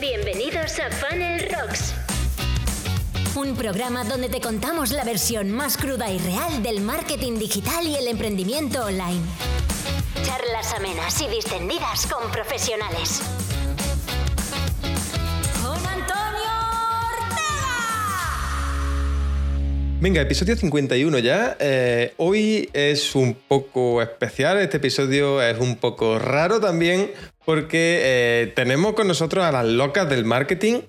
Bienvenidos a Funnel Rocks. Un programa donde te contamos la versión más cruda y real del marketing digital y el emprendimiento online. Charlas amenas y distendidas con profesionales. Con Antonio Ortega. Venga, episodio 51 ya. Eh, hoy es un poco especial, este episodio es un poco raro también porque eh, tenemos con nosotros a las locas del marketing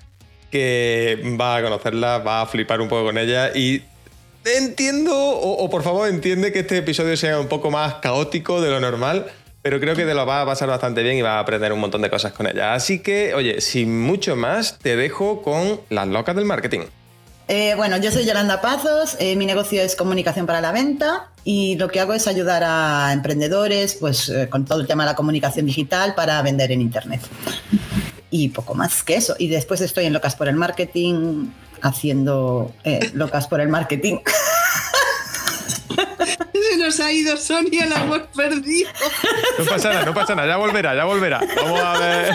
que va a conocerla, va a flipar un poco con ella y entiendo, o, por favor entiende que este episodio sea un poco más caótico de lo normal, pero creo que te lo va a pasar bastante bien y va a aprender un montón de cosas con ella. Así que, oye, sin mucho más, te dejo con las locas del marketing. Eh, bueno, yo soy Yolanda Pazos, eh, mi negocio es comunicación para la venta y lo que hago es ayudar a emprendedores pues, eh, con todo el tema de la comunicación digital para vender en Internet. Y poco más que eso. Y después estoy en Locas por el Marketing, haciendo eh, Locas por el Marketing. Se nos ha ido Sonia, la hemos perdido. No pasa nada, no pasa nada, ya volverá, ya volverá. Vamos a ver.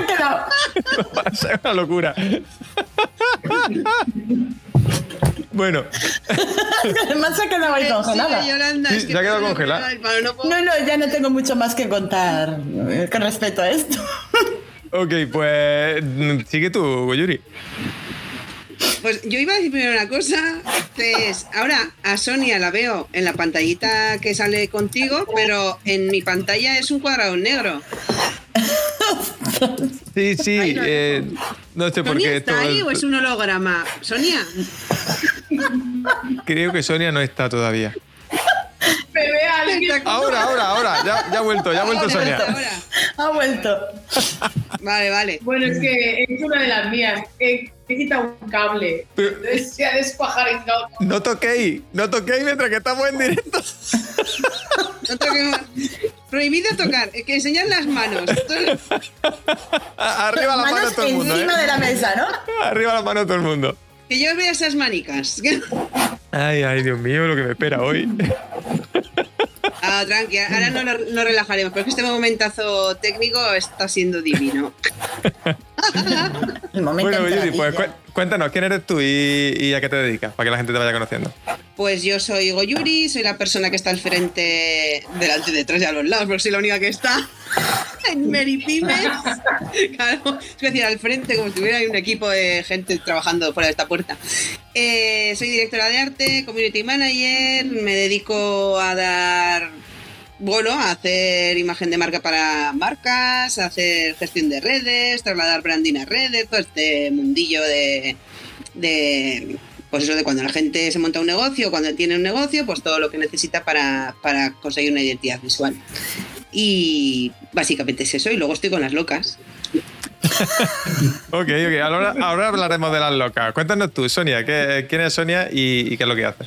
Va a ser una locura. Bueno, Además se ha quedado ahí congelada. sí, Yolanda, Sí, es que se ha quedado congelada. no puedo- No, no, ya no tengo mucho más que contar eh, con respecto a esto. ok, pues sigue tú, Goyuri. Pues yo iba a decir primero una cosa, es, ahora a Sonia la veo en la pantallita que sale contigo, pero en mi pantalla es un cuadrado negro. Sí, sí, Ay, no, eh, no sé por ¿Sonia qué está ahí o es un holograma? Sonia, Creo que Sonia no está todavía. Me ve alguien. Está- Ahora, ahora, ahora, ya, ya ha vuelto, ya ha vuelto Sonia. ahora. Ha vuelto. Vale, vale. Bueno, es que es una de las mías. He, he quitado un cable. Pero- se ha despajarizado. No toquéis, no toquéis mientras que estamos en directo. No toquemos. Prohibido tocar, eh, que enseñar las manos. Arriba la mano Manos todo el mundo, encima ¿eh? de la mesa, ¿no? Arriba la mano todo el mundo. Que yo vea esas manicas. Ay, ay, Dios mío, lo que me espera hoy. Ah, tranqui, ahora no nos relajaremos, pero es que este momentazo técnico está siendo divino. El momento Bueno, Yuri, pues cuéntanos, ¿quién eres tú y, y a qué te dedicas? Para que la gente te vaya conociendo. Pues yo soy Goyuri, soy la persona que está al frente, delante, detrás y a los lados, porque soy la única que está en Meripymes. Claro, es decir, al frente, como si tuviera un equipo de gente trabajando fuera de esta puerta. Eh, soy directora de arte, community manager, me dedico a dar, bueno, hacer imagen de marca para marcas, hacer gestión de redes, trasladar branding a redes, todo este mundillo de, de pues eso de cuando la gente se monta un negocio, cuando tiene un negocio, pues todo lo que necesita para, para conseguir una identidad visual. Y básicamente es eso, y luego estoy con las locas. Ok, ok, ahora, ahora hablaremos de las locas. Cuéntanos tú, Sonia, ¿qué- ¿quién es Sonia y, y qué es lo que hace?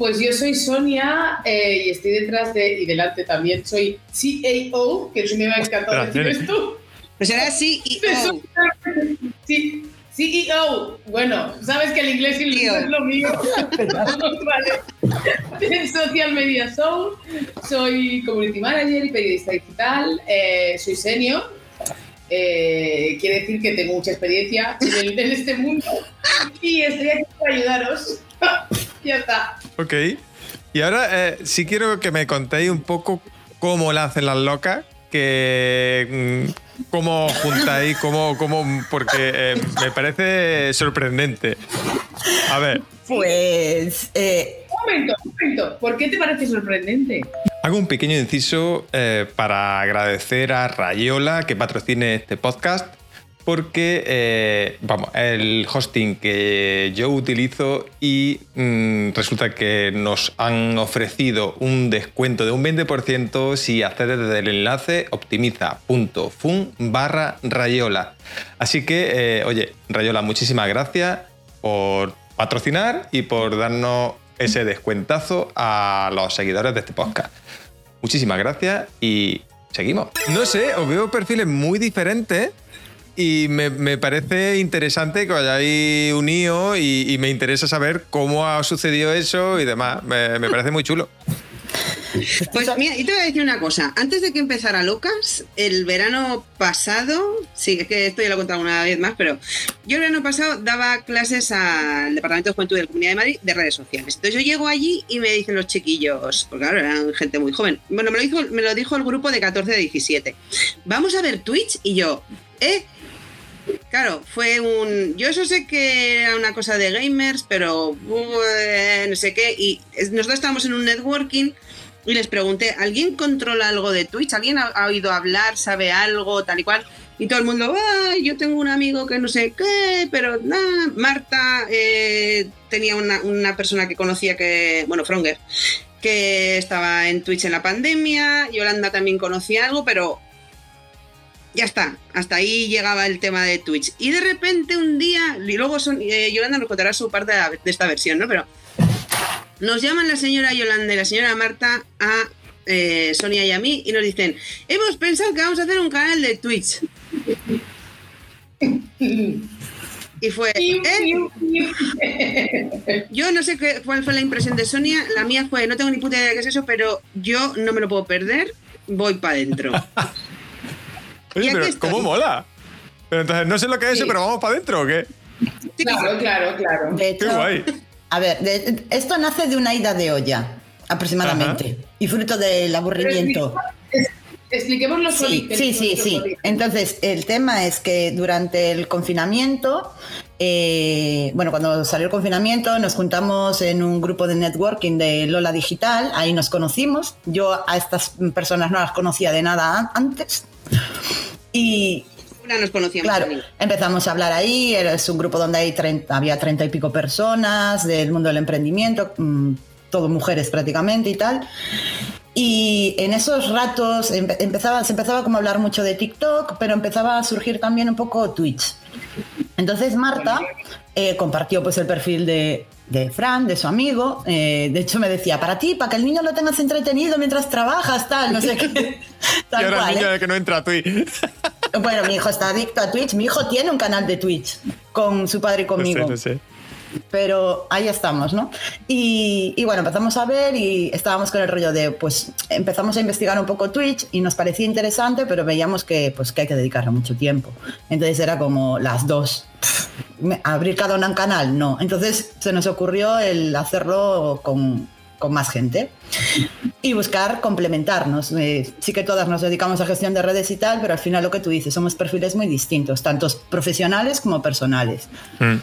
Pues yo soy Sonia eh, y estoy detrás de. Y delante también soy CAO, que me ha encantado Espera, decir esto. Pues y oh, Sí, CEO. Bueno, sabes que el inglés y el CEO. inglés es lo mío. vale. En Social Media Soul soy community manager y periodista digital. eh, soy senior. Eh, quiere decir que tengo mucha experiencia en, el- en este mundo y estoy aquí para ayudaros. Ya está. Ok. Y ahora eh, sí quiero que me contéis un poco cómo la hacen las locas, que mm, cómo juntáis, cómo, cómo porque eh, me parece sorprendente. A ver, Pues eh, Un momento, un momento. ¿Por qué te parece sorprendente? hago un pequeño inciso eh, para agradecer a Rayola que patrocine este podcast. Porque, eh, vamos, el hosting que yo utilizo y mm, resulta que nos han ofrecido un descuento de un 20% si accedes desde el enlace optimiza.fun barra Rayola. Así que, eh, oye, Rayola, muchísimas gracias por patrocinar y por darnos ese descuentazo a los seguidores de este podcast. Muchísimas gracias y seguimos. No sé, os veo perfiles muy diferentes y me, me parece interesante que os hayáis unido y, me interesa saber cómo ha sucedido eso y demás. Me, me parece muy chulo. Pues mira, y te voy a decir una cosa. Antes de que empezara Locas, el verano pasado, sí, es que esto ya lo he contado una vez más, pero yo el verano pasado daba clases al Departamento de Juventud de la Comunidad de Madrid de redes sociales. Entonces yo llego allí y me dicen los chiquillos, porque claro, eran gente muy joven. Bueno, me lo dijo, me lo dijo el grupo de 14 de 17. Vamos a ver Twitch y yo, ¿eh? Claro, fue un. Yo eso sé que era una cosa de gamers, pero uh, no sé qué. Y nosotros estábamos en un networking y les pregunté: ¿alguien controla algo de Twitch? ¿Alguien ha, oído hablar? ¿Sabe algo? Tal y cual. Y todo el mundo, ¡ay! Yo tengo un amigo que no sé qué, pero nada. Marta eh, tenía una, una persona que conocía que. Bueno, Fronger, que estaba en Twitch en la pandemia. Yolanda también conocía algo, pero ya está, hasta ahí llegaba el tema de Twitch. Y de repente un día, y luego son, eh, Yolanda nos contará su parte de, la- de esta versión, ¿no? Pero nos llaman la señora Yolanda y la señora Marta a eh, Sonia y a mí y nos dicen, hemos pensado que vamos a hacer un canal de Twitch. Y fue, ¿eh? Yo no sé qué, cuál fue la impresión de Sonia, la mía fue, no tengo ni puta idea de qué es eso, pero yo no me lo puedo perder, voy para adentro. Oye, Y aquí pero estoy. ¿cómo mola? Pero entonces, no sé lo que es eso, Sí. pero vamos para adentro, ¿o qué? Claro, claro, claro. De Qué hecho, guay. a ver, de- esto nace de una ida de olla, aproximadamente, y fruto del aburrimiento. Expliquemos los Sí, orígenes, sí, sí, sí. Entonces, el tema es que durante el confinamiento, eh, bueno, cuando salió el confinamiento, nos juntamos en un grupo de networking de Lola Digital, ahí nos conocimos. Yo a estas personas no las conocía de nada an- antes. Y, Una nos conocíamos. Claro, empezamos a hablar ahí, es un grupo donde hay 30, había treinta y pico personas del mundo del emprendimiento, mm, todo mujeres prácticamente y tal. Y en esos ratos empe- empezaba, se empezaba como a hablar mucho de TikTok, pero empezaba a surgir también un poco Twitch. Entonces Marta eh, compartió pues el perfil de, de Fran, de su amigo. eh, de hecho me decía, para ti, para que el niño lo tengas entretenido mientras trabajas, tal, no sé qué. Tal y ahora cual, el niño ¿eh? de que no entra a Twitch. Bueno, mi hijo está adicto a Twitch. Mi hijo tiene un canal de Twitch con su padre y No sé, conmigo. no sé. Pero ahí estamos, ¿no? Y, bueno, empezamos a ver y estábamos con el rollo de, pues empezamos a investigar un poco Twitch y nos parecía interesante, pero veíamos que, pues, que hay que dedicarle mucho tiempo. Entonces era como las dos. ¿Abrir cada una un canal? No. Entonces se nos ocurrió el hacerlo con, con más gente y buscar complementarnos. Eh, sí que todas nos dedicamos a gestión de redes y tal, pero al final lo que tú dices, somos perfiles muy distintos, tanto profesionales como personales. Mm.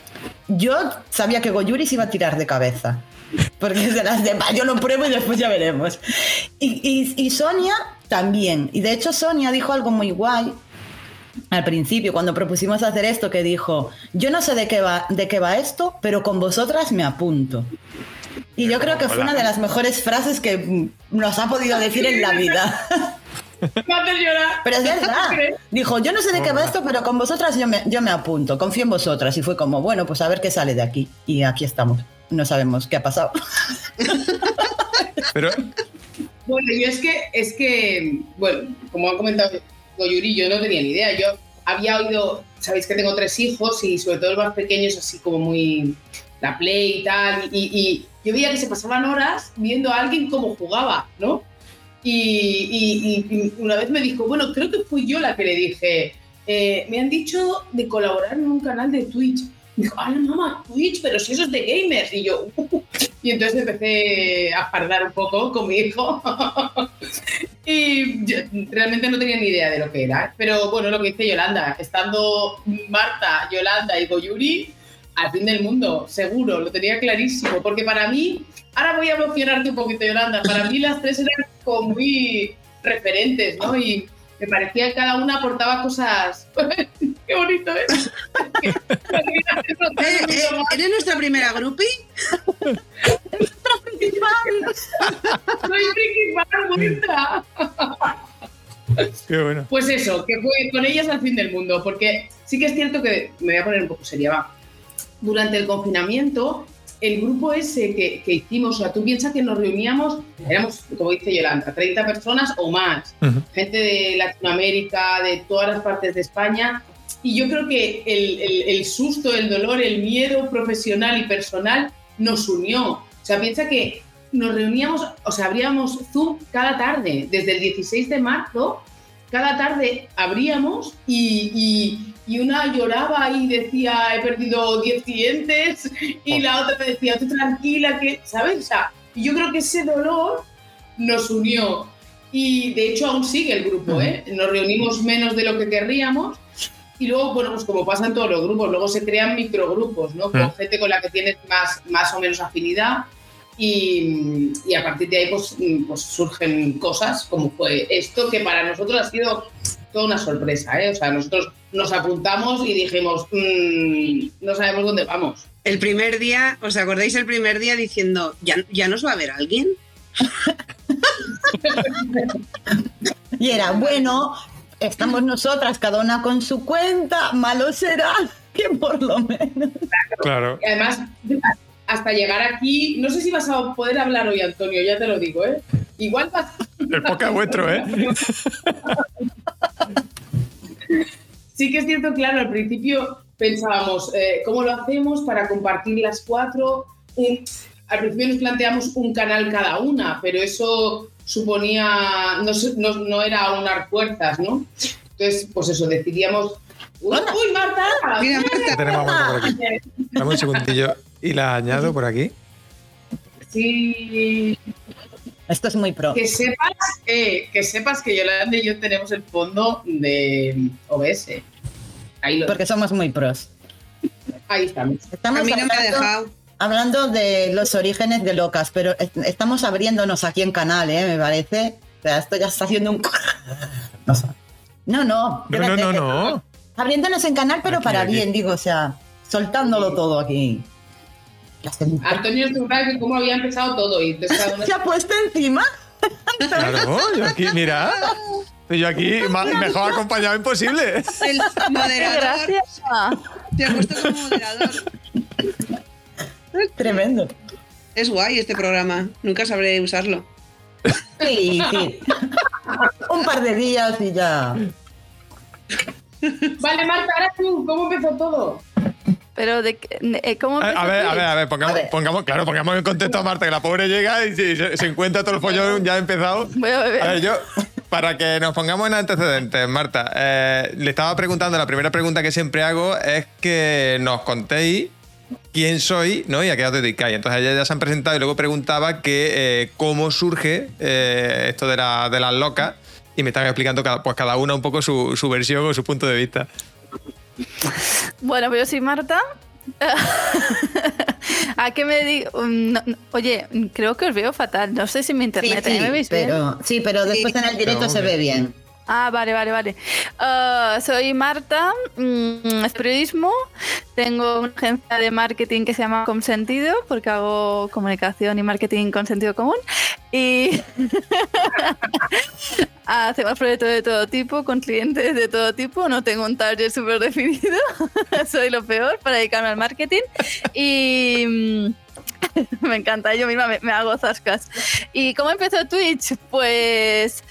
Yo sabía que Goyuri se iba a tirar de cabeza. Porque es de las de, "Va, yo lo pruebo y después ya veremos. Y, y- y Sonia también. Y de hecho Sonia dijo algo muy guay al principio, cuando propusimos hacer esto, que dijo, yo no sé de qué va, de qué va esto, pero con vosotras me apunto. Y yo creo que fue Hola. una de las mejores frases que nos ha podido decir en la vida. Me haces llorar. Pero es verdad. Dijo, yo no sé de qué va esto, pero con vosotras yo me, yo me apunto, confío en vosotras. Y fue como, bueno, pues a ver qué sale de aquí. Y aquí estamos. No sabemos qué ha pasado. Pero, Bueno, yo es que, es que, bueno, como ha comentado Goyuri, yo no tenía ni idea. Yo había oído, sabéis que tengo tres hijos y sobre todo el más pequeño es así como muy la play y tal. Y, yo veía que se pasaban horas viendo a alguien cómo jugaba, ¿no? Y una vez me dijo, bueno, creo que fui yo la que le dije, eh, me han dicho de colaborar en un canal de Twitch. Y dijo, ah, mamá, Twitch, pero si eso es de gamers. Y yo, y entonces empecé a fardar un poco con mi hijo. y yo realmente no tenía ni idea de lo que era. Pero bueno, lo que dice Yolanda, estando Marta, Yolanda y Goyuri, al fin del mundo, seguro, lo tenía clarísimo. Porque para mí, ahora voy a emocionarte un poquito, Yolanda, para mí las tres eran como muy referentes, ¿no? Y me parecía que cada una aportaba cosas. ¡Qué bonito es! Eh, eh, ¿Eres nuestra primera groupie? ¡Soy principal, bonita! qué bueno. Pues eso, que fue con ellas al fin del mundo, porque sí que es cierto que, me voy a poner un poco seria, va. Durante el confinamiento, el grupo ese que, que hicimos, o sea, tú piensas que nos reuníamos, éramos, como dice Yolanda, 30 personas o más, Ujú. gente de Latinoamérica, de todas las partes de España, y yo creo que el, el- el susto, el dolor, el miedo profesional y personal nos unió. O sea, piensa que nos reuníamos, o sea, abríamos Zoom cada tarde, desde el 16 de marzo, cada tarde abríamos y, y- y una lloraba y decía, he perdido 10 clientes, y la otra me decía, tú tranquila, que, ¿sabes? O sea, yo creo que ese dolor nos unió. Y de hecho aún sigue el grupo, ¿eh? Nos reunimos menos de lo que querríamos. Y luego, bueno, pues como pasa en todos los grupos, luego se crean microgrupos, ¿no? Con gente con la que tienes más, más o menos afinidad. Y, y a partir de ahí, pues, pues surgen cosas como fue esto, que para nosotros ha sido toda una sorpresa, ¿eh? O sea, nosotros nos apuntamos y dijimos, "Mm, no sabemos dónde vamos. El primer día, ¿os acordáis el primer día diciendo, ¿ya, ya nos va a ver alguien? Y era, bueno, estamos nosotras, cada una con su cuenta, malo será que por lo menos. Claro. Y además, hasta llegar aquí, no sé si vas a poder hablar hoy, Antonio, ya te lo digo, ¿eh? Igual vas, El podcast vuestro, ¿eh? Sí que es cierto, claro, al principio pensábamos, eh, ¿cómo lo hacemos para compartir las cuatro? Un- al principio nos planteamos un canal cada una, pero eso suponía, no, no, no era unar fuerzas, ¿no? Entonces, pues eso, decidíamos... ¡Uy, uy, Marta! Mira, Marta, Tenemos a Marta por aquí. Dame un segundillo y la añado por aquí. Sí, Esto es muy pro. que sepas que, que sepas que Yolanda y yo tenemos el fondo de OBS. Ahí, lo, Porque somos muy pros. ahí estamos. Estamos a mí no me ha hablando, dejado. hablando de los orígenes de Locas, pero est- estamos abriéndonos aquí en canal, ¿eh? Me parece. O sea, esto ya está haciendo un... No, no, no. No, no. Abriéndonos en canal, pero Aquí, para aquí. bien, digo, o sea, soltándolo todo aquí. Antonio, que cómo había empezado todo y uno- se ha puesto encima. Claro, yo aquí, mira. Yo aquí, mejor acompañado imposible. El moderador. Gracias. Te ha puesto como moderador. Tremendo. Es guay este programa. Nunca sabré usarlo. Sí, sí. un par de días y ya. Vale, Marta, ahora tú, ¿cómo empezó todo? Pero de qué- eh, cómo A, a ver, a ver, a ver, pongamos, A ver. pongamos, claro, pongamos en contexto a Marta, que la pobre llega y se, se- encuentra todo el follón ya empezado. Voy a beber. A ver, yo, para que nos pongamos en antecedentes, Marta, eh, le estaba preguntando, la primera pregunta que siempre hago es que nos contéis quién soy ¿no? y a qué os dedicáis. Entonces ellas ya se han presentado y luego preguntaba que eh, cómo surge eh, esto de, la- de las locas y me están explicando cada, pues cada una un poco su, su versión o su punto de vista. Bueno, pues yo soy Marta. ¿A qué me dedico? Mm, no- no, oye, creo que os veo fatal. No sé si mi Sí, internet sí, ¿eh? ¿me veis bien? pero, sí, pero después en el directo se ve bien. Ah, vale, vale, vale. Ah, soy Marta, mm, es periodismo. Tengo una agencia de marketing que se llama Consentido, porque hago comunicación y marketing con sentido común. Y hacemos proyectos de todo tipo, con clientes de todo tipo. No tengo un target súper definido. soy lo peor para dedicarme al marketing. Y. mm, me encanta, yo misma me, hago zascas. ¿Y cómo empezó Twitch? Pues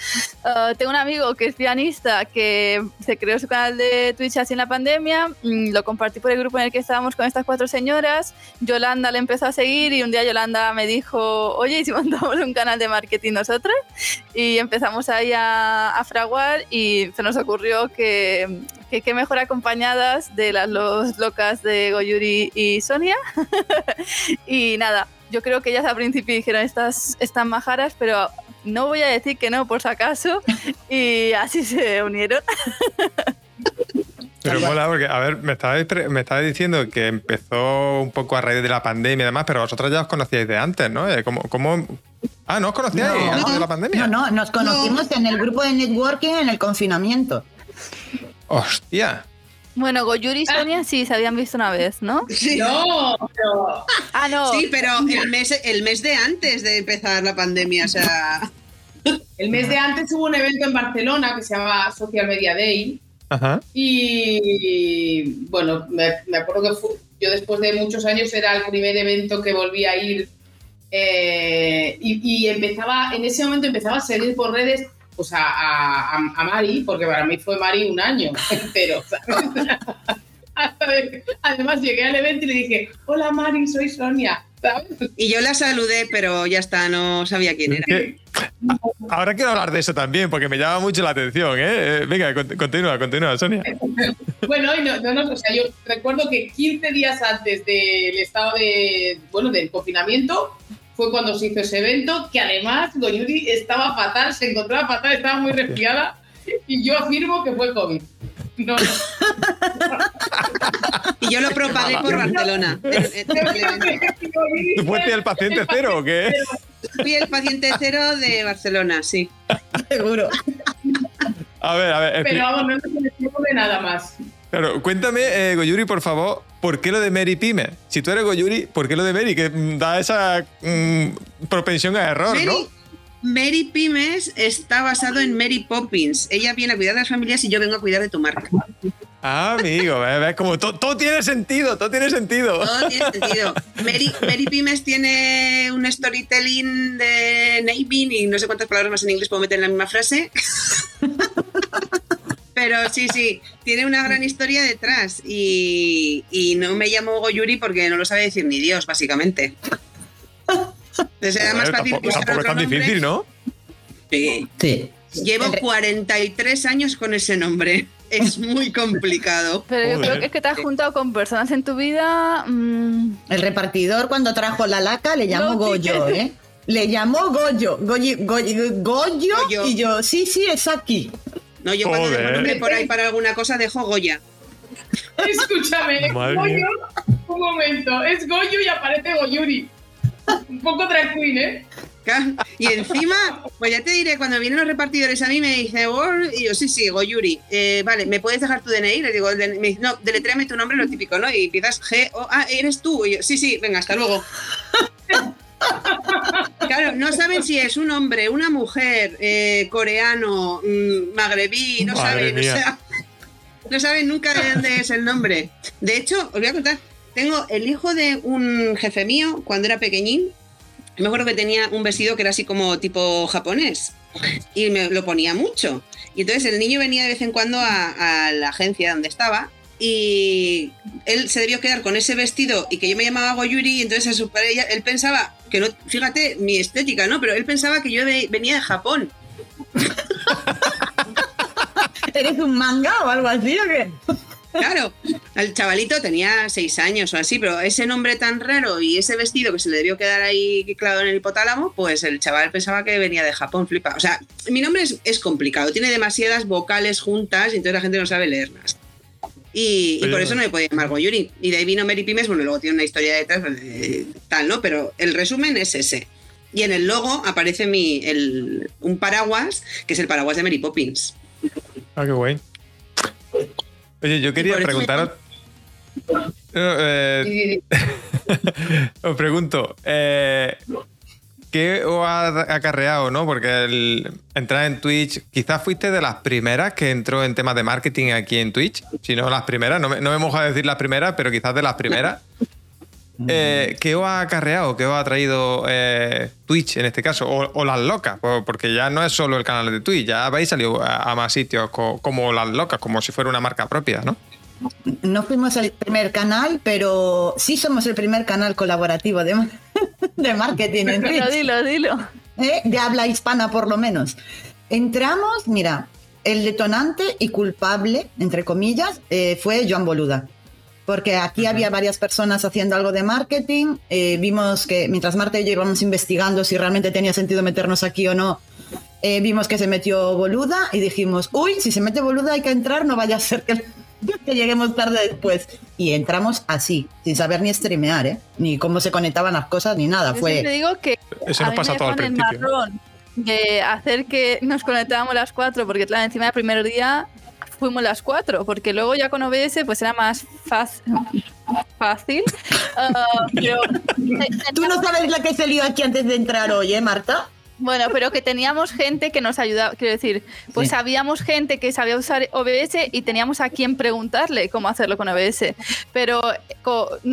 eh, tengo un amigo que es pianista que se creó su canal de Twitch así en la pandemia, mm, lo compartí por el grupo en el que estábamos con estas cuatro señoras, Yolanda le empezó a seguir y un día Yolanda me dijo, oye, ¿y si montamos un canal de marketing nosotras? Y empezamos ahí a, a fraguar y se nos ocurrió que que qué mejor acompañadas de las los locas de Goyuri y Sonia. y nada, yo creo que ellas al principio dijeron estas están majaras, pero no voy a decir que no por si acaso. y así se unieron. Pero mola, porque, a ver, me estabais, me estabais diciendo que empezó un poco a raíz de la pandemia y demás, pero vosotras ya os conocíais de antes, ¿no? Eh, ¿Cómo, cómo... Ah, ¿no os conocíais No. antes de la pandemia? No, no, nos conocimos en el grupo de networking en el confinamiento. Hostia. Bueno, Goyuri y Sonia sí se habían visto una vez, ¿no? Sí. No, pero Ah, no. Sí, pero el mes, el mes de antes de empezar la pandemia, o sea. el mes de antes hubo un evento en Barcelona que se llama Social Media Day Ajá. y bueno, me, me acuerdo que yo después de muchos años era el primer evento que volví a ir eh, y, y empezaba, en ese momento empezaba a seguir por redes pues a, a- a- Mari, porque para mí fue Mari un año entero. ¿sabes? Además llegué al evento y le dije, hola Mari, soy Sonia. ¿sabes? Y yo la saludé, pero ya está, no sabía quién era. Ahora quiero hablar de eso también, porque me llama mucho la atención, ¿eh? Eh, Venga, cont- continúa, continúa, Sonia. Bueno, no, no, no, o sea, yo recuerdo que 15 días antes del estado de, bueno, del confinamiento fue cuando se hizo ese evento, que además Goyuri estaba fatal, se encontraba fatal, estaba muy resfriada, y yo afirmo que fue COVID. No, no. Y yo lo propagué por Barcelona. ¿Tú fuiste el paciente cero o qué? Fui el paciente cero de Barcelona, sí. Seguro. A ver, a ver. Pero vamos, no se me ocurre nada más. Claro, cuéntame, eh, Goyuri, por favor, ¿por qué lo de Mary Pyme? Si tú eres Goyuri, ¿por qué lo de Mary? Que mm, da esa mm, propensión a error, Mary, ¿no? Mary Pimes está basado en Mary Poppins. Ella viene a cuidar de las familias y yo vengo a cuidar de tu marca. Ah, amigo, ves, como to- todo tiene sentido, todo tiene sentido. Todo tiene sentido. Mary, Mary Pimes tiene un storytelling de naming y no sé cuántas palabras más en inglés puedo meter en la misma frase. Pero sí, sí, tiene una gran historia detrás y, y no me llamo Goyuri porque no lo sabe decir ni Dios, básicamente. Entonces era más fácil tampoco, tampoco es tan nombre. difícil, ¿no? Sí. Sí. Llevo Entre- 43 años con ese nombre. Es muy complicado. Pero yo Joder. creo que es que te has juntado con personas en tu vida. mm, El repartidor cuando trajo la laca le llamó No, Goyo, sí. ¿eh? Le llamó Goyo, Goyi- Goyi- Goyo, Goyo. y yo, sí, sí, es aquí. No, yo cuando dejo Joder. nombre por ahí para alguna cosa dejo Goya. Escúchame, es Madre Goyo, mía. un momento, es Goyo y aparece Goyuri. Un poco queen, ¿eh? Y encima, pues ya te diré, cuando vienen los repartidores a mí me dicen, "Gor", y yo, sí, sí, Goyuri, eh, vale, ¿me puedes dejar tu DNI? Le digo, me dice, no, deletréame tu nombre, lo típico, ¿no? Y empiezas G, O, ah, eres tú. Y yo, sí, sí, venga, hasta luego. Claro, no saben si es un hombre, una mujer, eh, coreano, mm, magrebí, no Madre saben, o mía. sea, no saben nunca de dónde es el nombre. De hecho, os voy a contar, tengo el hijo de un jefe mío cuando era pequeñín, me acuerdo que tenía un vestido que era así como tipo japonés y me lo ponía mucho. Y entonces el niño venía de vez en cuando a, a la agencia donde estaba y él se debió quedar con ese vestido y que yo me llamaba Goyuri y entonces él pensaba que no, fíjate mi estética, ¿no? Pero él pensaba que yo ve- venía de Japón. ¿Eres un manga o algo así o qué? Claro, el chavalito tenía seis años o así, pero ese nombre tan raro y ese vestido que se le debió quedar ahí clavado en el hipotálamo, pues el chaval pensaba que venía de Japón, flipa. O sea, mi nombre es, es complicado, tiene demasiadas vocales juntas y entonces la gente no sabe leerlas. Y, por eso no me podía llamar Goyuri. Y de ahí vino Mary Pimes, bueno, luego tiene una historia detrás, eh, tal, ¿no? Pero el resumen es ese. Y en el logo aparece mi, el, un paraguas, que es el paraguas de Mary Poppins. Ah, qué guay. Oye, yo quería preguntaros. Eh, os pregunto, eh, ¿qué os ha acarreado, no? Porque el entrar en Twitch, quizás fuiste de las primeras que entró en temas de marketing aquí en Twitch. Si no las primeras, no me, no me mojo a decir las primeras, pero quizás de las primeras. Eh, ¿Qué os ha acarreado? ¿Qué os ha traído eh, Twitch en este caso? O, o Las Locas, po- porque ya no es solo el canal de Twitch, ya habéis salido a, a más sitios co- como Las Locas, como si fuera una marca propia, ¿no? No fuimos el primer canal, pero sí somos el primer canal colaborativo de, de marketing en Dilo, Twitch. dilo, dilo. ¿eh? de habla hispana por lo menos. Entramos, mira, el detonante y culpable, entre comillas, eh, fue Joan Boluda. Porque aquí había varias personas haciendo algo de marketing. eh, vimos que mientras Marta y yo íbamos investigando si realmente tenía sentido meternos aquí o no, vimos que se metió Boluda y dijimos, uy, si se mete Boluda hay que entrar, no vaya a ser que, que lleguemos tarde después. Y entramos así, sin saber ni streamear, ¿eh? ni cómo se conectaban las cosas, ni nada. Yo Fue, siempre digo que Eso a nos mí pasa me todo al principio. marrón de hacer que nos conectábamos las cuatro, porque claro, encima del primer día fuimos las cuatro, porque luego ya con OBS pues era más fácil. pero Tú no sabes la que se lió aquí antes de entrar hoy, ¿eh, Marta? Bueno, pero que teníamos gente que nos ayudaba, quiero decir, pues Sí. sabíamos gente que sabía usar OBS y teníamos a quien preguntarle cómo hacerlo con OBS. Pero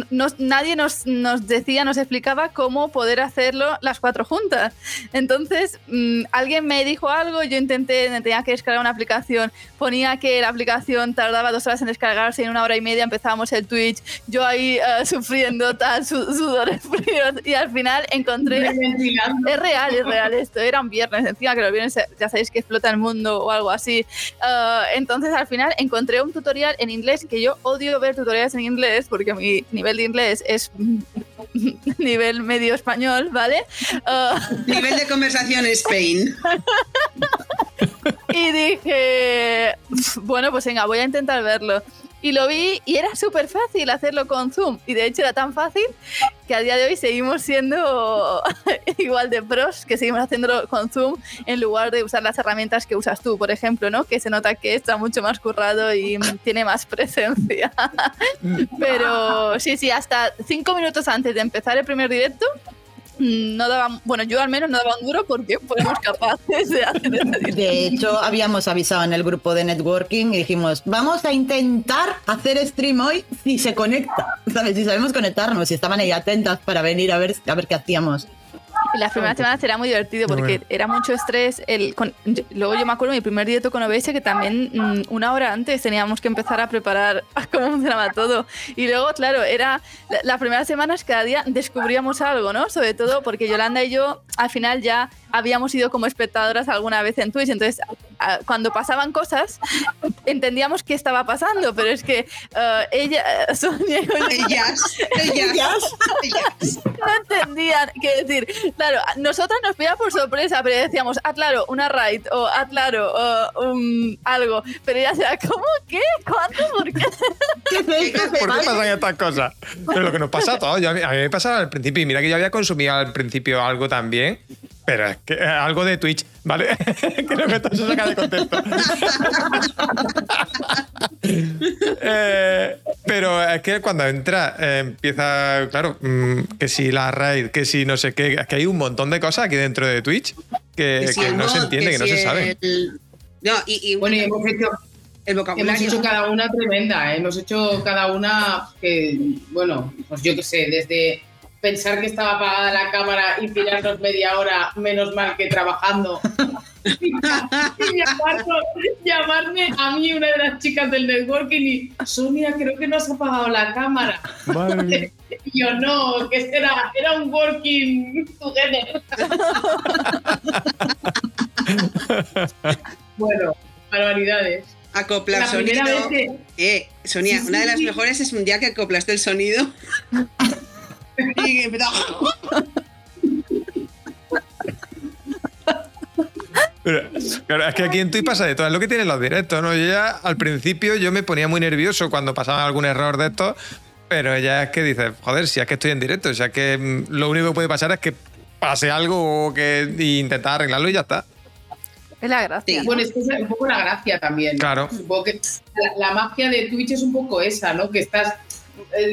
nos- nadie nos, nos decía, nos explicaba cómo poder hacerlo las cuatro juntas. Entonces, mm, alguien me dijo algo, yo intenté, tenía que descargar una aplicación, ponía que la aplicación tardaba dos horas en descargarse y en una hora y media empezábamos el Twitch, yo ahí eh, sufriendo tal, su- sudores fríos y al final encontré... Es real, es real esto. Era un viernes, encima que los viernes ya sabéis que explota el mundo o algo así. Ah, entonces al final encontré un tutorial en inglés que yo odio ver tutoriales en inglés porque mi nivel de inglés es nivel medio español, ¿vale? Ah, Nivel de conversación Spain. y dije, "Pf, bueno, pues venga, voy a intentar verlo. Y lo vi y era súper fácil hacerlo con Zoom. Y de hecho era tan fácil que a día de hoy seguimos siendo igual de pros, que seguimos haciéndolo con Zoom en lugar de usar las herramientas que usas tú, por ejemplo, ¿no? Que se nota que está mucho más currado y mm, tiene más presencia. Pero sí, sí, hasta cinco minutos antes de empezar el primer directo, mm, no daba, bueno, yo al menos no daba un duro porque fuimos capaces de hacer. De hecho, habíamos avisado en el grupo de networking y dijimos, vamos a intentar hacer stream hoy si se conecta, ¿sabes? Si sabemos conectarnos, y estaban ahí atentas para venir a ver, a ver qué hacíamos. Y las primeras semanas era muy divertido porque bueno. era mucho estrés. El, con- yo- luego yo me acuerdo de mi primer directo con OBS que también mm, una hora antes teníamos que empezar a preparar cómo funcionaba todo. Y luego, claro, era la- las primeras semanas cada día descubríamos algo, ¿no? Sobre todo porque Yolanda y yo al final ya habíamos ido como espectadoras alguna vez en Twitch. Entonces, a- cuando pasaban cosas, entendíamos qué estaba pasando, pero es que eh, ella, Sonia y Ellas, ellas, ellas. no entendían qué decir. Claro, nosotros nos pillaba por sorpresa, pero decíamos, ah, claro, una raid, o ah, claro, o, um, algo. Pero ella decía, ¿cómo? ¿Qué? ¿Cuánto? ¿Por qué? ¿Por qué pasan estas cosas? Pero lo que nos pasa a todos. yo- a, mí, a mí me pasaba al principio. Y mira que yo había consumido al principio algo también. Pero es que eh, algo de Twitch, ¿vale? Creo que esto se saca de contexto. Eh, pero es que cuando entra, eh, empieza, claro, mm, que si la raid, que si no sé qué, es que hay un montón de cosas aquí dentro de Twitch que, Que si que el no se entiende, que, no si se sabe. el- No, y, y Bueno, y hemos hecho, el hemos vocabulario. hecho cada una tremenda. ¿eh? Hemos hecho cada una que, bueno, pues yo qué sé, desde pensar que estaba apagada la cámara y tirarnos media hora, menos mal que trabajando. y llamarnos- llamarme a mí, una de las chicas del networking, y Sonia, creo que no has apagado la cámara. Y yo no, que era, era un working together. bueno, barbaridades. Acoplar sonido. vez que, Eh, Sonia, Sí, una de sí, las mejores es un día que acoplaste el sonido. Y que empezó. Pero, claro, es que aquí en Twitch pasa de todo, es lo que tienen los directos, ¿no? Yo ya al principio yo me ponía muy nervioso cuando pasaba algún error de estos, pero ya es que dices, joder, si es que estoy en directo, o sea que mm, lo único que puede pasar es que pase algo o que y intentar arreglarlo y ya está. Es la gracia. Sí. Bueno, es que es un poco la gracia también. Claro. Supongo que la, la magia de Twitch es un poco esa, ¿no? Que estás.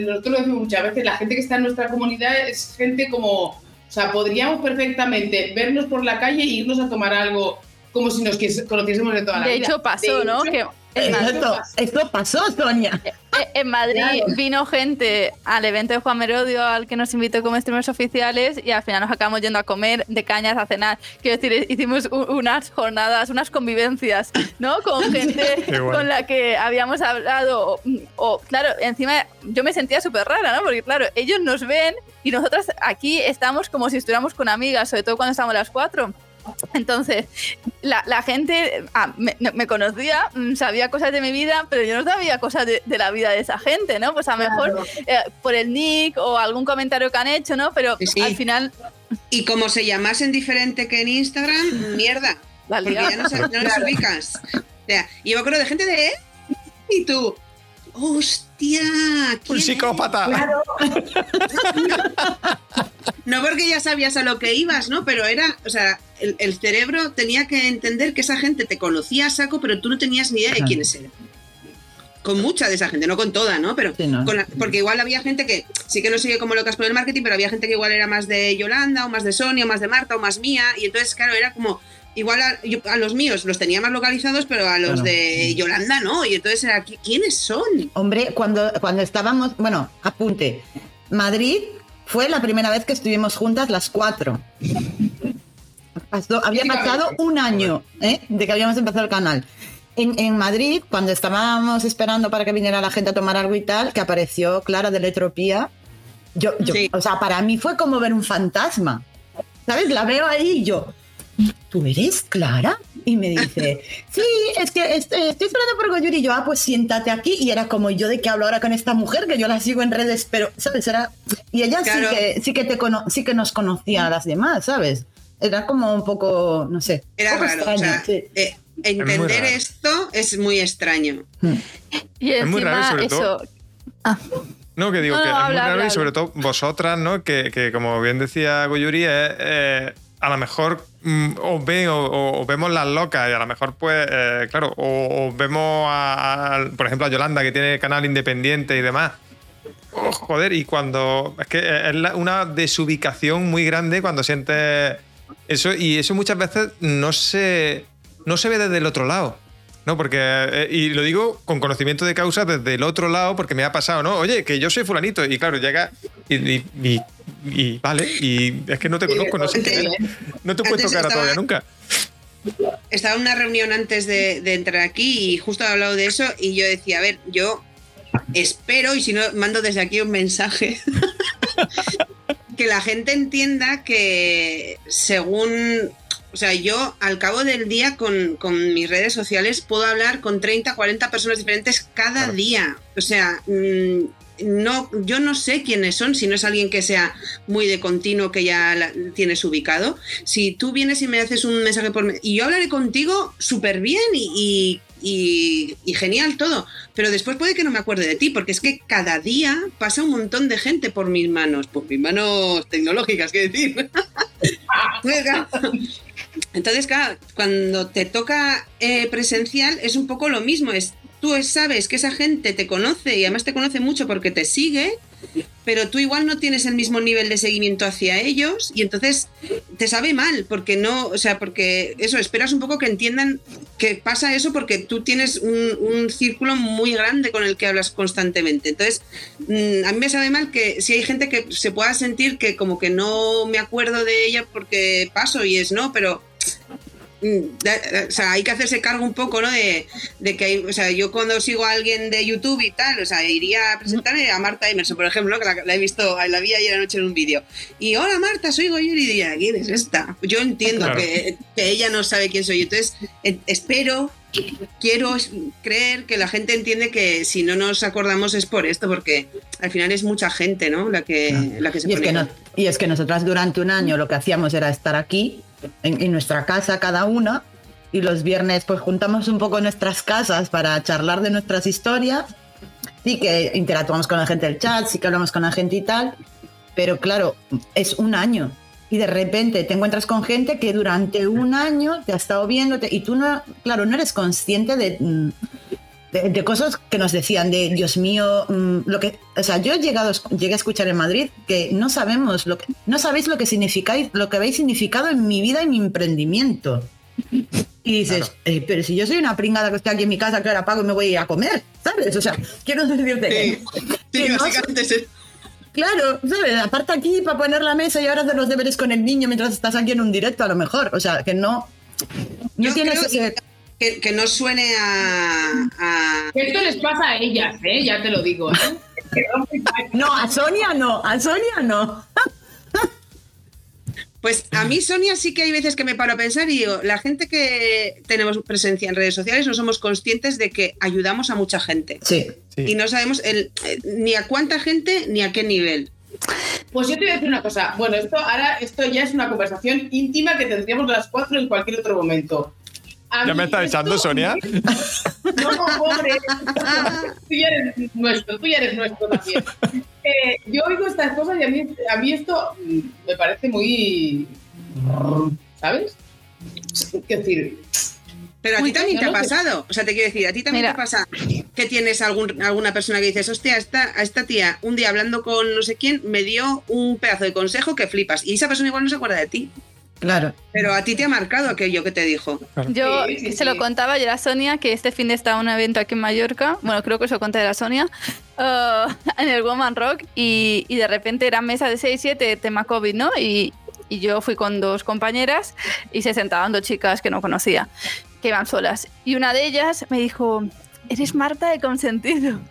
Nosotros lo decimos muchas veces, la gente que está en nuestra comunidad es gente como. O sea, podríamos perfectamente vernos por la calle e irnos a tomar algo como si nos conociésemos de toda la De vida. hecho, pasó, De ¿no? hecho, Que Esto, esto pasó, Sonia. eh, en Madrid Claro. vino gente al evento de Juan Merodio al que nos invitó como streamers oficiales y al final nos acabamos yendo a comer de cañas a cenar. Quiero decir, hicimos unas jornadas, unas convivencias, ¿no? Con gente con la que habíamos hablado. O, o, claro, encima yo me sentía súper rara, ¿no? Porque claro, ellos nos ven y nosotras aquí estamos como si estuviéramos con amigas, sobre todo cuando estamos las cuatro. Entonces, la, la gente ah, me, no- me conocía, mm, sabía cosas de mi vida, pero yo no sabía cosas de, de la vida de esa gente, ¿no? Pues a lo mejor eh, por el nick o algún comentario que han hecho, ¿no? Pero Sí, sí. al final Y como se llamasen diferente que en Instagram, mierda. la Porque ya no, no ubicas. O sea, y yo me acuerdo de gente de. ¿eh? Y tú. ¡Hostia! ¿Quién Un psicópata. No porque ya sabías a lo que ibas, ¿no? Pero era, o sea, el, el cerebro tenía que entender que esa gente te conocía a saco, pero tú no tenías ni idea de quiénes eran. con mucha de esa gente, no con toda, ¿no? Pero Sí, no. con la- porque igual había gente que sí que no sigue como locas por el marketing, pero había gente que igual era más de Yolanda, o más de Sonia, o más de Marta, o más mía, y entonces, claro, era como. Igual a, yo- a los míos los tenía más localizados, pero a los Claro. de Yolanda no. Y entonces era, ¿qui- ¿quiénes son? Hombre, cuando, cuando estábamos, bueno, apunte, Madrid fue la primera vez que estuvimos juntas las cuatro. Pasó- había pasado un año ¿eh? de que habíamos empezado el canal. En, en Madrid, cuando estábamos esperando para que viniera la gente a tomar algo y tal, que apareció Clara de Letropía, yo, yo, Sí. o sea, para mí fue como ver un fantasma. ¿Sabes? La veo ahí y yo, ¿tú eres Clara? Y me dice, sí, es que est- estoy esperando por Goyuri. Y yo, ah, pues siéntate aquí. Y era como yo de qué hablo ahora con esta mujer, que yo la sigo en redes, pero, ¿sabes? Era... Y ella Claro. sí, que, sí, que te cono- sí que nos conocía a las demás, ¿sabes? Era como un poco, no sé. Era raro. o extraño, sea, sí. eh, entender esto es muy extraño. Y Es muy raro, sobre eso. todo- No, que digo No, que no, es muy habla, raro habla, y sobre habla. todo vosotras, ¿no? Que, que como bien decía Goyuri, eh, a lo mejor os ven o, vemos las locas y a lo mejor pues, eh, claro, o, o vemos a, por ejemplo, a Yolanda que tiene canal independiente y demás. Oh, joder, y cuando... Es que es una desubicación muy grande cuando sientes eso y eso muchas veces no se, no se ve desde el otro lado. No, porque, eh, y lo digo con conocimiento de causa desde el otro lado, porque me ha pasado, ¿no? Oye, que yo soy fulanito, y claro, llega y, y- y- y vale, y es que no te conozco, no sé eres. No te cara estaba- todavía nunca. Estaba en una reunión antes de, de entrar aquí y justo he hablado de eso y yo decía, a ver, yo espero, y si no, mando desde aquí un mensaje, que la gente entienda que según, o sea, yo al cabo del día con, con mis redes sociales puedo hablar con 30, 40 personas diferentes cada Claro. día. O sea, mm, no, yo no sé quiénes son, si no es alguien que sea muy de continuo, que ya la- tienes ubicado. Si tú vienes y me haces un mensaje por... Y yo hablaré contigo súper bien y, y- y- genial todo, pero después puede que no me acuerde de ti, porque es que cada día pasa un montón de gente por mis manos, por mis manos tecnológicas, quiero decir. Entonces, claro, cuando te toca eh, presencial es un poco lo mismo. Es, tú sabes que esa gente te conoce y además te conoce mucho porque te sigue, pero tú igual no tienes el mismo nivel de seguimiento hacia ellos y entonces te sabe mal porque no, o sea, porque eso, esperas un poco que entiendan que pasa eso porque tú tienes un, un círculo muy grande con el que hablas constantemente. Entonces, mm, a mí me sabe mal que si hay gente que se pueda sentir que como que no me acuerdo de ella porque paso y es no, pero o sea, hay que hacerse cargo un poco, ¿no? De, de que hay, o sea, yo cuando sigo a alguien de YouTube y tal, o sea, iría a presentarme a Marta Emerson, por ejemplo, que la, la he visto, la vi ayer anoche en un vídeo. Y hola Marta, soy Goyuri, y diría, ¿quién es esta? Yo entiendo Claro. que, que ella no sabe quién soy, entonces eh, espero, quiero creer que la gente entiende que si no nos acordamos es por esto, porque al final es mucha gente, ¿no? La que, la que se Y es que, no- y es que nosotras durante un año lo que hacíamos era estar aquí, en, nuestra casa cada una, y los viernes pues juntamos un poco nuestras casas para charlar de nuestras historias. Sí que interactuamos con la gente del chat, sí que hablamos con la gente y tal, pero claro, es un año. Y de repente te encuentras con gente que durante un año te ha estado viendo y tú no, claro, no eres consciente de, mm, de, de cosas que nos decían de Dios mío, mm, lo que, o sea, yo he llegado, llegué a escuchar en Madrid que no sabemos lo que, no sabéis lo que significáis, lo que habéis significado en mi vida y mi emprendimiento. Y dices, Claro. "Eh, pero si yo soy una pringada que estoy aquí en mi casa, que ahora pago y me voy a ir a comer, ¿sabes? O sea, quiero decirte Sí, que sí, no- básicamente es- Claro, ¿sabes? Aparte aquí para poner la mesa y ahora hacer los deberes con el niño mientras estás aquí en un directo, a lo mejor. O sea, que no. No Yo tienes creo ese- que, que no suene a- a, Esto les pasa a ellas, ¿eh? Ya te lo digo. ¿eh? No, a Sonia no, a Sonia no. Pues a mí, Sonia, sí que hay veces que me paro a pensar y digo, la gente que tenemos presencia en redes sociales no somos conscientes de que ayudamos a mucha gente. Sí. Sí. Y no sabemos el- eh, ni a cuánta gente ni a qué nivel. Pues yo te voy a decir una cosa. Bueno, esto ahora esto ya es una conversación íntima que tendríamos las cuatro en cualquier otro momento. A ¿Ya me estás esto- echando, Sonia? No, pobre. tú ya eres nuestro, tú ya eres nuestro también. Eh, yo oigo estas cosas y a mí, a mí esto me parece muy. ¿Sabes? Es decir, Pero a ti también te ha no, no, pasado. O sea, te quiero decir, a ti también Mira. te pasa que tienes algún, alguna persona que dices, hostia, esta, a esta tía, un día hablando con no sé quién, me dio un pedazo de consejo que flipas. Y esa persona igual no se acuerda de ti. Claro. Pero a ti te ha marcado aquello que te dijo. Yo Sí, sí, se lo sí. contaba ayer a Sonia que este fin de estaba un evento aquí en Mallorca. Bueno, creo que se lo conté a la Sonia. ah, en el Woman Rock. Y, y de repente era mesa de 6-7, tema COVID, ¿no? Y, y yo fui con dos compañeras y se sentaban dos chicas que no conocía, que iban solas. Y una de ellas me dijo: Eres Marta de consentido.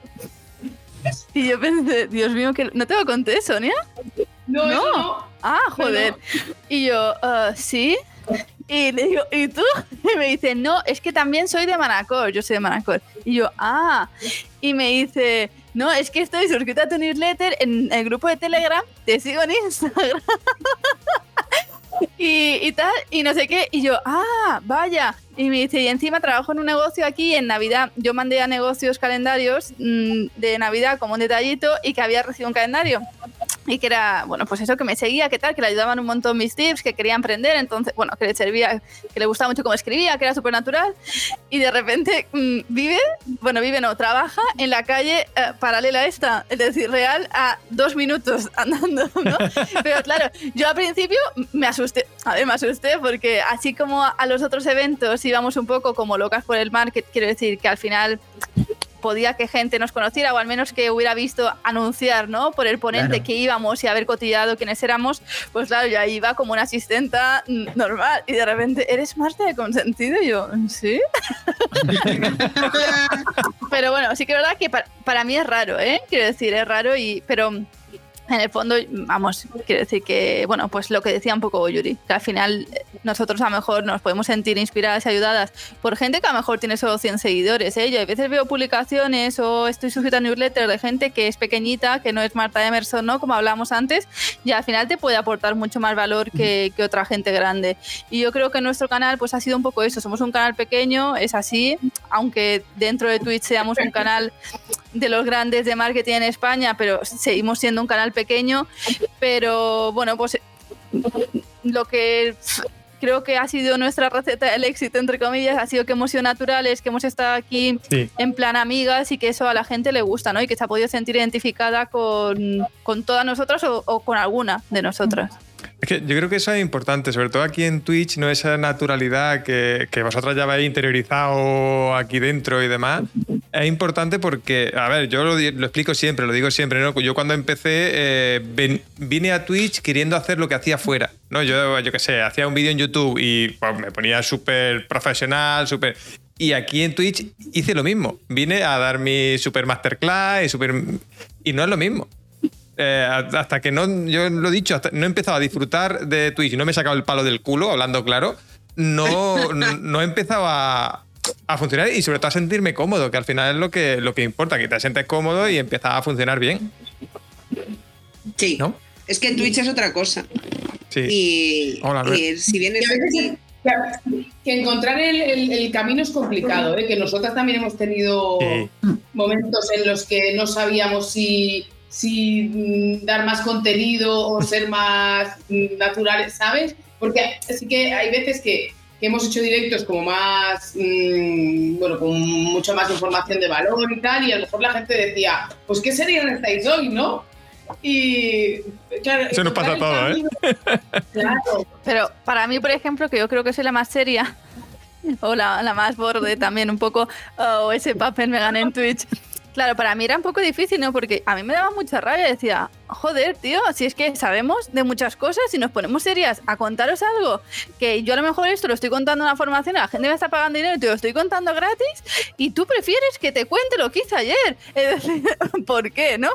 Y yo pensé, Dios mío, que ¿no te lo conté, Sonia? No, No. eso no. Ah, joder. Y yo, "Ah, sí. Y le digo, ¿y tú? Y me dice, no, es que también soy de Manacor, yo soy de Manacor. Y yo, ah. Y me dice, no, es que estoy suscrita a tu newsletter en el grupo de Telegram, te sigo en Instagram. y, y tal, y no sé qué. Y yo, ah, vaya. Y me dice, y encima trabajo en un negocio aquí en Navidad. Yo mandé a negocios calendarios mm, de Navidad como un detallito y que había recibido un calendario. Y que era, bueno, pues eso que me seguía, que tal, que le ayudaban un montón mis tips, que quería emprender, entonces, bueno, que le servía, que le gustaba mucho cómo escribía, que era súper natural. Y de repente mm, vive, bueno, vive no, trabaja en la calle eh, paralela a esta, es decir, real, a dos minutos andando, ¿no? Pero claro, yo al principio me asusté, a ver, me asusté porque así como a los otros eventos íbamos un poco como locas por el market, quiero decir que al final podía que gente nos conociera o al menos que hubiera visto anunciar, ¿no? Por el ponente Claro. que íbamos y haber cotillado quiénes éramos, pues claro, yo ahí iba como una asistenta normal y de repente, ¿eres Marta de consentido? Y yo, ¿sí? Pero bueno, sí que es verdad que para, para mí es raro, ¿eh? Quiero decir, es raro y... Pero en el fondo, vamos, quiero decir que, bueno, pues lo que decía un poco Yuri, que al final eh, nosotros a lo mejor nos podemos sentir inspiradas y ayudadas por gente que a lo mejor tiene solo 100 seguidores. ¿eh? Yo a veces veo publicaciones o estoy suscrita a newsletters de gente que es pequeñita, que no es Marta Emerson, ¿no? Como hablábamos antes, y al final te puede aportar mucho más valor que, que otra gente grande. Y yo creo que nuestro canal pues ha sido un poco eso, somos un canal pequeño, es así, aunque dentro de Twitch seamos un canal de los grandes de marketing en España, pero seguimos siendo un canal pequeño. Pero bueno, pues lo que creo que ha sido nuestra receta del éxito, entre comillas, ha sido que hemos sido naturales, que hemos estado aquí Sí. en plan amigas y que eso a la gente le gusta, ¿no? Y que se ha podido sentir identificada con, con todas nosotras o, o con alguna de nosotras. Es que yo creo que eso es importante, sobre todo aquí en Twitch, no esa naturalidad que, que vosotras ya habéis interiorizado aquí dentro y demás. Es importante porque, a ver, yo lo, explico siempre, lo digo siempre, ¿no? Yo cuando empecé eh, vine a Twitch queriendo hacer lo que hacía fuera, ¿no? Yo, yo qué sé, hacía un vídeo en YouTube y pues, me ponía súper profesional, súper... Y aquí en Twitch hice lo mismo. Vine a dar mi super masterclass y super... Y no es lo mismo. Eh, hasta que no, yo lo he dicho, hasta no he empezado a disfrutar de Twitch y no me he sacado el palo del culo, hablando claro, no, no, no he empezado a, a funcionar y sobre todo a sentirme cómodo, que al final es lo que, lo que importa, que te sientes cómodo y empieza a funcionar bien, Sí. ¿no? Es que en Twitch es otra cosa. Sí. Y, Hola, y si aquí. que, que encontrar el, el- el camino es complicado, ¿eh? que nosotras también hemos tenido Sí. momentos en los que no sabíamos si, si mm, dar más contenido o ser más naturales, ¿sabes? Porque sí que hay veces que, que hemos hecho directos como más, mm, bueno, con mucha más información de valor y tal, y a lo mejor la gente decía, pues qué serie estáis hoy, ¿no? Y claro, Eso nos pasa todos, ¿eh? Claro. Pero para mí, por ejemplo, que yo creo que soy la más seria, o la, la más borde también un poco, o ese papel me gané en Twitch. Claro, para mí era un poco difícil, ¿no? Porque a mí me daba mucha rabia. Decía, joder, tío, si es que sabemos de muchas cosas y nos ponemos serias a contaros algo, que yo a lo mejor esto lo estoy contando en una formación, la gente me está pagando dinero y te lo estoy contando gratis, y tú prefieres que te cuente lo que hice ayer. Es decir, ¿por qué, no?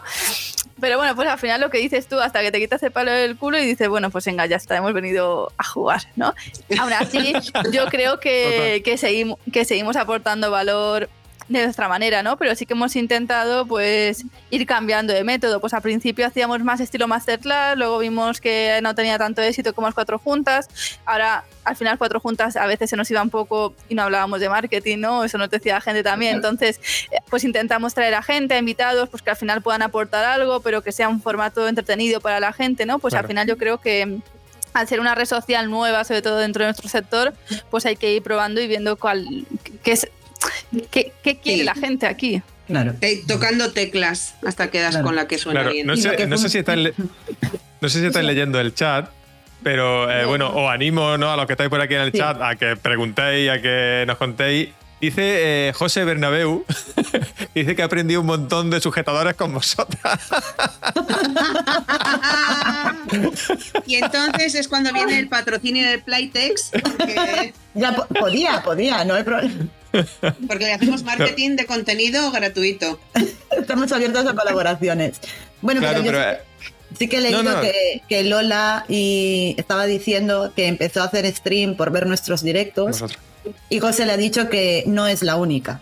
Pero bueno, pues al final lo que dices tú, hasta que te quitas el palo del culo y dices, bueno, pues venga, ya está, hemos venido a jugar, ¿no? Aún así, yo creo que, que, seguimos, que seguimos aportando valor de nuestra manera, ¿no? Pero sí que hemos intentado, pues, ir cambiando de método. Pues al principio hacíamos más estilo masterclass, luego vimos que no tenía tanto éxito como las cuatro juntas. Ahora, al final, cuatro juntas a veces se nos iba un poco y no hablábamos de marketing, ¿no? Eso nos decía la gente también. Entonces, eh, pues intentamos traer a gente, a invitados, pues que al final puedan aportar algo, pero que sea un formato entretenido para la gente, ¿no? Pues Claro. al final yo creo que al ser una red social nueva, sobre todo dentro de nuestro sector, pues hay que ir probando y viendo cuál, qué, es, qué, qué quiere Sí. la gente aquí. Claro. Te- tocando teclas hasta que das Claro. con la que suena Claro, bien. no sé, que no sé fun- si están le- no sé si estáis leyendo el chat, pero eh, bueno, os animo ¿no? a los que estáis por aquí en el Sí. chat a que preguntéis, a que nos contéis. Dice eh, José Bernabeu, dice que ha aprendido un montón de sujetadores con vosotras. y entonces es cuando viene el patrocinio de Playtex, porque, Ya po- podía, podía, no hay problema. porque le hacemos marketing de contenido gratuito. Estamos abiertos a colaboraciones. Bueno, Claro, pero yo pero sí que he leído No, no. Que, que Lola y estaba diciendo que empezó a hacer stream por ver nuestros directos y José le ha dicho que no es la única.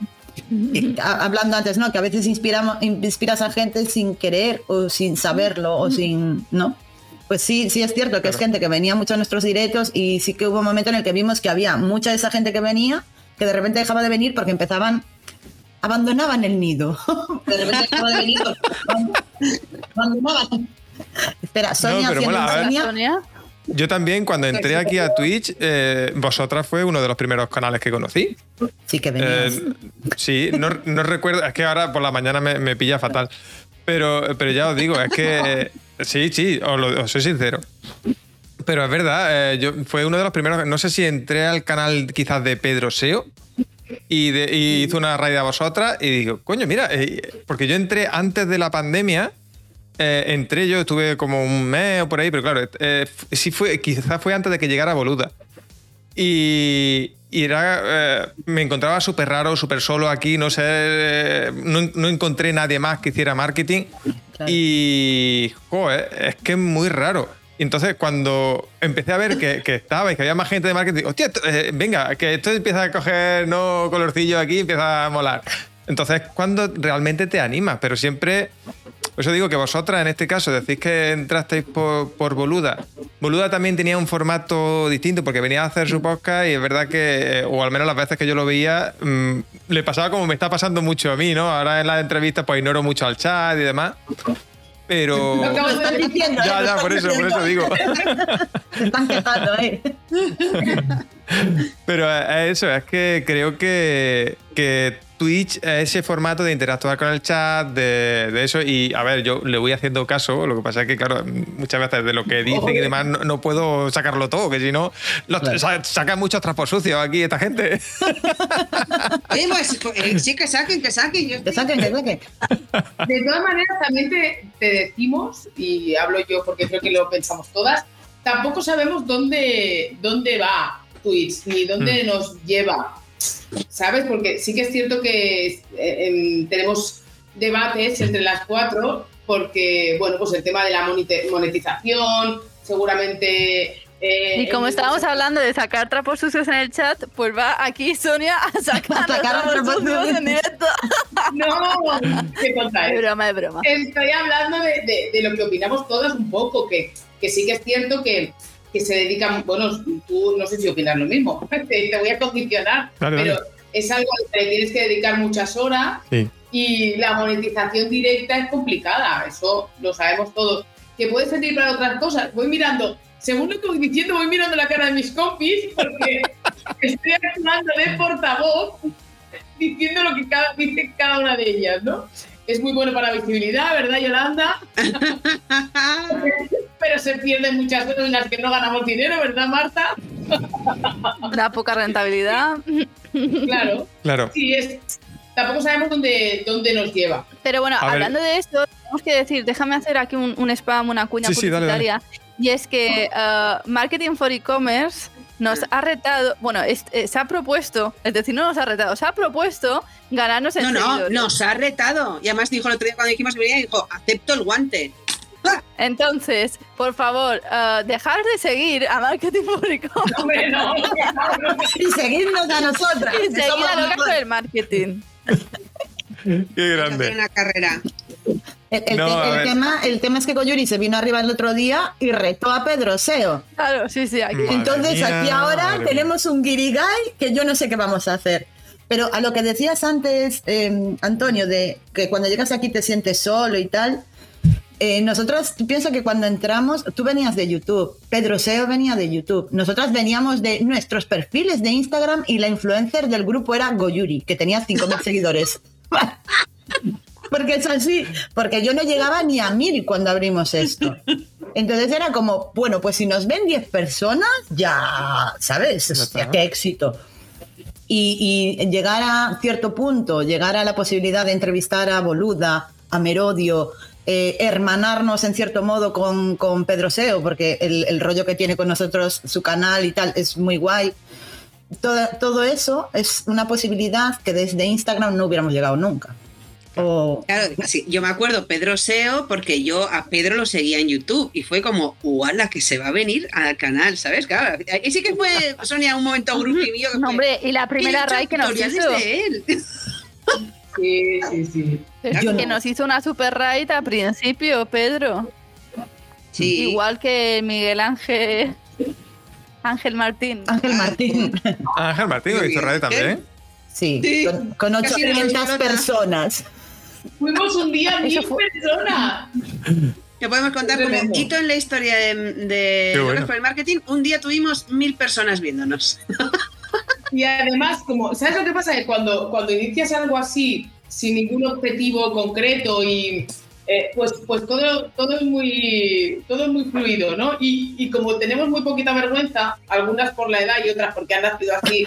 Y, a- hablando antes, ¿no? Que a veces inspiramos, inspiras a gente sin querer o sin saberlo o sin, ¿no? Pues sí, sí es cierto que es gente que venía mucho a nuestros directos y sí que hubo un momento en el que vimos que había mucha de esa gente que venía que de repente dejaba de venir porque empezaban abandonaban el nido. de repente dejaba de venir porque abandonaban. Espera, Sonia pero haciendo mola, a ver. Sonia. Sonia. Yo también, cuando entré aquí a Twitch, eh, vosotras fue uno de los primeros canales que conocí. Sí que venías. Eh, sí, no, no recuerdo, es que ahora por la mañana me, me pilla fatal. Pero, pero ya os digo, es que eh, sí, sí, os, lo- os soy sincero. Pero es verdad, eh, yo fue uno de los primeros, no sé si entré al canal quizás de Pedro Seo y, de- y hizo una raid a vosotras y digo, coño, mira, eh, porque yo entré antes de la pandemia, eh, entré yo, estuve como un mes o por ahí, pero claro, eh, f- sí fue, quizás fue antes de que llegara Boluda. Y, y era, eh, me encontraba súper raro, súper solo aquí, no sé, eh, no, no encontré nadie más que hiciera marketing. Claro. Y, joder, es que es muy raro. Entonces cuando empecé a ver que, que estaba y que había más gente de marketing, hostia, eh, venga, que esto empieza a coger no colorcillo aquí, empieza a molar. Entonces, cuando realmente te animas, pero siempre por eso digo que vosotras, en este caso, decís que entrasteis por, por Boluda. Boluda también tenía un formato distinto porque venía a hacer su podcast y es verdad que, o al menos las veces que yo lo veía, mm, le pasaba como me está pasando mucho a mí, ¿no? Ahora en las entrevistas pues ignoro mucho al chat y demás. Pero... Lo Lo están diciendo, ¿eh? Ya, Lo ya, por eso, por eso digo. Se están quejando, ¿eh? Pero eh, eso, es que creo que, que Twitch es ese formato de interactuar con el chat, de, de eso. Y a ver, yo le voy haciendo caso. Lo que pasa es que, claro, muchas veces de lo que dicen y demás no, no puedo sacarlo todo, que si no, los- Claro. sa- sacan muchos trapos sucios aquí esta gente. Oye, pues, eh, sí que saquen, que saquen. Yo Que saquen, que saquen. De todas maneras, también te, te decimos, y hablo yo porque creo que lo pensamos todas, tampoco sabemos dónde, dónde va Twitch, ni dónde nos lleva, ¿sabes? Porque sí que es cierto que eh, em, tenemos debates entre las cuatro, porque, bueno, pues el tema de la monetización, seguramente... eh, Y como el- estábamos hablando de sacar trapos sucios en el chat, pues va aquí Sonia a sacar, A sacar los trapos sucios en directo. No, ¿qué Es contáis? broma, es broma. Estoy hablando de, de- de lo que opinamos todas un poco, que, que sí que es cierto que, que se dedican, bueno, tú no sé si opinas lo mismo, te, te voy a condicionar, Dale, pero dale. es algo al que le tienes que dedicar muchas horas Sí. y la monetización directa es complicada, eso lo sabemos todos. Que puede servir para otras cosas, voy mirando, según lo que voy diciendo, voy mirando la cara de mis compis porque estoy actuando de portavoz diciendo lo que cada, dice cada una de ellas, ¿no? Es muy bueno para visibilidad, ¿verdad, Yolanda? Pero se pierden muchas cosas en las que no ganamos dinero, ¿verdad, Marta? Da poca rentabilidad. Claro. Claro. Sí, es. Tampoco sabemos dónde, dónde nos lleva. Pero bueno, A ver. hablando de esto, tenemos que decir, déjame hacer aquí un, un spam, una cuña Sí, sí, dale, dale. publicitaria. Y es que uh, Marketing for E-Commerce nos ha retado, bueno, es- eh, se ha propuesto, es decir, no nos ha retado, se ha propuesto ganarnos el No, no, nos ha retado. Y además dijo el otro día cuando dijimos que venía, dijo, acepto el guante. Entonces, por favor, uh, dejar de seguir a Marketing E-Commerce Hombre, no, Y seguirnos a nosotras. y seguir somos a loca mejor. con el marketing. Qué grande. una carrera. El, el No, te- a el ver. tema, el tema es que Goyuri se vino arriba el otro día y retó a Pedro Seo. Claro, sí, sí, aquí. Entonces mía, aquí ahora tenemos un guirigay que yo no sé qué vamos a hacer. Pero a lo que decías antes, eh, Antonio, de que cuando llegas aquí te sientes solo y tal, eh, nosotros pienso que cuando entramos, tú venías de YouTube, Pedro Seo venía de YouTube, nosotras veníamos de nuestros perfiles de Instagram y la influencer del grupo era Goyuri, que tenía 5.000 seguidores. Porque es así, porque yo no llegaba ni a mil cuando abrimos esto. Entonces era como, bueno, pues si nos ven 10 personas, ya, ¿sabes? Hostia, qué éxito. Y, y llegar a cierto punto, llegar a la posibilidad de entrevistar a Boluda, a Merodio, eh, hermanarnos en cierto modo con, con Pedro Seo, porque el, el rollo que tiene con nosotros, su canal y tal, es muy guay. Todo, todo eso es una posibilidad que desde Instagram no hubiéramos llegado nunca. O, Claro, sí, yo me acuerdo Pedro Seo porque yo a Pedro lo seguía en YouTube y fue como, ¡Uala, que se va a venir al canal! ¿Sabes? Claro, y sí que fue, Sonia, un momento grupi mío. No, hombre, y la primera "He hecho raid que nos hizo. de él". Sí, sí, sí. Que no. nos hizo una super raid al principio, Pedro. Sí. Igual que Miguel Ángel. Ángel Martín. Ángel Martín, Ángel Martín lo hizo radio también. sí, Sí, con, con casi nos 800 explota. personas. Fuimos un día mil personas. Que podemos contar como Tremendo. hito en la historia de, de bueno. por el marketing. Un día tuvimos mil personas viéndonos. Y además, como, ¿sabes lo que pasa? Que cuando, cuando inicias algo así, sin ningún objetivo concreto y eh, pues, pues todo, todo es muy todo es muy fluido, ¿no? Y, y como tenemos muy poquita vergüenza, algunas por la edad y otras porque han nacido así,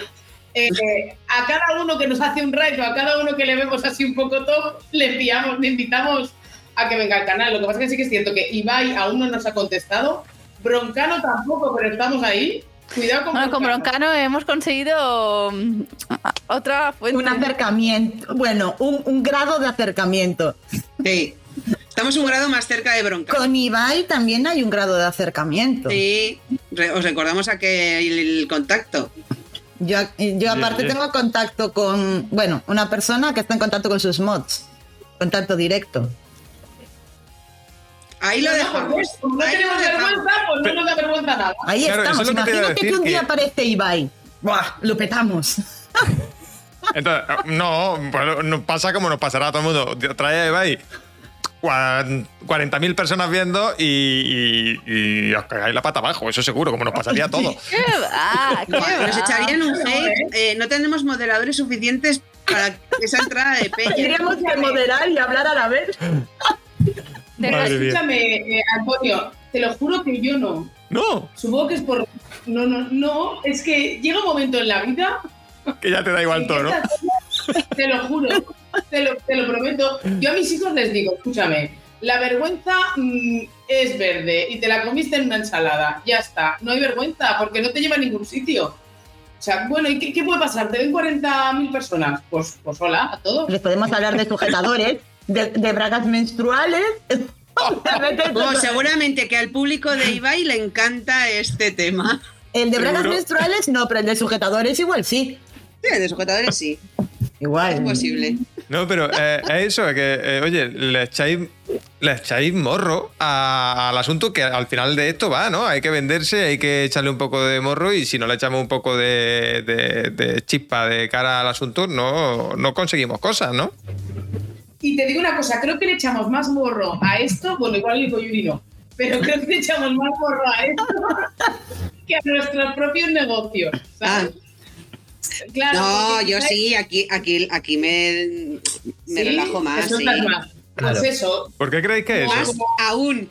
eh, eh, a cada uno que nos hace un reto, a cada uno que le vemos así un poco top, le enviamos, le invitamos a que venga al canal. Lo que pasa es que sí que es cierto que Ibai aún no nos ha contestado, Broncano tampoco, pero estamos ahí. Cuidado con Bueno, con Broncano hemos conseguido mm, otra fuente. Un acercamiento, bueno, un, un grado de acercamiento. Sí. Estamos un grado más cerca de bronca. Con Ibai también hay un grado de acercamiento. Sí. Os recordamos a que el, el contacto. Yo, yo aparte tengo contacto con, bueno, una persona que está en contacto con sus mods. Contacto directo. Ahí lo No, no, no tenemos vergüenza, pues no nos da vergüenza nada. Ahí Claro, estamos. es que Imagínate que un día que- aparece Ibai. Buah, lo petamos. Entonces, no, pues no pasa como nos pasará a todo el mundo. Trae a Ibai cuan- 40.000 personas viendo y, y- y os cagáis la pata abajo, eso seguro, como nos pasaría a todos. ¿Qué va? ¿Qué Nos echarían un hate. eh, no tenemos moderadores suficientes para esa entrada de peña. Tendríamos que moderar y hablar a la vez. Pero Madre escúchame, eh, Antonio, te lo juro que yo no. No, Supongo que es por. No, no, no. Es que llega un momento en la vida. que ya te da igual todo, ¿no? Te lo juro, te lo, te lo prometo. Yo a mis hijos les digo, escúchame, la vergüenza mm, es verde y te la comiste en una ensalada. Ya está. No hay vergüenza porque no te lleva a ningún sitio. O sea, bueno, ¿y qué, qué puede pasar? ¿Te ven 40.000 personas? Pues, pues hola, a todos. Les podemos hablar de sujetadores, de, de bragas menstruales. Oh, seguramente que al público de Ibai le encanta este tema. El de bragas Seguro. menstruales no, pero el de sujetadores igual sí. Sí, de sujetadores sí, es Igual. posible. No, pero eh, es eso, que, eh, oye, le echáis, le echáis morro a- al asunto que al final de esto va, ¿no? Hay que venderse, hay que echarle un poco de morro y si no le echamos un poco de, de- de chispa de cara al asunto, no, no conseguimos cosas, ¿no? Y te digo una cosa, creo que le echamos más morro a esto, bueno, igual el Yuri no, pero creo que le echamos más morro a esto que a nuestros propios negocios. ¿sabes? Claro, No, yo sí, aquí, aquí, aquí me, me sí, relajo más. Sí. más. Claro. Pues eso, ¿Por qué creéis que Más eso? aún.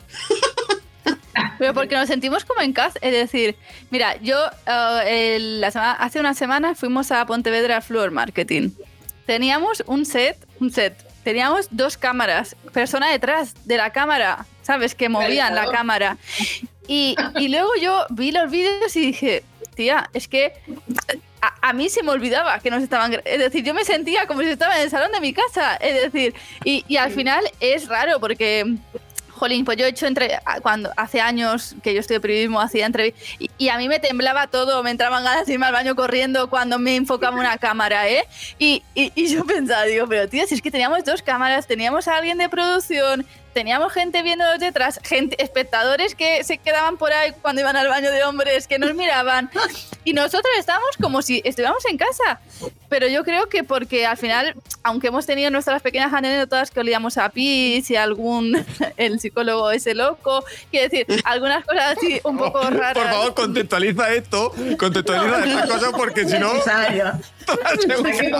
Pero porque nos sentimos como en casa. Es decir, mira, yo eh, el- la semana- hace una semana fuimos a Pontevedra Floor Marketing. Teníamos un set, un set. Teníamos dos cámaras, persona detrás de la cámara, ¿sabes? Que movían la cámara. Y, y luego yo vi los vídeos y dije, tía, es que a, a mí se me olvidaba que nos estaban... Es decir, yo me sentía como si estaba en el salón de mi casa. Es decir, y, y al final es raro porque... Jolín, pues yo he hecho entre cuando hace años que yo estudié periodismo, hacía entrevistas y, y a mí me temblaba todo, me entraban ganas de irme al baño corriendo cuando me enfocaba una cámara, ¿eh? Y, y, y yo pensaba, digo, pero tío, si es que teníamos dos cámaras, teníamos a alguien de producción, teníamos gente viéndonos detrás, gente, espectadores que se quedaban por ahí cuando iban al baño de hombres, que nos miraban. Y nosotros estábamos como si estuviéramos en casa. Pero yo creo que porque al final, aunque hemos tenido nuestras pequeñas anécdotas que olíamos a pis y algún, el psicólogo ese loco, quiero decir, algunas cosas así un poco raras. Por favor, contextualiza esto, contextualiza estas cosas porque si no... Hay que.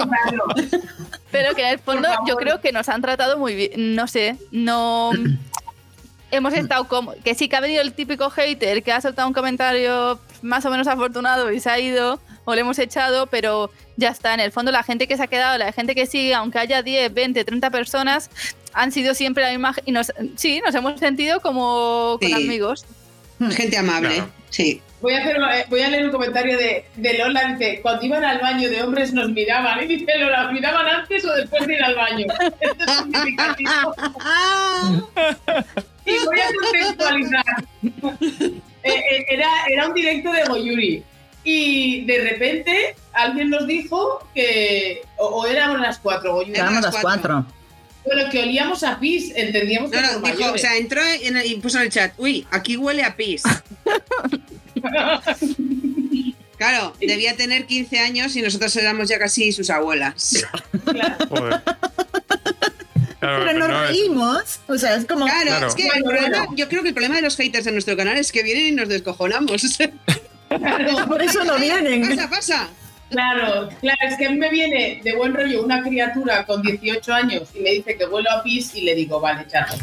Pero que en el fondo yo creo que nos han tratado muy bien. No sé, no. Hemos estado como. Que sí que ha venido el típico hater que ha soltado un comentario más o menos afortunado y se ha ido o le hemos echado, pero ya está. En el fondo, la gente que se ha quedado, la gente que sigue, aunque haya 10, 20, 30 personas, han sido siempre la misma. Y nos, sí, nos hemos sentido como con Sí. amigos. Gente amable. Claro. Sí. Voy a, hacer, eh, voy a leer un comentario de, de Lola. Dice: Cuando iban al baño de hombres nos miraban. Y dice Lola: ¿os miraban antes o después de ir al baño? Esto es significativo. Y voy a contextualizar. Eh, eh, era, era un directo de Goyuri. Y de repente alguien nos dijo que. O, o éramos las cuatro, Goyuri. Quedamos las cuatro. cuatro. Pero que olíamos a pis, entendíamos que No, dijo, o sea, entró en- y puso en el chat, uy, aquí huele a pis. Claro, debía tener 15 años y nosotros éramos ya casi sus abuelas. Joder. Claro, Pero nos no es- reímos. O sea, es como. Claro, Claro. es que el problema- bueno. yo creo que el problema de los haters de nuestro canal es que vienen y nos descojonamos. Por eso no vienen. pasa, pasa. Claro, claro, es que a mí me viene de buen rollo una criatura con 18 años y me dice que vuelo a pis y le digo, vale, chato.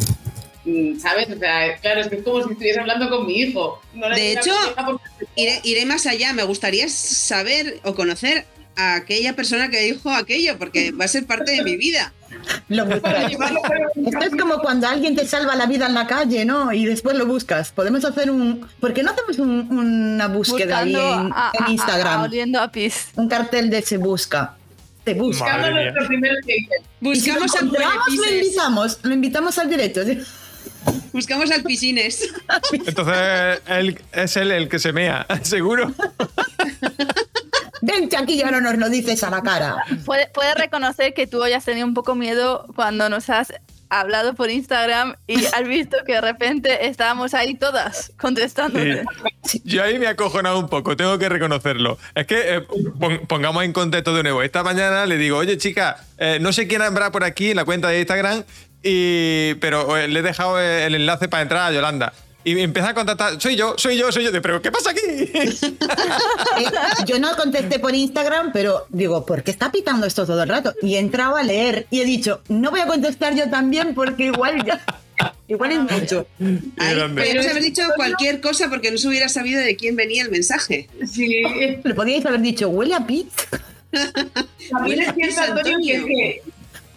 Mm, ¿Sabes? O sea, claro, es que es como si estuviese hablando con mi hijo. No De hecho, a porque- Iré, iré más allá, me gustaría saber o conocer a aquella persona que dijo aquello, porque va a ser parte de mi vida. Lo buscas. a Esto es como cuando alguien te salva la vida en la calle, ¿no? Y después lo buscas. Podemos hacer un. ¿Por qué no hacemos un- una búsqueda ahí en, a- en a- a- Instagram? oliendo a pis. un cartel de se busca. Te busca. Buscamos Madre mía. nuestro primer hater. Y si lo Buscamos lo invitamos. Lo invitamos al directo. Buscamos al pisines. Entonces él, es él el que se mea, seguro. Vente aquí y ahora nos lo dices a la cara. Puedes puede reconocer que tú hoy has tenido un poco miedo cuando nos has hablado por Instagram y has visto que de repente estábamos ahí todas contestándote. Yo ahí me he acojonado un poco, tengo que reconocerlo. Es que eh, pon- pongamos en contexto de nuevo. Esta mañana le digo, oye chica, eh, no sé quién habrá por aquí en la cuenta de Instagram, y, pero eh, le he dejado eh, el enlace para entrar a Yolanda. Y empieza a contactar, soy yo, soy yo, soy yo. Pero ¿qué pasa aquí? Eh, yo no contesté por Instagram, pero digo, ¿por qué está pitando esto todo el rato? Y he entrado a leer y he dicho, no voy a contestar yo también porque igual ya. Igual es mucho. Podríamos Pero haber dicho cualquier cosa porque no se hubiera sabido de quién venía el mensaje. Sí, Le podíais haber dicho, huele a pit. también es cierto, Antonio, que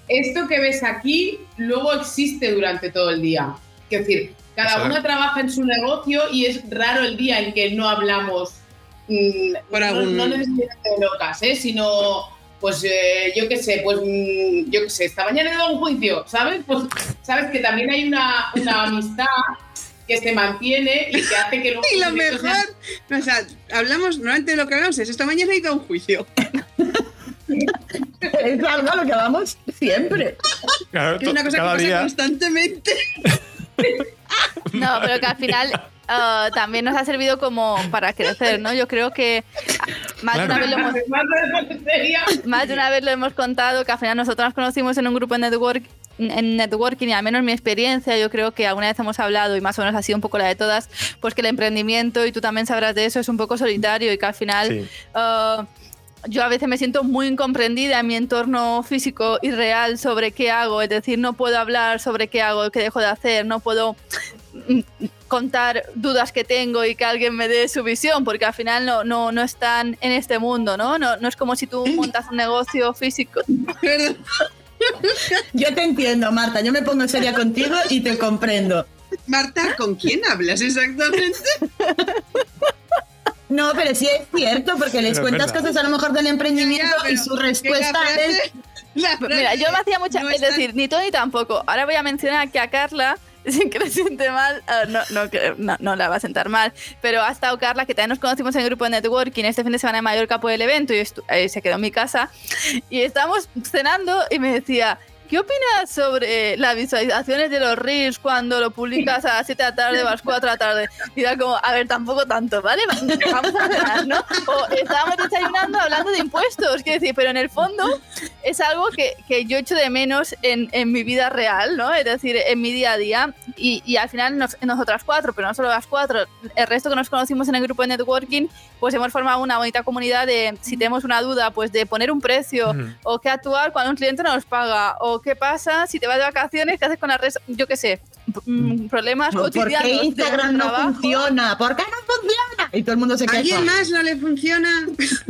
esto que ves aquí luego existe durante todo el día. Es decir, cada una trabaja en su negocio y es raro el día en que no hablamos mm, Por no, algún- no necesariamente locas, ¿eh? sino pues eh, yo qué sé, pues mm, yo qué sé, esta mañana he dado un juicio, ¿sabes? Pues sabes que también hay una, una amistad que se mantiene y que hace que luego Y lo mejor, o sea, hablamos, normalmente de lo que hablamos es esta mañana he ido a un juicio. Es algo a lo que vamos siempre. Claro, Que es una cosa que pasa día. constantemente. No, pero que al final ah, también nos ha servido como para crecer, ¿no? Yo creo que más de una vez lo hemos Más de tontería. Más de una vez lo hemos contado que al final nosotros nos conocimos en un grupo de network, en networking y al menos mi experiencia, yo creo que alguna vez hemos hablado y más o menos ha sido un poco la de todas, pues que el emprendimiento, y tú también sabrás de eso, es un poco solitario y que al final Sí. ah, yo a veces me siento muy incomprendida en mi entorno físico y real sobre qué hago, es decir, no puedo hablar sobre qué hago, qué dejo de hacer, no puedo mm, contar dudas que tengo y que alguien me dé su visión, porque al final no, no, no están en este mundo, ¿no? ¿no? No es como si tú montas un negocio físico. Yo te entiendo, Marta. Yo me pongo seria contigo y te comprendo. Marta, ¿con quién hablas exactamente? No, pero sí es cierto, porque les Pero cuentas verdad. cosas a lo mejor del emprendimiento Ya, y su respuesta frase- es. la Mira, yo me hacía mucha... no es decir, ni tú ni tampoco. Ahora voy a mencionar que a Carla sin que le siente mal, ah, no, no, que- no, no la va a sentar mal, pero ha estado Carla, que también nos conocimos en el grupo de networking este fin de semana en Mallorca por el evento y eh, se quedó en mi casa y estábamos cenando y me decía... ¿Qué opinas sobre las visualizaciones de los reels cuando lo publicas a las 7 de la tarde o a las 4 de la tarde? Y era como, a ver, tampoco tanto, ¿vale? Vamos a cenar, ¿no? O estábamos desayunando hablando de impuestos, quiero decir, pero en el fondo es algo que, que yo echo de menos en, en mi vida real, ¿no? Es decir, en mi día a día. Y, y al final, nos, nosotras cuatro, pero no solo las cuatro, el resto que nos conocimos en el grupo de networking, pues hemos formado una bonita comunidad de, si tenemos una duda, pues de poner un precio, Ujú. o qué actuar cuando un cliente no nos paga, o qué pasa si te vas de vacaciones, qué haces con las redes, yo qué sé, mm, problemas ¿Por cotidianos. qué de Instagram no trabajo. funciona? ¿Por qué no funciona? Y todo el mundo se ¿A queja. alguien más no le funciona?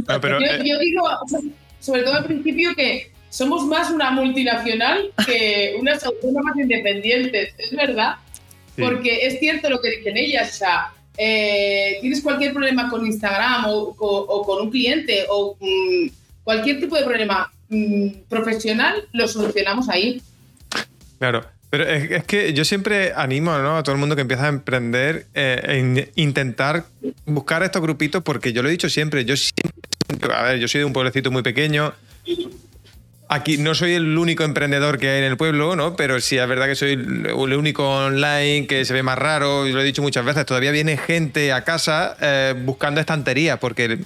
No, pero, yo, eh, yo digo, sobre todo al principio, que somos más una multinacional que unas autónomas independientes. Es verdad. Sí. Porque es cierto lo que dicen ellas. O sea, eh, tienes cualquier problema con Instagram o con un cliente o mm, cualquier tipo de problema mm, profesional, lo solucionamos ahí. Claro, pero es, que yo siempre animo ¿no? a todo el mundo que empieza a emprender en intentar buscar estos grupitos porque yo lo he dicho siempre, yo siempre, a ver, yo soy de un pueblecito muy pequeño. Aquí no soy el único emprendedor que hay en el pueblo, ¿no? Pero sí es verdad que soy el único online que se ve más raro, y lo he dicho muchas veces, todavía viene gente a casa eh, buscando estanterías porque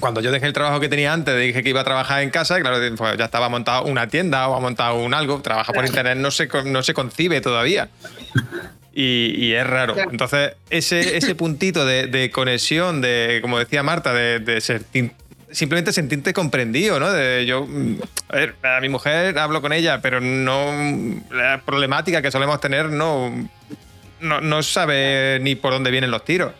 cuando yo dejé el trabajo que tenía antes, dije que iba a trabajar en casa, claro, pues ya estaba montado una tienda o ha montado un algo, trabaja por internet, no se, no se concibe todavía. Y, y es raro. Entonces, ese, ese puntito de, de conexión, de, como decía Marta, de, de sentir- simplemente sentirte comprendido, ¿no? De yo, a ver, a mi mujer hablo con ella, pero no, la problemática que solemos tener no, no, no sabe ni por dónde vienen los tiros.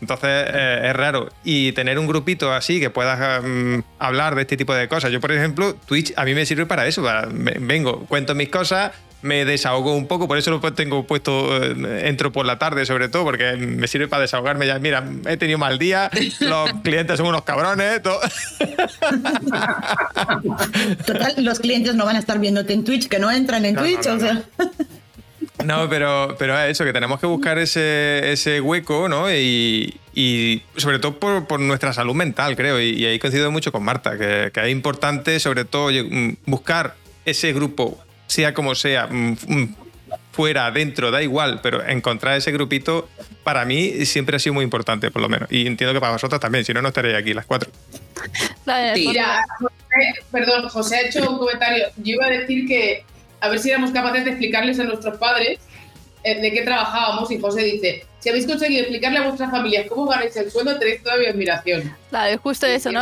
Entonces eh, es raro. Y tener un grupito así que puedas mm, hablar de este tipo de cosas. Yo, por ejemplo, Twitch a mí me sirve para eso. para- vengo, cuento mis cosas, me desahogo un poco. Por eso lo tengo puesto, eh, entro por la tarde sobre todo, porque me sirve para desahogarme. Ya, mira, he tenido mal día, los clientes son unos cabrones. todo. Total, los clientes no van a estar viéndote en Twitch, que no entran en No, no, Twitch, no, o sea. No, pero, pero es eso, que tenemos que buscar ese, ese hueco, ¿no? Y, y sobre todo por, por nuestra salud mental, creo. Y, y ahí coincido mucho con Marta, que, que es importante, sobre todo, mm, buscar ese grupo, sea como sea, mm, mm, fuera, dentro, da igual, pero encontrar ese grupito, para mí siempre ha sido muy importante, por lo menos. Y entiendo que para vosotros también, si no, no estaréis aquí las cuatro. Mira, José- perdón, José ha hecho un comentario. Yo iba a decir que a ver si éramos capaces de explicarles a nuestros padres eh, de qué trabajábamos y José dice, si habéis conseguido explicarle a vuestras familias cómo ganáis el sueldo, tenéis toda mi admiración. Claro, es justo eso, ¿no?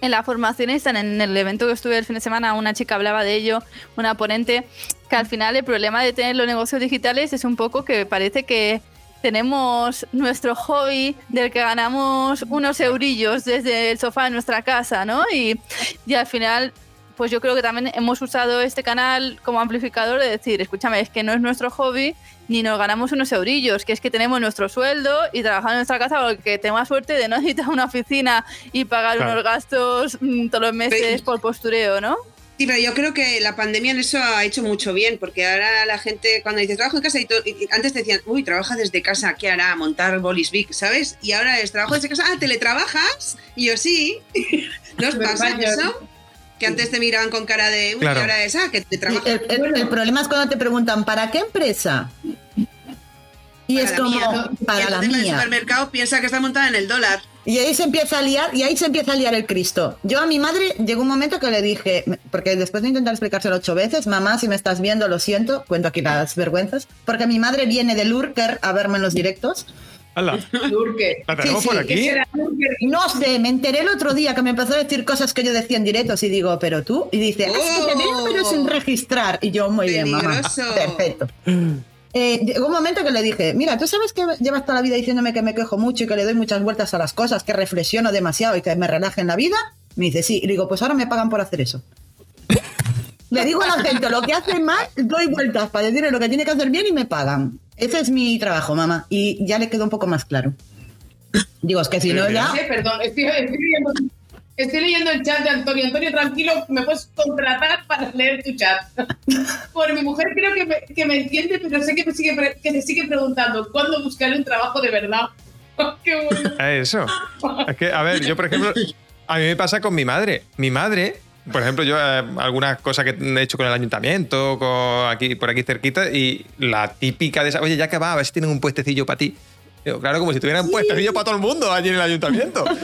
En la formación esta, en el evento que estuve el fin de semana, una chica hablaba de ello, una ponente, que al final el problema de tener los negocios digitales es un poco que parece que tenemos nuestro hobby del que ganamos unos eurillos desde el sofá de nuestra casa, ¿no? Y, y al final, pues yo creo que también hemos usado este canal como amplificador de decir, escúchame, es que no es nuestro hobby ni nos ganamos unos eurillos, que es que tenemos nuestro sueldo y trabajamos en nuestra casa porque tenemos suerte de no necesitar una oficina y pagar Claro. unos gastos mm, todos los meses Pero- por postureo, ¿no? Sí, pero yo creo que la pandemia en eso ha hecho mucho bien, porque ahora la gente, cuando dice trabajo en casa, y y- antes te decían, uy, trabaja desde casa, ¿qué hará? Montar bolis big, ¿sabes? Y ahora es trabajo desde casa, ah, ¿teletrabajas? Y yo sí. ¿No os Me pasa eso? Que antes te miraban con cara de, uy, Claro. ahora es, ah, que te Y trabajas. El, el- el problema es cuando te preguntan, ¿para qué empresa? Y Para es como, mía, ¿no? Y para la entonces el mía. supermercado piensa que está montada en el dólar. Y ahí se empieza a liar, y ahí se empieza a liar el Cristo. Yo a mi madre llegó un momento que le dije, porque después de intentar explicárselo ocho veces, mamá, si me estás viendo, lo siento, cuento aquí las vergüenzas, porque mi madre viene de Lurker a verme en los directos. ¡Hala! Lurker. ¿La tenemos Sí, por sí, ¿Qué aquí? será? No sé, me enteré el otro día que me empezó a decir cosas que yo decía en directos y digo, pero tú, y dice, "Ah, es que te veo pero sin registrar. Y yo, muy bien, mamá. Perfecto. Eh, llegó un momento que le dije, mira, tú sabes que llevas toda la vida diciéndome que me quejo mucho y que le doy muchas vueltas a las cosas, que reflexiono demasiado y que me relaje en la vida. Me dice, sí. Y le digo, pues ahora me pagan por hacer eso. Le digo a la gente lo que hace mal, doy vueltas para decirle lo que tiene que hacer bien y me pagan. Ese es mi trabajo, mamá. Y ya le quedó un poco más claro. Digo, es que si no ya... Eh, perdón, estoy, estoy viendo, Estoy leyendo el chat de Antonio. Antonio, tranquilo, me puedes contratar para leer tu chat. Por mi mujer creo que me, que me entiende, pero sé que me sigue, que se sigue preguntando cuándo buscaré un trabajo de verdad. Qué bueno. Es eso. Es que, a ver, yo, por ejemplo, a mí me pasa con mi madre. Mi madre, por ejemplo, yo eh, algunas cosas que he hecho con el ayuntamiento, con aquí, por aquí cerquita, y la típica de esa, oye, ya que va, a ver si tienen un puestecillo para ti. Digo, claro, como si tuvieran un puestecillo para todo el mundo allí en el ayuntamiento.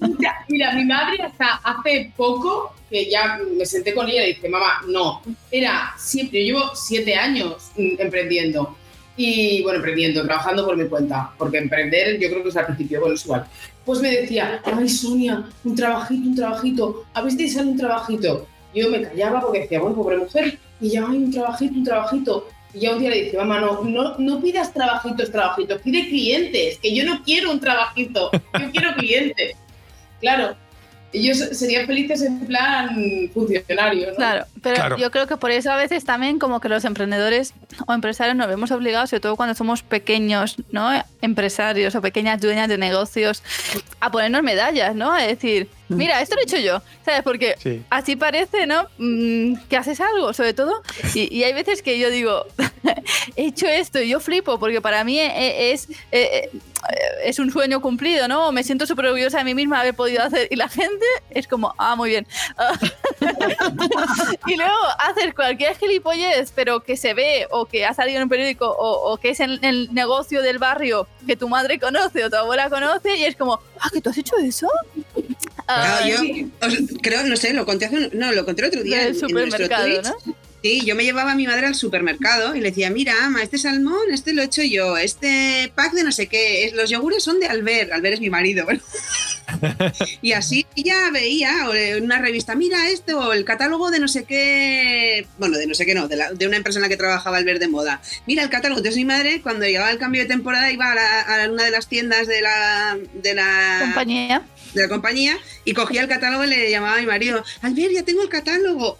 Mira, mira, mi madre hasta hace poco, que ya me senté con ella y dije, mamá, no, era siempre, yo llevo siete años mm, emprendiendo. Y bueno, emprendiendo, trabajando por mi cuenta, porque emprender yo creo que es al principio, bueno, es igual. Pues me decía, ay Sonia, un trabajito, un trabajito, a ver si sale un trabajito. Yo me callaba porque decía, bueno, pobre mujer, y ya, ay, un trabajito, un trabajito. Y ya un día le dije, mamá, no, no, no pidas trabajitos, trabajitos, pide clientes, que yo no quiero un trabajito, yo quiero clientes. Claro, ellos serían felices en plan funcionario, ¿no? Claro, pero Claro. yo creo que por eso a veces también como que los emprendedores o empresarios nos vemos obligados, sobre todo cuando somos pequeños, ¿no? Empresarios o pequeñas dueñas de negocios, a ponernos medallas, ¿no? A decir, mira, esto lo he hecho yo, ¿sabes? Porque Sí. así parece, ¿no? Mm, que haces algo, sobre todo. Y, y hay veces que yo digo, he hecho esto y yo flipo, porque para mí e- es, eh, eh, es un sueño cumplido, ¿no? Me siento súper orgullosa de mí misma de haber podido hacer. Y la gente es como, ah, muy bien. y luego hacer cualquier gilipollez, pero que se ve o que ha salido en un periódico o, o que es en el negocio del barrio que tu madre conoce o tu abuela conoce y es como, ah, que tú has hecho eso. Ah, Claro, yo os- creo, no sé, lo conté hace un- no, lo conté otro día en, en nuestro Twitch. ¿no? Sí, yo me llevaba a mi madre al supermercado y le decía, mira, ama, este salmón, este lo he hecho yo, este pack de no sé qué, los yogures son de Albert, Albert es mi marido. y así ella veía en una revista, mira esto, el catálogo de no sé qué, bueno, de no sé qué no, de, la- de una empresa que trabajaba Albert de moda. Mira el catálogo, entonces mi madre cuando llegaba el cambio de temporada iba a, la- a una de las tiendas de la... De la Compañía. De la compañía y cogía el catálogo y le llamaba a mi marido, Albert, ya tengo el catálogo.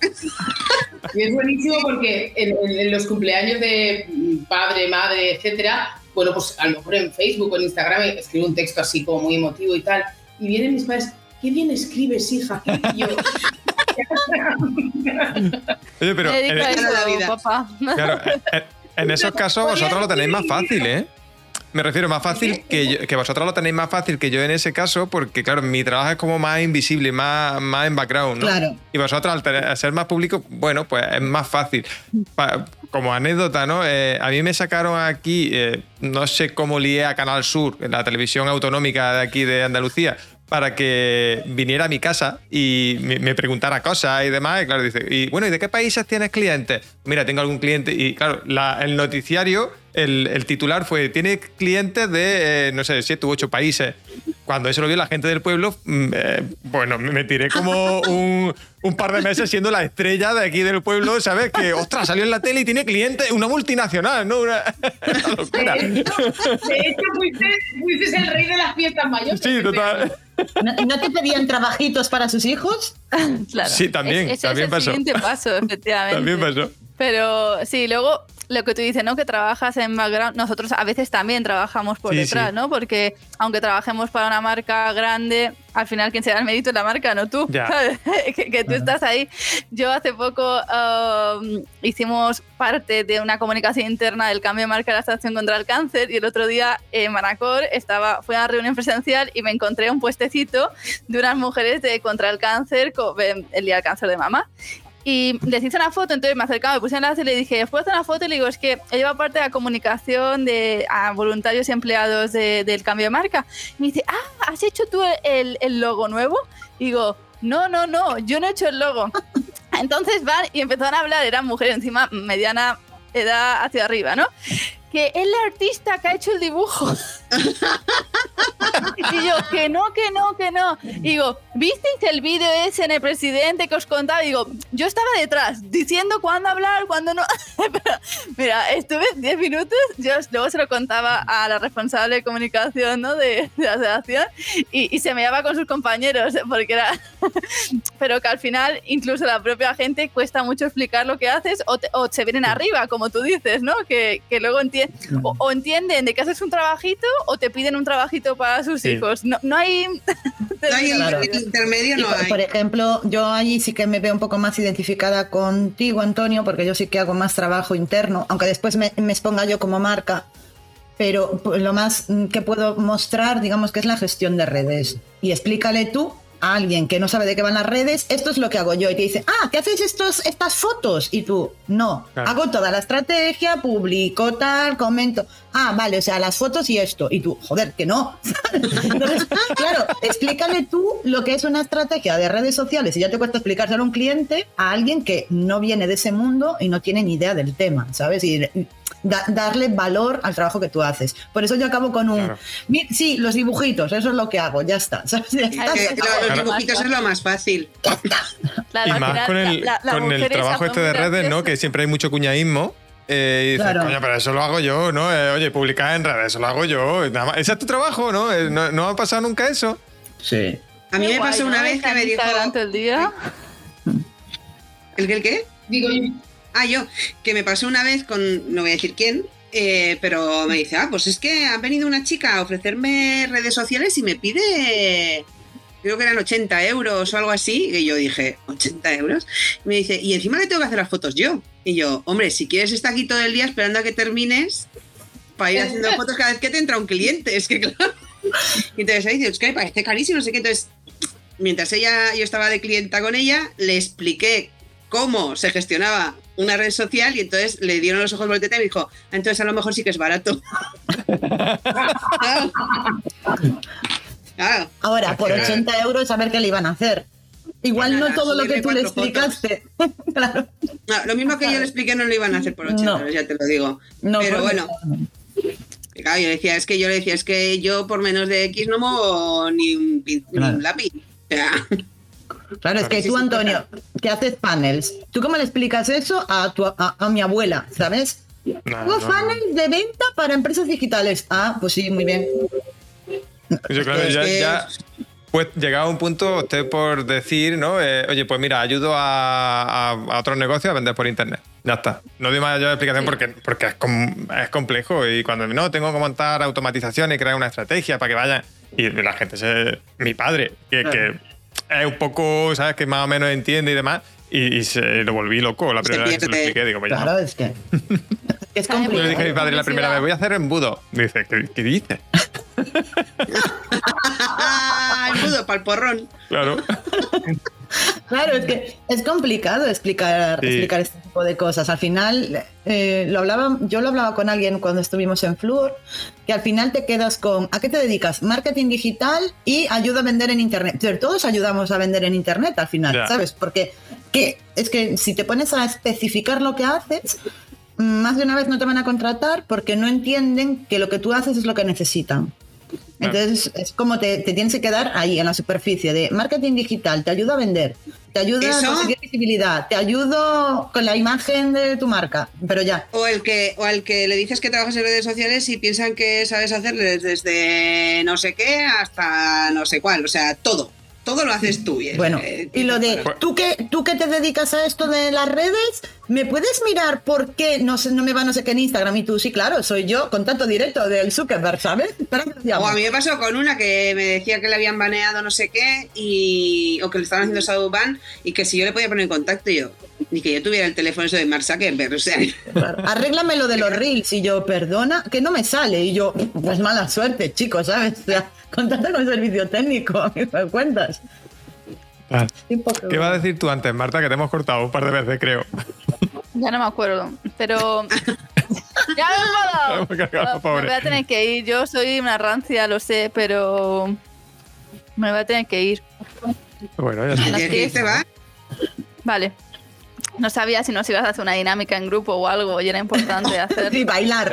Y es buenísimo porque en, en- en los cumpleaños de padre, madre, etcétera, bueno, pues a lo mejor en Facebook o en Instagram escribo un texto así como muy emotivo y tal, y vienen mis padres, qué bien escribes, hija. Y yo, Oye, pero en, papá. claro, en- en esos casos vosotros lo tenéis más fácil, ¿eh? Me refiero más fácil que, yo- que vosotros lo tenéis más fácil que yo en ese caso, porque claro, mi trabajo es como más invisible, más, más en background, ¿no? Claro. Y vosotros al, tener- al ser más público, bueno, pues es más fácil. Pa- como anécdota, ¿no? Eh, a mí me sacaron aquí, eh, no sé cómo lié a Canal Sur, en la televisión autonómica de aquí de Andalucía, para que viniera a mi casa y me, me preguntara cosas y demás. Y claro, dice, y bueno, ¿y de qué países tienes clientes? Mira, tengo algún cliente. Y claro, la- el noticiario, el, el titular fue, tiene clientes de, eh, no sé, siete u ocho países. Cuando eso lo vio la gente del pueblo, mm, eh, bueno, me tiré como un, un par de meses siendo la estrella de aquí del pueblo, ¿sabes? Que, ostras, salió en la tele y tiene clientes, una multinacional, ¿no? Una, una locura. de hecho, de hecho, fuiste, fuiste el rey de las fiestas mayores. Sí, total. ¿No, no te pedían trabajitos para sus hijos? Claro. Sí, también, Es- también es pasó. el siguiente paso, efectivamente. También pasó. Pero sí, luego lo que tú dices, ¿no? Que trabajas en background. Nosotros a veces también trabajamos por Sí, detrás, sí. ¿no? Porque aunque trabajemos para una marca grande, al final quien se da el mérito es la marca, no tú. Que, que tú estás ahí. Yo hace poco um, hicimos parte de una comunicación interna del cambio de marca de la estación contra el cáncer y el otro día en Manacor estaba, fui a una reunión presencial y me encontré un puestecito de unas mujeres de contra el cáncer, el día del cáncer de mama. Y les hice una foto, entonces me acercaba, me puse en la y le dije, ¿os puedo hacer una foto? Y le digo, es que he llevado parte de la comunicación de a voluntarios y empleados de- del cambio de marca. Y me dice, ah, ¿has hecho tú el, el logo nuevo? Y digo, no, no, no, yo no he hecho el logo. Entonces van y empezaron a hablar, eran mujeres encima mediana edad hacia arriba, ¿no? Que es la artista que ha hecho el dibujo. y yo, que no, que no, que no. Y digo, ¿visteis el vídeo ese en el presidente que os contaba? Y digo, yo estaba detrás, diciendo cuándo hablar, cuándo no. Pero, mira, estuve 10 minutos, yo luego se lo contaba a la responsable de comunicación ¿no? de, de la asociación y, y se me llevaba con sus compañeros, porque era... Pero que al final, incluso la propia gente cuesta mucho explicar lo que haces o, te- o se vienen arriba, como tú dices, ¿no? Que, que luego entienden, o, o entienden de que haces un trabajito o te piden un trabajito para sus Sí. hijos. No, no hay... No hay Claro. el intermedio, no por, hay. por ejemplo, yo allí sí que me veo un poco más identificada contigo, Antonio, porque yo sí que hago más trabajo interno, aunque después me, me exponga yo como marca. Pero pues, lo más que puedo mostrar, digamos que es la gestión de redes. Y explícale tú a alguien que no sabe de qué van las redes, esto es lo que hago yo. Y te dice, ah, ¿qué hacéis estos, estas fotos? Y tú, no, Claro. hago toda la estrategia, publico tal, comento. Ah, vale, o sea, las fotos y esto. Y tú, joder, que no. Entonces, claro, explícale tú lo que es una estrategia de redes sociales y ya te cuesta explicárselo a un cliente a alguien que no viene de ese mundo y no tiene ni idea del tema, ¿sabes? Y da- darle valor al trabajo que tú haces. Por eso yo acabo con un, Claro. "Mi- sí, los dibujitos, eso es lo que hago, ya está. ¿sabes? Ya está. Que lo- los Claro. dibujitos es lo más fácil. Claro, y más con el, la- la con el trabajo este de redes, ¿no? Que siempre hay mucho cuñaísmo. Eh, y dices, Claro. coño, pero eso lo hago yo, ¿no? Eh, oye, publicar en redes, eso lo hago yo. Nada más- Ese es tu trabajo, ¿no? Eh, ¿no? ¿No ha pasado nunca eso? Sí. A mí Qué me guay, pasó ¿no? una vez que me dijo. Todo el día. ¿El qué? ¿El qué? Digo, Ah, yo, que me pasó una vez con, no voy a decir quién, eh, pero me dice, ah, pues es que ha venido una chica a ofrecerme redes sociales y me pide, creo que eran 80 euros o algo así, y yo dije, ¿80 euros? Y me dice, y encima le tengo que hacer las fotos yo. Y yo, hombre, si quieres estar aquí todo el día esperando a que termines para ir haciendo fotos cada vez que te entra un cliente, es que claro. Y entonces ahí dice, es que me parece carísimo, no sé qué, entonces mientras ella, yo estaba de clienta con ella, le expliqué cómo se gestionaba una red social y entonces le dieron los ojos voltetas y me dijo, "Ah, entonces a lo mejor sí que es barato. claro. Ahora, por Es que- 80 euros, a ver qué le iban a hacer. Igual Nada, no todo lo que tú le explicaste. claro. No, lo mismo que yo le expliqué no lo iban a hacer por 80 No. euros, ya te lo digo. No, Pero bueno, claro, yo le decía, es que yo le decía, es que yo por menos de X no muevo ni un, ni Claro. un lápiz. O sea, Claro, es que tú, Antonio, que haces panels, ¿tú cómo le explicas eso a, tu, a, a mi abuela, ¿sabes? Hago funnels de venta para empresas digitales. Ah, pues sí, muy bien. Yo creo que ya, pues llegado a un punto, usted por decir, ¿no? Eh, oye, pues mira, ayudo a, a- a otros negocios a vender por internet. Ya está. No doy mayor explicación porque, porque es, com- es complejo y cuando no, tengo que montar automatización y crear una estrategia para que vayan. Y la gente, se, mi padre, que, que es un poco, ¿sabes? Que más o menos entiende y demás. Y, y se lo volví loco la primera vez que se lo expliqué. Digo, pues ya. Claro, es que. es Yo le dije a mi padre la primera vez, voy a hacer embudo. Dice, ¿qué, qué dices? el mudo para el porrón. Claro. Claro, es que es complicado explicar, Sí. explicar este tipo de cosas. Al final, eh, lo hablaba, yo lo hablaba con alguien cuando estuvimos en Fluor, que al final te quedas con, ¿a qué te dedicas? Marketing digital y ayuda a vender en Internet. Pero todos ayudamos a vender en Internet al final. ¿sabes? Porque que, es que si te pones a especificar lo que haces, más de una vez no te van a contratar porque no entienden que lo que tú haces es lo que necesitan. Entonces es como te, te tienes que quedar ahí en la superficie de marketing digital, te ayuda a vender, te ayuda ¿Eso? a conseguir visibilidad, te ayudo con la imagen de tu marca, pero ya. O el que, o al que le dices que trabajas en redes sociales y piensan que sabes hacerles desde no sé qué hasta no sé cuál. O sea, todo. Todo lo haces tú. es, Bueno, eh, y lo de, ¿tú que, tú que te dedicas a esto de las redes, ¿me puedes mirar por qué no, sé, no me va no sé qué en Instagram? Y tú, sí, claro, soy yo, contacto directo del Zuckerberg, ¿sabes? O a mí me pasó con una que me decía que le habían baneado no sé qué y o que le estaban haciendo shadow ban y que si yo le podía poner en contacto y yo ni que yo tuviera el teléfono eso de Mark Zuckerberg, o sea. Arréglame lo de los reels y yo, perdona, que no me sale. Y yo, pues mala suerte, chicos, ¿sabes? O sea, contacta con el servicio técnico, a mí me cuentas. Que- ¿Qué iba a decir tú antes, Marta? Que te hemos cortado un par de veces, creo. Ya no me acuerdo, pero... ya me he Me voy a tener que ir. Yo soy una rancia, lo sé, pero me voy a tener que ir. Bueno, ya está. Las ¿qué que- te va? Vale. No sabía si nos ibas a hacer una dinámica en grupo o algo, y era importante hacer. Sí, bailar.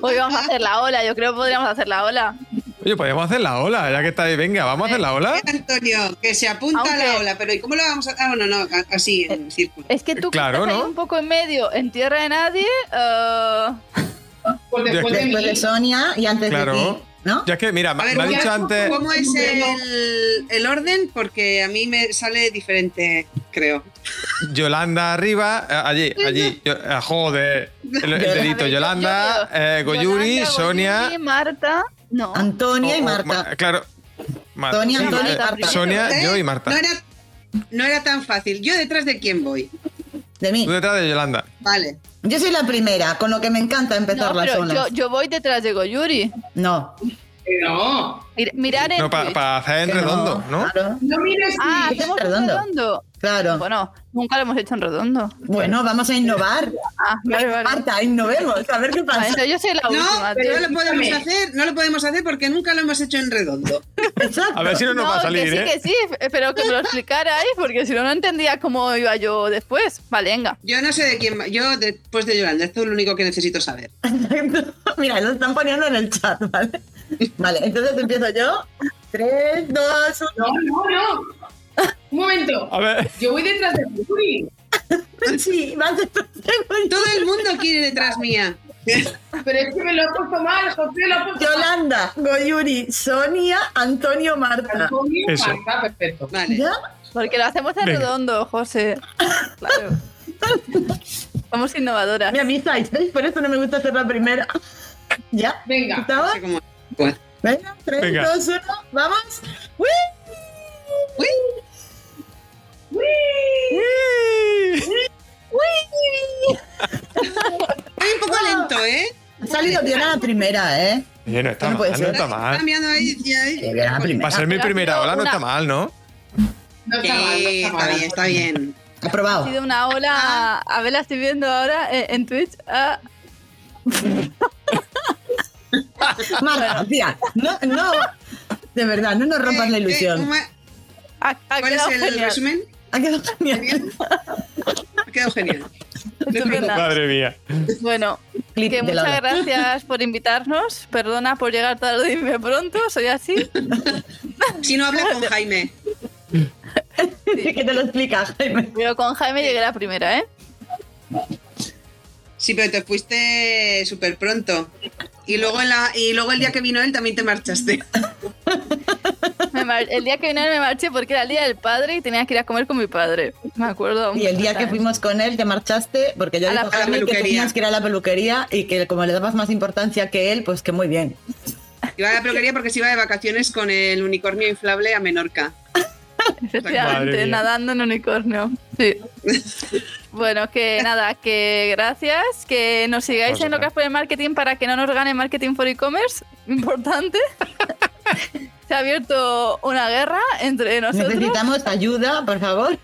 Hoy vamos a hacer la ola, yo creo que podríamos hacer la ola. Oye, podríamos hacer la ola, ya que está ahí. Venga, vamos a hacer la ola. Antonio, que se apunta a la ola, pero ¿y cómo lo vamos a Ah, bueno, no, así en círculo. Es que tú que Claro, estás ahí ¿no? un poco en medio, en tierra de nadie, eh, Pues después de Después de mí. Sonia y antes de ti, ¿no? Ya que, mira, A me ver, me ha dicho antes. ¿Cómo es el, el orden? Porque a mí me sale diferente, creo. Yolanda arriba, eh, allí, allí. Yo- eh, joder. El, dedito, Yolanda, eh, Goyuri, Yolanda, Sonia. Goyuri, Marta. No. Antonia y o- o- Marta. Ma- claro. Sí, Antonio, eh, Marta. Sonia, yo y Marta. No era, no era tan fácil. ¿Yo detrás de quién voy? De mí. Tú detrás de Yolanda. Vale. Yo soy la primera, con lo que me encanta empezar No, las pero zonas. yo, yo voy detrás de Goyuri. No. No. Mir- Mirar en No, para hacer en redondo, ¿no? Claro, No mires Ah, hacemos en redondo. redondo. Claro. Bueno, nunca lo hemos hecho en redondo. Bueno, vamos a innovar. Ah, vale, vale. Marta, innovemos, a ver qué pasa. yo soy la No, última. pero no lo podemos hacer, no lo podemos hacer porque nunca lo hemos hecho en redondo. Exacto. A ver si no nos va a No, salir, que sí, ¿eh? que sí, pero que me lo explicarais, porque si no, no entendía cómo iba yo después. Vale, venga. Yo no sé de quién va. Yo después de Yolanda, esto es lo único que necesito saber. Mira, lo están poniendo en el chat, ¿vale? Vale, entonces empiezo yo. Tres, dos, uno. No, no, no. Un momento. A ver. Yo voy detrás de Yuri. Sí, vas detrás de mí. Todo el mundo quiere detrás mía. Pero es que me lo he puesto mal, José, lo he puesto mal. Yolanda, Goyuri, Sonia, Antonio, Marta. Antonio, Eso. Marta, perfecto. Vale. ¿Ya? Porque lo hacemos en Venga. redondo, José. Claro. Somos innovadoras. Me avisáis, ¿veis? Por eso no me gusta ser la primera. ¿Ya? Venga. No sé cómo- Bueno. Venga, tres, Venga. dos, uno, vamos. ¡Uy! Uy, Voy un poco lento, ¿eh? Ha salido bien a la primera, ¿eh? Oye, no está No mal, no está mal. Cambiando ahí. y ahí. Sí, bien a la primera. Para ser mi ha primera ola no está mal, ¿no? No está mal, no está bien, está bien. Ha Aprobado. sido una ola. A ver, la estoy viendo ahora en, en Twitch. Ah, Marta, tía, no, no. De verdad, no nos rompas Eh, la eh, ilusión. ¿cómo- ha, ha ¿Cuál es el resumen? Ha quedado genial. Ha quedado genial. Madre mía. Bueno, que muchas gracias por invitarnos. Perdona por llegar tarde y irme pronto, soy así. Si no habla con Jaime. que te lo explica, Jaime. Pero con Jaime llegué la primera, ¿eh? Sí, pero te fuiste súper pronto. Y luego, en la, y luego el día que vino él también te marchaste. Me mar- el día que vine me marché porque era el día del padre y tenía que ir a comer con mi padre. Me acuerdo. Y el día que fuimos con él te marchaste porque yo A la- dijo a la Jaime que peluquería. tenías que ir a la peluquería y que como le dabas más importancia que él, pues que muy bien. Iba a la peluquería porque se iba de vacaciones con el unicornio inflable a Menorca. Efectivamente, nadando en unicornio. Sí. bueno, que nada, que gracias, que nos sigáis Vosotras. en Locas por el Marketing para que no nos gane Marketing for E-Commerce. Importante. Se ha abierto una guerra entre nosotros. Necesitamos ayuda, por favor.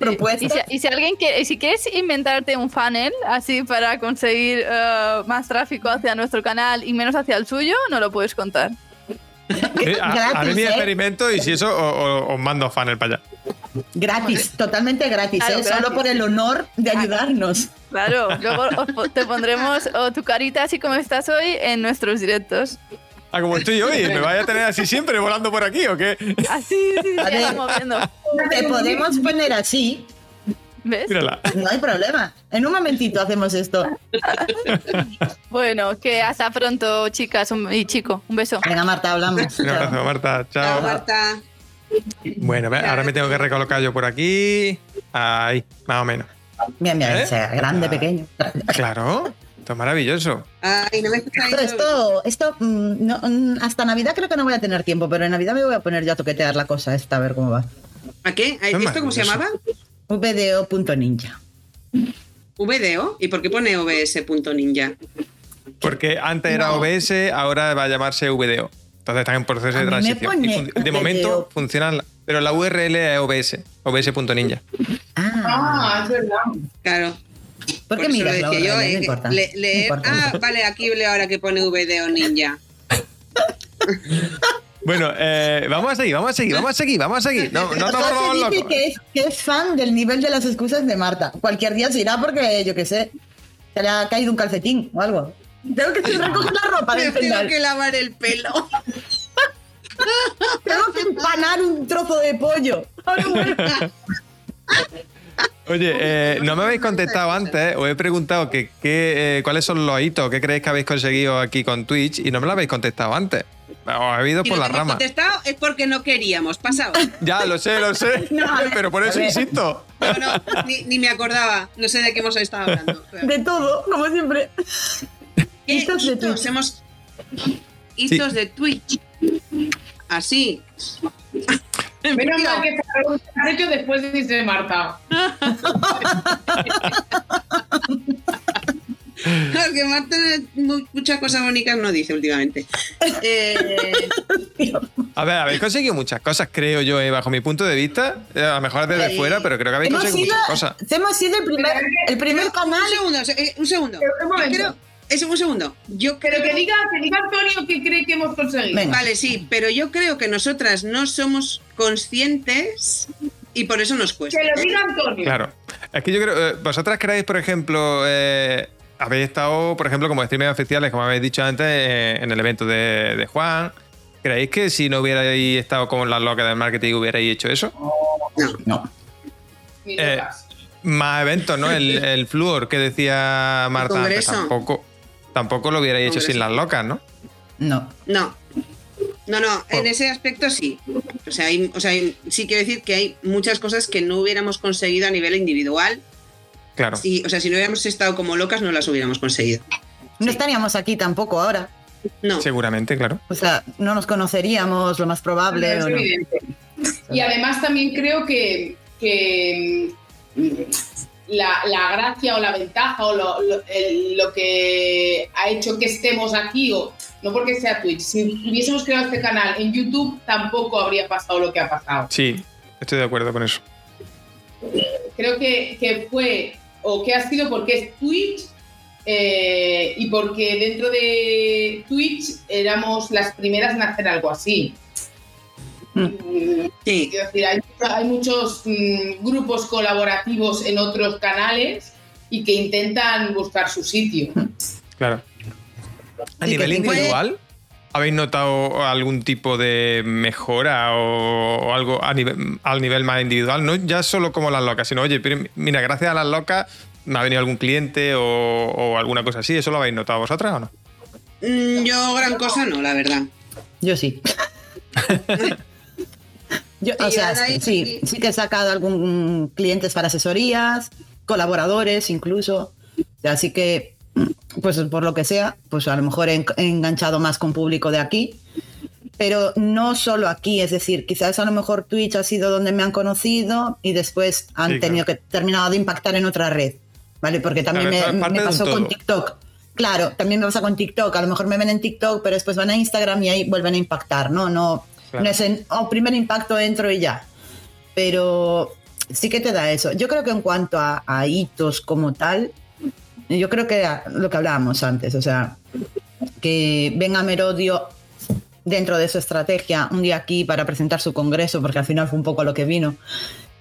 Sí. Y si, y si alguien quiere, y si quieres inventarte un funnel así para conseguir eh, más tráfico hacia nuestro canal y menos hacia el suyo, no lo puedes contar. Sí, a- Gratis, haré mi ¿eh? experimento y si eso os mando funnel para allá. Gratis, totalmente gratis, Claro, ¿eh? gratis. solo por el honor de ayudarnos. Claro, luego os te pondremos o tu carita así como estás hoy en nuestros directos. Ah, como estoy hoy, ¿me vaya a tener así siempre volando por aquí o qué? Así, sí, sí, ver. ya moviendo. Te podemos poner así, ¿Ves? Mírala. no hay problema. En un momentito hacemos esto. Bueno, que hasta pronto, chicas y chico. Un beso. Venga, Marta, hablamos. Un abrazo, Marta. Chao, Chao. Marta. Bueno, ahora me tengo que recolocar yo por aquí. Ahí, más o menos. Bien, bien, ¿Eh? sea grande, Ah. pequeño. Claro, esto es maravilloso. Ay, no me esto, esto mm, no, mm, hasta Navidad creo que no voy a tener tiempo, pero en Navidad me voy a poner ya a toquetear la cosa esta, a ver cómo va. ¿A qué? ¿A Es ¿Esto cómo se llamaba? VDO.ninja. VDO. ¿Y por qué pone OBS.ninja? Porque antes era No. OBS, ahora va a llamarse VDO. Entonces están en proceso de transición. Y de VDO. momento funcionan, pero la URL es OBS, OBS.ninja. Ah, Ah, es verdad. Claro. ¿por qué eso miras lo la decía yo. URL? No importa. le- no leer- importa. ah, vale, aquí leo ahora que pone VDO Ninja. Bueno, eh, vamos a seguir, vamos a seguir, vamos a seguir, vamos a seguir. No, no volvamos locos. que es, que es fan del nivel de las excusas de Marta. Cualquier día se irá porque, yo qué sé, se le ha caído un calcetín o algo. Tengo que recoger la ropa del tengo que lavar el pelo. Tengo que empanar un trozo de pollo. Oye, eh, no me habéis contestado antes, os he preguntado que, que, eh, cuáles son los hitos que creéis que habéis conseguido aquí con Twitch y no me lo habéis contestado antes. Os he ido Si por no la te hemos rama. contestado es porque no queríamos. Pasado. Ya, lo sé, lo sé, No, pero por eso insisto. No, no, ni, ni me acordaba. No sé de qué hemos estado hablando. De todo, como siempre. ¿Qué hitos de Twitch. hemos... Hitos de Twitch. así. Menos mal que esta pregunta has hecho después de Marta. Claro, que Marta mu- muchas cosas bonitas no dice últimamente. Eh, A ver, habéis conseguido muchas cosas, creo yo, eh, bajo mi punto de vista. Eh, A lo mejor desde Sí. fuera, pero creo que habéis Hemos conseguido sido, muchas cosas. hemos sido el primer, el primer canal. un segundo, eh, un segundo. Pero, un creo- es un segundo. Yo Pero creo que diga, que diga Antonio que cree que hemos conseguido. Venga. Vale, sí, pero yo creo que nosotras no somos conscientes y por eso nos cuesta. Que lo diga Antonio. Claro. Es que yo creo. eh, ¿Vosotras creéis, por ejemplo, eh, habéis estado, por ejemplo, como streamers oficiales, como habéis dicho antes, eh, en el evento de, de Juan? ¿Creéis que si no hubierais estado como las locas del marketing hubierais hecho eso? No. Eh. Más eventos, ¿no? El, el Fluor que decía Marta antes, tampoco, tampoco lo hubierais hecho sin las locas, ¿no? No. No. No, no, en ese aspecto sí. O sea, hay- o sea, hay- sí quiero decir que hay muchas cosas que no hubiéramos conseguido a nivel individual. Claro. Sí, o sea, si no hubiéramos estado como locas, no las hubiéramos conseguido. No estaríamos aquí tampoco ahora. No. Seguramente, claro. O sea, no nos conoceríamos, lo más probable. Es o no. evidente. Y además también creo que, que, mm, la, la gracia o la ventaja o lo, lo- el- lo que ha hecho que estemos aquí, o no porque sea Twitch, si hubiésemos creado este canal en YouTube tampoco habría pasado lo que ha pasado. Sí, estoy de acuerdo con eso. Creo que, que fue o que ha sido porque es Twitch eh, y porque dentro de Twitch éramos las primeras en hacer algo así. Mm. Sí. Quiero decir, hay, hay muchos mm, grupos colaborativos en otros canales y que intentan buscar su sitio. Claro. A nivel individual, ¿habéis notado algún tipo de mejora o, algo a nivel, al nivel más individual? No ya solo como las locas, sino, oye, pero mira, gracias a las locas me ha venido algún cliente o, o alguna cosa así. ¿Eso lo habéis notado vosotras o no? Mm, Yo gran cosa no, la verdad. Yo sí. Yo, o sea, sí, sí que he sacado algún clientes para asesorías, colaboradores incluso. Así que, pues por lo que sea, pues a lo mejor he, en- he enganchado más con público de aquí. Pero no solo aquí, es decir, quizás a lo mejor Twitch ha sido donde me han conocido y después han Sí, tenido que terminado de impactar en otra red, ¿vale? Porque también me, pasó con. TikTok. Claro, también me pasa con TikTok. A lo mejor me ven en TikTok, pero después van a Instagram y ahí vuelven a impactar, ¿no? No, Claro. no es en, oh, primer impacto entro y ya. Pero sí que te da eso. Yo creo que en cuanto a, a hitos como tal, yo creo que lo que hablábamos antes, o sea, que venga Merodio dentro de su estrategia un día aquí para presentar su congreso, porque al final fue un poco lo que vino.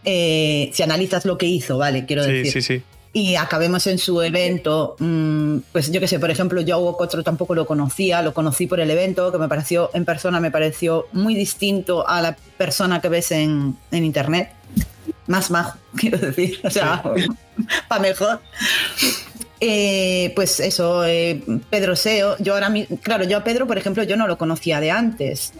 Eh, si analizas lo que hizo, vale, quiero Sí, decir sí, sí. y acabemos en su evento, mm, pues yo qué sé, por ejemplo, yo a Hugo Cotro tampoco lo conocía, lo conocí por el evento, que me pareció, en persona me pareció muy distinto a la persona que ves en, en internet. Más majo, quiero decir, o sea, para mejor. Eh, pues eso, eh, Pedro Seo, yo ahora mismo, claro, yo a Pedro, por ejemplo, yo no lo conocía de antes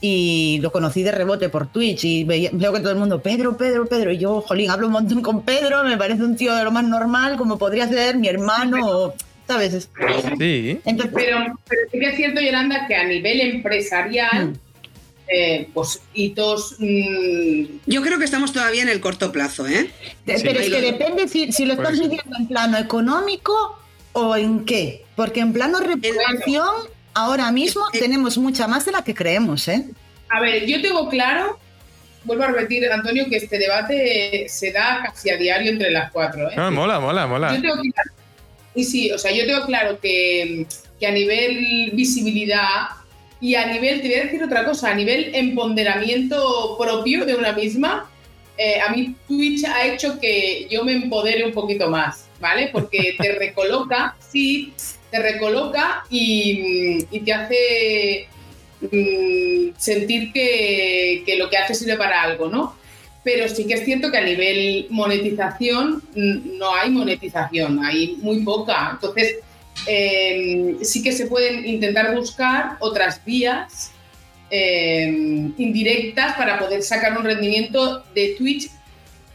y lo conocí de rebote por Twitch y veía- veo que todo el mundo, Pedro, Pedro, Pedro, y yo, jolín, hablo un montón con Pedro, me parece un tío de lo más normal, como podría ser mi hermano, o, ¿sabes? Sí. Entonces, Pero, pero sí que es cierto, Yolanda, que a nivel empresarial, Mm. Eh, pues hitos. mm, Yo creo que estamos todavía en el corto plazo, ¿eh? de- Sí. pero es que depende si, si lo estás midiendo en plano económico o en qué, porque en plano reputación, ahora mismo Eh, tenemos mucha más de la que creemos, ¿eh? A ver, yo tengo claro, vuelvo a repetir, Antonio, que este debate se da casi a diario entre las cuatro. ¿eh? No, mola, mola, mola. Yo tengo claro, y sí, o sea, yo tengo claro que, que a nivel visibilidad y a nivel, te voy a decir otra cosa, a nivel empoderamiento propio de una misma, eh, a mí Twitch ha hecho que yo me empodere un poquito más, ¿vale? Porque te recoloca, sí, te recoloca y, y te hace mm, sentir que, que lo que haces sirve para algo, ¿no? Pero sí que es cierto que a nivel monetización no hay monetización, hay muy poca. Entonces, eh, sí que se pueden intentar buscar otras vías eh, indirectas para poder sacar un rendimiento de Twitch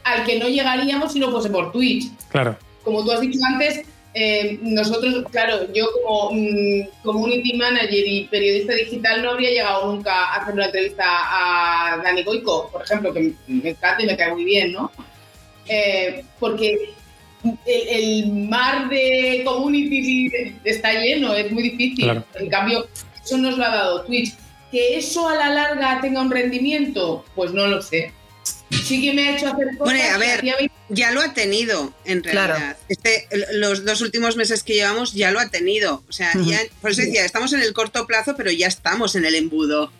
al que no llegaríamos si no fuese por Twitch. Claro. Como tú has dicho antes, eh, nosotros, claro, yo como mm, community manager y periodista digital no habría llegado nunca a hacer una entrevista a Dani Goico, por ejemplo, que me encanta y me cae muy bien, ¿no? Eh, porque el, el mar de community está lleno, es muy difícil. Claro. En cambio, eso nos lo ha dado Twitch. ¿Que eso a la larga tenga un rendimiento? Pues no lo sé. Sí que me ha hecho hacer cosas Bueno, a ver, Ya lo ha tenido, en Claro. realidad. Este, los dos últimos meses que llevamos ya lo ha tenido. O sea, Ujú. ya, por eso decía, estamos en el corto plazo, pero ya estamos en el embudo.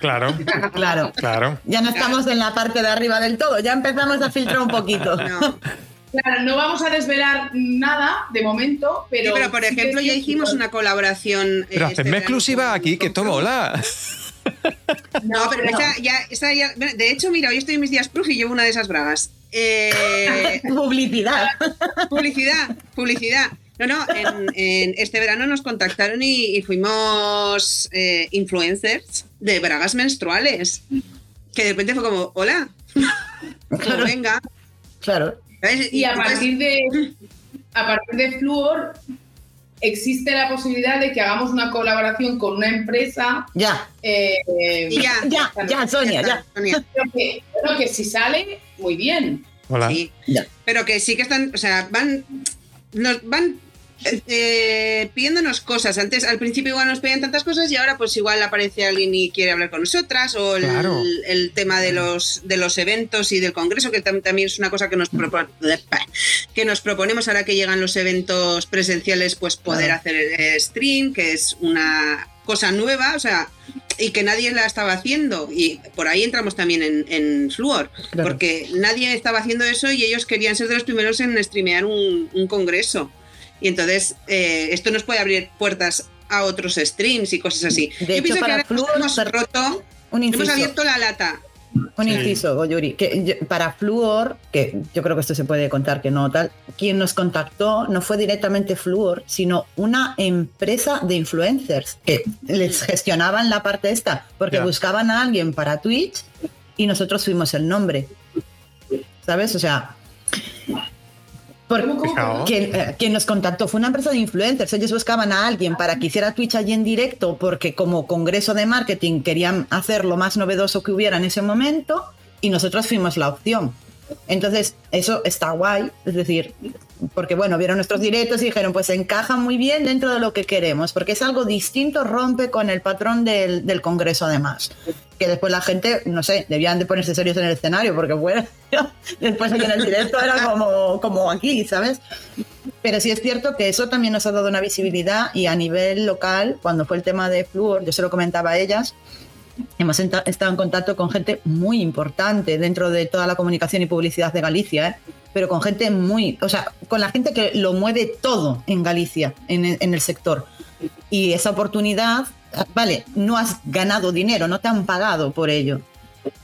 Claro, Claro. claro. Ya no estamos en la parte de arriba del todo, ya empezamos a filtrar un poquito. No. Claro, no vamos a desvelar nada de momento, Sí, pero. pero por ejemplo, ya hicimos una colaboración. eh, Pero este hacedme exclusiva con- aquí, que Flow. mola. No, pero no. esa ya, esa ya- De hecho, mira, hoy estoy en mis días proof y llevo una de esas bragas. Eh, Publicidad. publicidad, publicidad. No, no, en, en este verano nos contactaron y, y fuimos eh, influencers de bragas menstruales. Que de repente fue como, hola, como, Claro. venga. Claro. Y a partir de. A partir de Fluor, existe la posibilidad de que hagamos una colaboración con una empresa. Ya, eh, ya, ya, ya, Sonia, ya. Sonia. Pero que, si sale, muy bien. Hola. Sí. Ya. Pero que sí que están, o sea, van, nos van eh, pidiéndonos cosas. Antes, al principio igual nos pedían tantas cosas y ahora pues igual aparece alguien y quiere hablar con nosotras o el, Claro. el tema de los, de los eventos y del congreso, que tam- también es una cosa que nos, que nos proponemos ahora que llegan los eventos presenciales, pues poder Claro. hacer eh, stream, que es una cosa nueva, o sea, y que nadie la estaba haciendo. Y por ahí entramos también en, en Fluor, Claro. porque nadie estaba haciendo eso y ellos querían ser de los primeros en streamear un, un congreso. Y entonces eh, esto nos puede abrir puertas a otros streams y cosas así. De Yo hecho, pienso que para ahora Fluor hemos ser- roto, un hemos inciso. abierto la lata. Un Sí. inciso, Goyuri, que yo- para Fluor, que yo creo que esto se puede contar que no tal, quien nos contactó no fue directamente Fluor, sino una empresa de influencers que les gestionaban la parte esta, porque Ya. buscaban a alguien para Twitch y nosotros fuimos el nombre. ¿Sabes? O sea, por- ¿Cómo, cómo, Fijaos. cómo? quien, eh, quien nos contactó fue una empresa de influencers. Ellos buscaban a alguien para que hiciera Twitch allí en directo porque como congreso de marketing querían hacer lo más novedoso que hubiera en ese momento y nosotros fuimos la opción. Entonces, eso está guay, es decir, porque bueno, vieron nuestros directos y dijeron, pues encaja muy bien dentro de lo que queremos, porque es algo distinto, rompe con el patrón del, del congreso además. Que después la gente, no sé, debían de ponerse serios en el escenario, porque bueno, después aquí en el directo era como, como aquí, ¿sabes? Pero sí es cierto que eso también nos ha dado una visibilidad y a nivel local, cuando fue el tema de Fluor, yo se lo comentaba a ellas, hemos estado en contacto con gente muy importante dentro de toda la comunicación y publicidad de Galicia, ¿eh? pero con gente muy, o sea, con la gente que lo mueve todo en Galicia, en el, en el sector. Y esa oportunidad, vale, no has ganado dinero, no te han pagado por ello.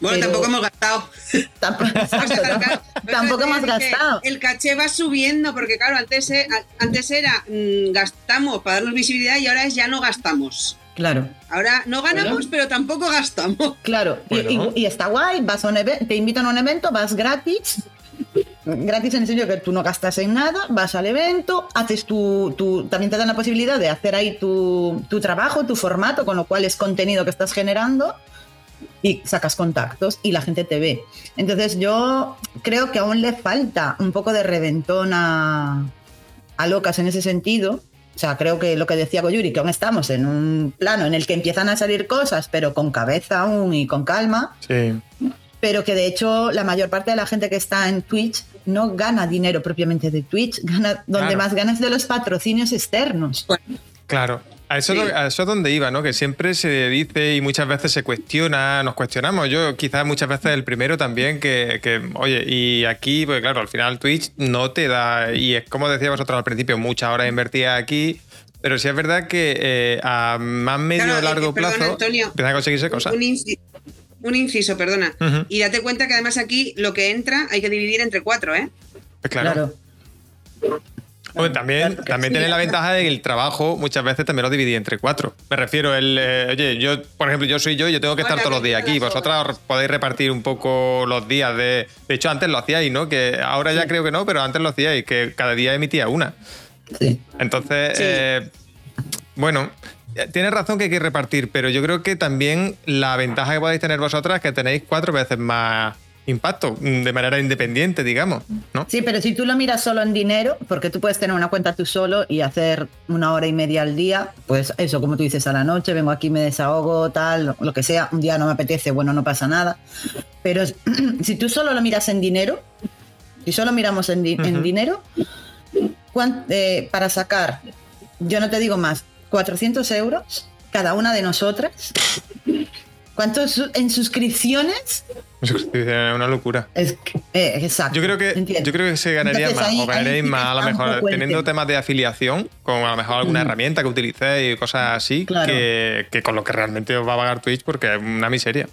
Bueno, Pero- tampoco hemos gastado. Tampoco, exacto, hemos gastado. El caché va subiendo, porque claro, antes, e- antes era mm, gastamos para darnos visibilidad y ahora es ya no gastamos. Claro. Ahora no ganamos, pero tampoco gastamos. Claro, y- Bueno. y, y está guay, vas a un te invitan a un evento, vas gratis, gratis en el sentido que tú no gastas en nada, vas al evento, haces tu, tu- también te dan la posibilidad de hacer ahí tu, tu trabajo, tu formato, con lo cual es contenido que estás generando y sacas contactos y la gente te ve. Entonces yo creo que aún le falta un poco de reventón a, a Locas en ese sentido. O sea, creo que lo que decía Goyuri, que aún estamos en un plano en el que empiezan a salir cosas, pero con cabeza aún y con calma, Sí. pero que de hecho la mayor parte de la gente que está en Twitch no gana dinero propiamente de Twitch, gana donde Claro. más gana es de los patrocinios externos. Claro. A eso, Sí. a eso es donde iba, ¿no? Que siempre se dice y muchas veces se cuestiona, nos cuestionamos. Yo quizás muchas veces el primero también, que, que, oye, y aquí, pues claro, al final Twitch no te da, y es como decía vosotros al principio, muchas horas invertidas aquí, pero sí es verdad que eh, a más medio Claro, o largo eh, perdona, plazo Antonio. empiezan a conseguirse cosas. Un, inci- un inciso, perdona. Ujú. Y date cuenta que además aquí lo que entra hay que dividir entre cuatro, ¿eh? Pues claro. También Claro también sí. tiene la ventaja de que el trabajo muchas veces también lo dividí entre cuatro. Me refiero, el, eh, oye, yo, por ejemplo, yo soy yo y yo tengo que estar todos los días aquí. Vosotras os podéis repartir un poco los días de... De hecho, antes lo hacíais, ¿no? Que ahora ya creo que no, pero antes lo hacíais, que cada día emitía una. Sí. Entonces, eh, bueno, eh, tienes razón que hay que repartir, pero yo creo que también la ventaja que podéis tener vosotras es que tenéis cuatro veces más impacto mm, de manera independiente, digamos, ¿no? Sí, pero si tú lo miras solo en dinero, porque tú puedes tener una cuenta tú solo y hacer una hora y media al día, pues eso, como tú dices, a la noche, vengo aquí, me desahogo, tal, lo que sea, un día no me apetece, bueno, no pasa nada. Pero si tú solo lo miras en dinero, si solo miramos en, di- en Ujú. dinero, eh, para sacar, yo no te digo más, 400 euros cada una de nosotras, ¿cuántos su- en suscripciones? Es una locura. Es que- eh, exacto. Yo creo que yo creo que se ganaría Entonces, más, ahí- o ganaríais más a lo mejor el teniendo tema. temas de afiliación, con a lo mejor alguna Ujú. herramienta que utilicéis y cosas así, Claro. que, que con lo que realmente os va a pagar Twitch, porque es una miseria.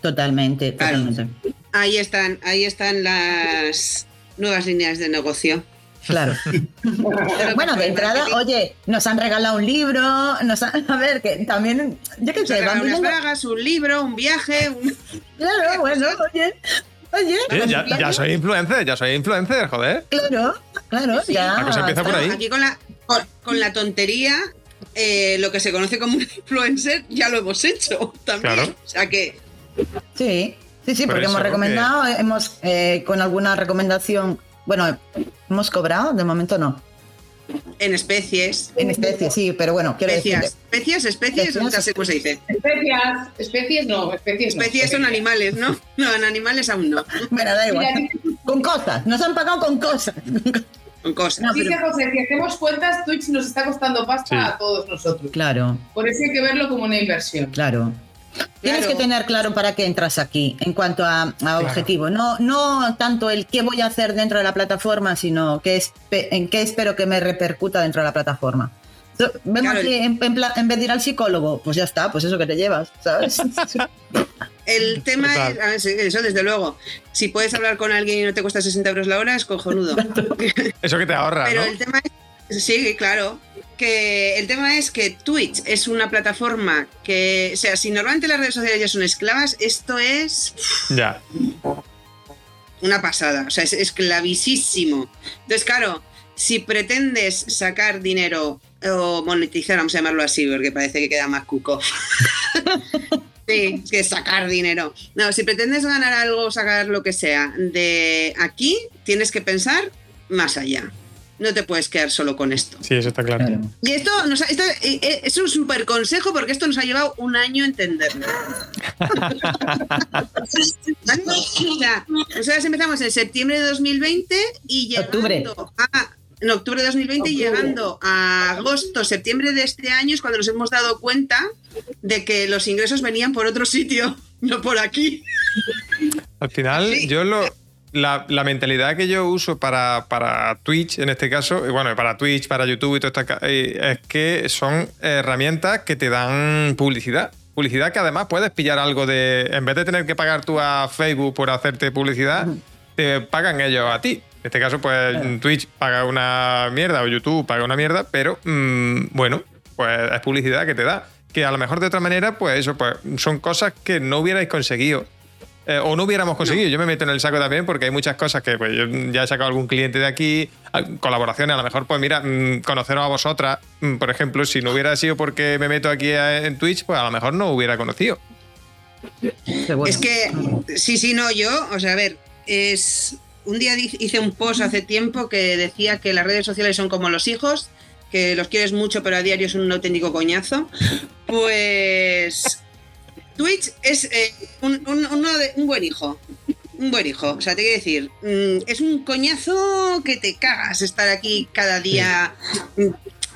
Totalmente, totalmente. Ahí están, ahí están las nuevas líneas de negocio. Claro. bueno, de entrada, oye, nos han regalado un libro, nos han, a ver, que también, yo qué Se sé, van unas bragas, un libro, un viaje, un- Claro, bueno, oye, oye, Sí, ya, ya soy influencer, ya soy influencer, joder. claro, claro, ya. La cosa empieza por ahí. Aquí con la, con, con la tontería, eh, lo que se conoce como un influencer, ya lo hemos hecho también. Claro. O sea que, Sí, sí, sí, Por porque eso hemos recomendado, hemos eh, con alguna recomendación, bueno, hemos cobrado, de momento no, en especies, en especie, sí, pero bueno, quiero decir, especias, especies, especies, Especias. nunca sé cómo se dice. Especies, especies no, especies no. Especies son animales, ¿no? No, en animales aún no. bueno, da igual, Mira, con cosas, nos han pagado con cosas. Son cosas. No, Dice pero- José, si hacemos cuentas, Twitch nos está costando pasta Sí. a todos nosotros. Claro, Por eso hay que verlo como una inversión. claro. Tienes Claro. que tener claro para qué entras aquí en cuanto a, a objetivo. No, no tanto el qué voy a hacer dentro de la plataforma, sino qué espe- en qué espero que me repercuta dentro de la plataforma. So, Vemos Claro. que en, en pla- en vez de ir al psicólogo, pues ya está, pues eso que te llevas, ¿sabes? El tema Total. es, a ver, sí, eso desde luego, si puedes hablar con alguien y no te cuesta 60 euros la hora, es cojonudo. Eso que te ahorra, Pero ¿no? el tema es, sí, claro, que el tema es que Twitch es una plataforma que, o sea, si normalmente las redes sociales ya son esclavas, esto es Ya. una pasada, o sea, es esclavisísimo. Entonces, claro, si pretendes sacar dinero o monetizar, vamos a llamarlo así, porque parece que queda más cuco. Sí, que sacar dinero. No, si pretendes ganar algo, sacar lo que sea de aquí, tienes que pensar más allá. No te puedes quedar solo con esto. Sí, eso está claro. Claro. Y esto, nos ha- esto eh, eh, es un súper consejo porque esto nos ha llevado un año entenderlo. O sea, nosotros empezamos en septiembre de 2020 y llegando Octubre. a... En octubre de 2020 y llegando a agosto, septiembre de este año es cuando nos hemos dado cuenta de que los ingresos venían por otro sitio, no por aquí. Al final, Sí. yo lo. La, la mentalidad que yo uso para, para Twitch, en este caso, y bueno, para Twitch, para YouTube y todo esto, eh, es que son herramientas que te dan publicidad. Publicidad que además puedes pillar algo de. En vez de tener que pagar tú a Facebook por hacerte publicidad, te pagan ellos a ti. En este caso, pues Twitch paga una mierda o YouTube paga una mierda, pero mm, bueno, pues es publicidad que te da. Que a lo mejor de otra manera, pues eso, pues son cosas que no hubierais conseguido. Eh, o no hubiéramos conseguido. Yo me meto en el saco también porque hay muchas cosas que pues, yo ya he sacado algún cliente de aquí, al- colaboraciones, a lo mejor, pues mira, mm, conoceros a vosotras, mm, por ejemplo, si no hubiera sido porque me meto aquí en Twitch, pues a lo mejor no hubiera conocido. Es que, sí, sí, no, yo, o sea, a ver, es. Un día hice un post hace tiempo que decía que las redes sociales son como los hijos, que los quieres mucho, pero a diario son un auténtico coñazo. Pues. Twitch es eh, un, un- uno de- un buen hijo. Un buen hijo. O sea, te quiero decir, mm, es un coñazo que te cagas estar aquí cada día.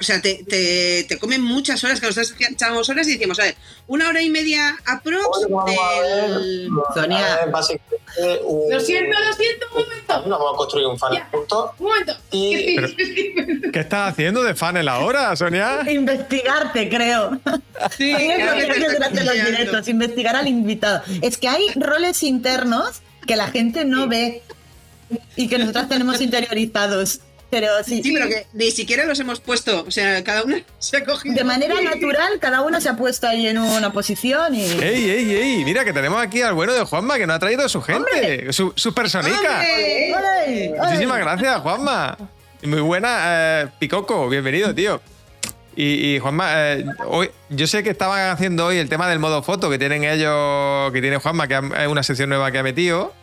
O sea, te, te, te comen muchas horas, que nosotros echábamos horas y decíamos, a ver, una hora y media aprox del... Sonia. Es básicamente un- Lo siento, lo siento, un momento. No, vamos a construir un funnel Ya. juntos. Un momento. Y- ¿Qué- ¿Qué estás haciendo de funnel ahora, Sonia? Investigarte, creo. Sí, Es lo que haces durante los directos, investigar al invitado. Es que hay roles internos que la gente no ve y que nosotros tenemos interiorizados. Pero sí, Sí, pero que ni siquiera los hemos puesto. O sea, cada una se ha cogido. de manera natural, cada uno se ha puesto ahí en una posición y. ¡Ey, ey, ey! Mira que tenemos aquí al bueno de Juanma que nos ha traído a su gente, su, su. ¡Ole! Muchísimas gracias, Juanma. Muy buena, eh, Picoco, bienvenido, tío. Y, y, Juanma, eh, hoy, yo sé que estaban haciendo hoy el tema del modo foto que tienen ellos, que tiene Juanma, que es una sección nueva que ha metido.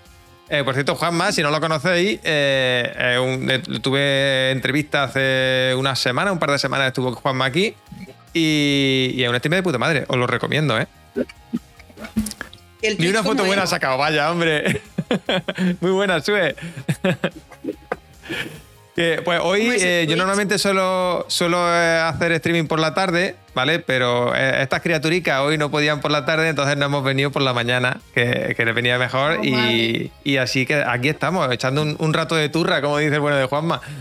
Eh, por cierto, Juanma, si no lo conocéis, eh, eh, un- tuve entrevista hace unas semanas, un par de semanas estuvo Juanma aquí. Y, y es un stream de puta madre, os lo recomiendo, ¿eh? Ni una foto buena ha sacado, vaya, hombre. Muy buena, Sue. Que, pues hoy ¿Cómo es el eh, yo normalmente suelo, suelo eh, hacer streaming por la tarde, ¿vale? Pero eh, estas criaturicas hoy no podían por la tarde, entonces nos hemos venido por la mañana, que, que les venía mejor. Oh, y, y así que aquí estamos, echando un, un rato de turra, como dice el bueno de Juanma.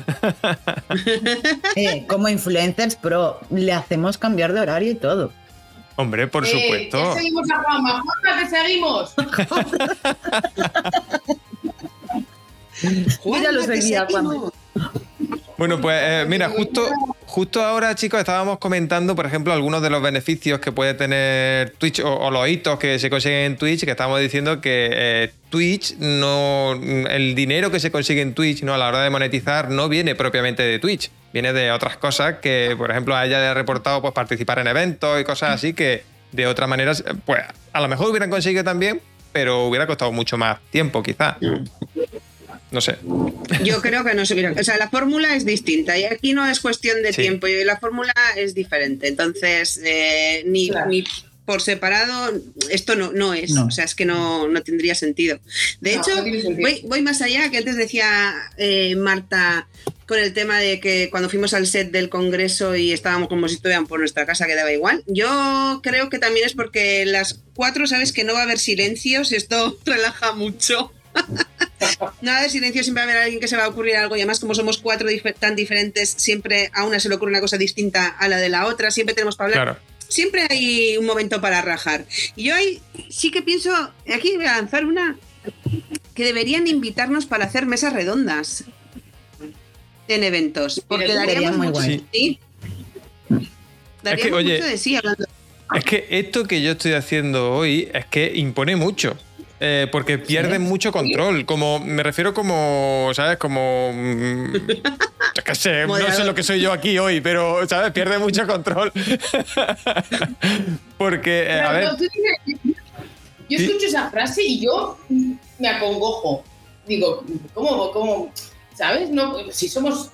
Eh, como influencers pro, le hacemos cambiar de horario y todo. Hombre, por Eh, supuesto. Ya seguimos a Juanma. Juanma, te seguimos. Juanma, Ya lo seguía, seguimos. Bueno, pues eh, mira, justo, justo ahora, chicos, estábamos comentando, por ejemplo, algunos de los beneficios que puede tener Twitch o, o los hitos que se consiguen en Twitch, que estábamos diciendo que eh, Twitch no. El dinero que se consigue en Twitch ¿no? a la hora de monetizar no viene propiamente de Twitch, viene de otras cosas que, por ejemplo, a ella le ha reportado pues, participar en eventos y cosas así que de otra manera, pues a lo mejor hubieran conseguido también, pero hubiera costado mucho más tiempo, quizá. No sé. Yo creo que no se hubiera. O sea, la fórmula es distinta y aquí no es cuestión de Sí. tiempo y la fórmula es diferente. Entonces, eh, ni, Claro. ni por separado, esto no, no es. No. O sea, es que no, no tendría sentido. De No, hecho, no tiene sentido. voy, voy más allá, que antes decía eh, Marta con el tema de que cuando fuimos al set del Congreso y estábamos como si estuvieran por nuestra casa, quedaba igual. Yo creo que también es porque las cuatro sabes que no va a haber silencios, esto relaja mucho. Nada de silencio, siempre va a haber alguien que se va a ocurrir algo y además como somos cuatro tan diferentes, siempre a una se le ocurre una cosa distinta a la de la otra, siempre tenemos para hablar. Claro. Siempre hay un momento para rajar. Y yo ahí sí que pienso, aquí voy a lanzar una, que deberían invitarnos para hacer mesas redondas en eventos. Porque daríamos muy mucho guay. sí. Daríamos oye, mucho de sí hablando. Es que esto que yo estoy haciendo hoy es que impone mucho. Eh, porque pierden mucho control. Como, me refiero como, ¿sabes? Como. mm, qué sé, no sé lo que soy yo aquí hoy, pero, ¿sabes? Pierde mucho control. porque, eh, a ver. yo escucho esa frase y yo me acongojo. Digo, ¿cómo? cómo ¿Sabes? No, si somos.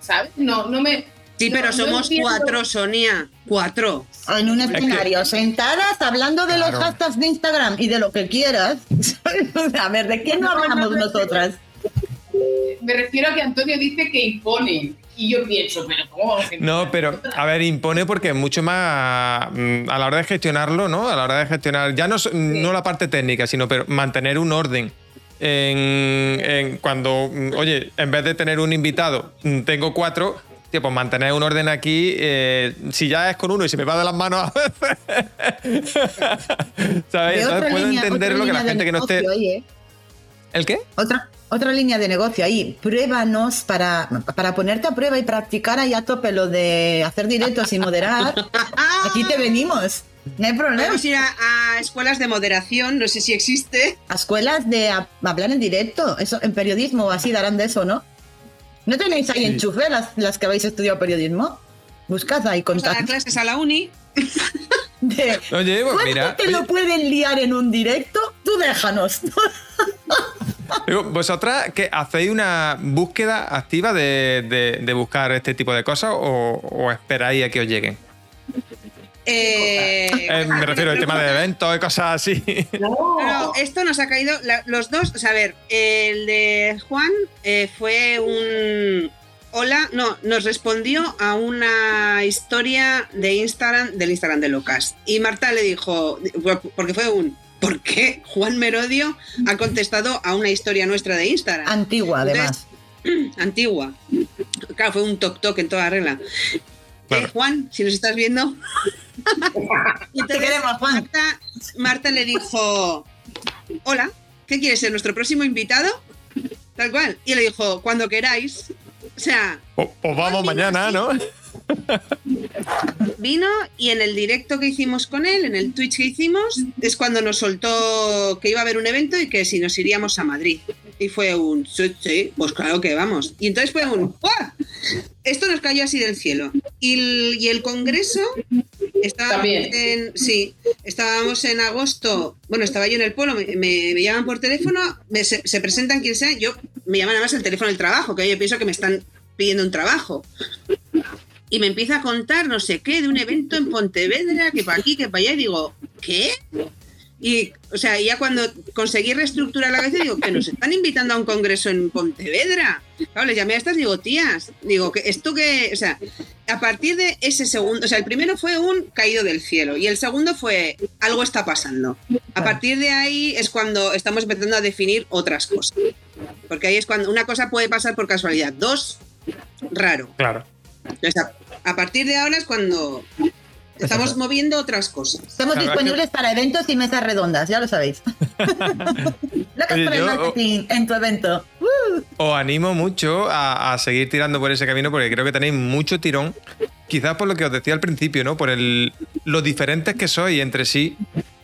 ¿Sabes? No, no me. Sí, no- pero no somos cuatro, Sonia. Cuatro. En un que- escenario, sentadas hablando de los hashtags de Instagram y de lo que quieras. a ver, ¿de qué no hablamos nosotras? Me refiero a que Antonio dice que impone. Y yo pienso, pero ¿cómo vamos a imponer? No, pero a ver, impone porque es mucho más mm, a la hora de gestionarlo, ¿no? A la hora de gestionar, ya no, s- no la parte técnica, sino pero mantener un orden. En, en cuando, mm, oye, en vez de tener un invitado, mm, tengo cuatro, tío, pues mantener un orden aquí, eh, si ya es con uno y se me va de las manos a veces. ¿Sabes? Entonces puedo línea- entender otra lo que la gente que no esté. ¿eh? ¿El qué? Otra, otra línea de negocio ahí. Pruébanos para, para ponerte a prueba y practicar ahí a tope lo de hacer directos y moderar. Aquí te venimos. No hay problema. Podemos ir a, a escuelas de moderación, no sé si existe. A escuelas de a- hablar en directo. Eso, en periodismo o así darán de eso, ¿no? ¿No tenéis ahí enchufe las, las que habéis estudiado periodismo? Buscad ahí Vamos a dar contactos. clases a la uni. De, Oye, pues ¿Cuánto mira. te lo pueden liar en un directo? Tú déjanos. ¿Vosotras que hacéis una búsqueda activa de, de- de buscar este tipo de cosas o, o esperáis a que os lleguen? Eh, Eh, me refiero al tema de eventos y cosas así. No. Pero esto nos ha caído, la- los dos, o sea, a ver, el de Juan eh, fue un... Hola, no, nos respondió a una historia de Instagram, del Instagram de Lucas. Y Marta le dijo, porque fue un, ¿por qué Juan Merodio ha contestado a una historia nuestra de Instagram? Antigua, además. Antigua. Claro, fue un toc toc en toda regla. Claro. Eh, Juan, si nos estás viendo. Y entonces queremos, Juan. Marta, Marta le dijo: Hola, ¿qué quieres ser nuestro próximo invitado? Tal cual. Y le dijo: Cuando queráis. O sea, O- Pues vamos mañana, ¿no? Vino y en el directo que hicimos con él, en el Twitch que hicimos, es cuando nos soltó que iba a haber un evento y que si nos iríamos a Madrid. Y fue un, sí, sí, pues claro que vamos. Y entonces fue un, ¡guau! Esto nos cayó así del cielo. Y el, y el congreso, estábamos También. en, sí, estábamos en agosto, bueno, estaba yo en el pueblo, me, me- me llaman por teléfono, me- se, se presentan quien sea, yo me llaman además el teléfono del trabajo, que yo pienso que me están pidiendo un trabajo. Y me empieza a contar no sé qué de un evento en Pontevedra, que para aquí, que para allá, y digo, ¿qué? Y, o sea, ya cuando conseguí reestructurar la cabeza, digo, que nos están invitando a un congreso en Pontevedra. Claro, les llamé a estas, digo, tías, digo, que esto que, o sea, a partir de ese segundo, o sea, el primero fue un caído del cielo y el segundo fue algo está pasando. A partir de ahí es cuando estamos empezando a definir otras cosas. Porque ahí es cuando una cosa puede pasar por casualidad, dos, raro. Claro. A partir de ahora es cuando estamos moviendo otras cosas. Estamos disponibles para eventos y mesas redondas, ya lo sabéis. Locas Oye, por el marketing en tu evento. Os animo mucho a, a seguir tirando por ese camino porque creo que tenéis mucho tirón. Quizás por lo que os decía al principio, ¿no? Por el, lo diferentes que sois entre sí.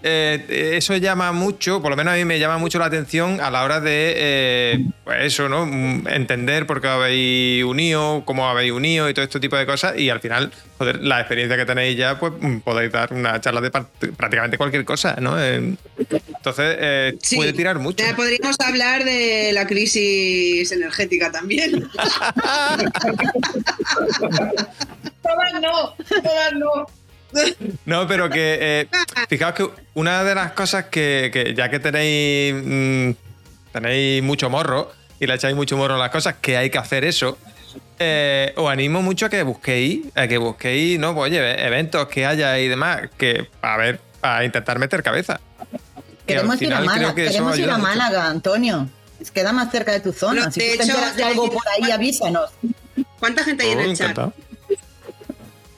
Eh, eso llama mucho, por lo menos a mí me llama mucho la atención a la hora de, eh, pues eso, ¿no? Mm, Entender por qué habéis unido, cómo habéis unido y todo este tipo de cosas. Y al final, joder, la experiencia que tenéis ya, pues mm, podéis dar una charla de prácticamente cualquier cosa, ¿no? Eh, Entonces, eh, Sí, puede tirar mucho. podríamos hablar de la crisis energética también. Todas no, todas no. No, pero que eh, fijaos que una de las cosas que, que ya que tenéis mm, tenéis mucho morro y le echáis mucho morro a las cosas, que hay que hacer eso. eh, os animo mucho a que busquéis, a que busquéis, no, pues, oye, eventos que haya y demás, que a ver, a intentar meter cabeza. Que Queremos ir a Málaga, que queremos ir a mucho. Málaga, Antonio. Queda más cerca de tu zona. No, si de tú te hecho, enteras de algo por ahí, avísanos. ¿Cuánta gente hay en Oh, el chat? encantado.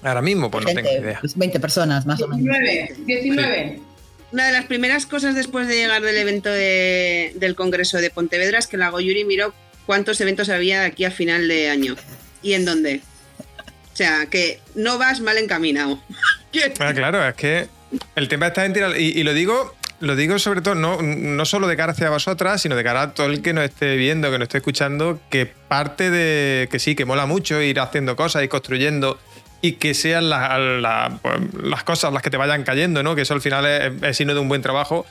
Ahora mismo, pues no tengo idea. pues 20 personas, más o menos. 19, 19. Una de las primeras cosas después de llegar del evento de- del Congreso de Pontevedra es que la Goyuri miró cuántos eventos había de aquí a final de año y en dónde. O sea, que no vas mal encaminado. Ah, claro, es que el tema está en tirar. Y, y lo digo. Lo digo sobre todo, no, no solo de cara hacia vosotras, sino de cara a todo el que nos esté viendo, que nos esté escuchando, que parte de que sí, que mola mucho ir haciendo cosas, ir construyendo y que sean la- la- pues, las cosas las que te vayan cayendo, ¿no? Que eso al final es, es signo de un buen trabajo.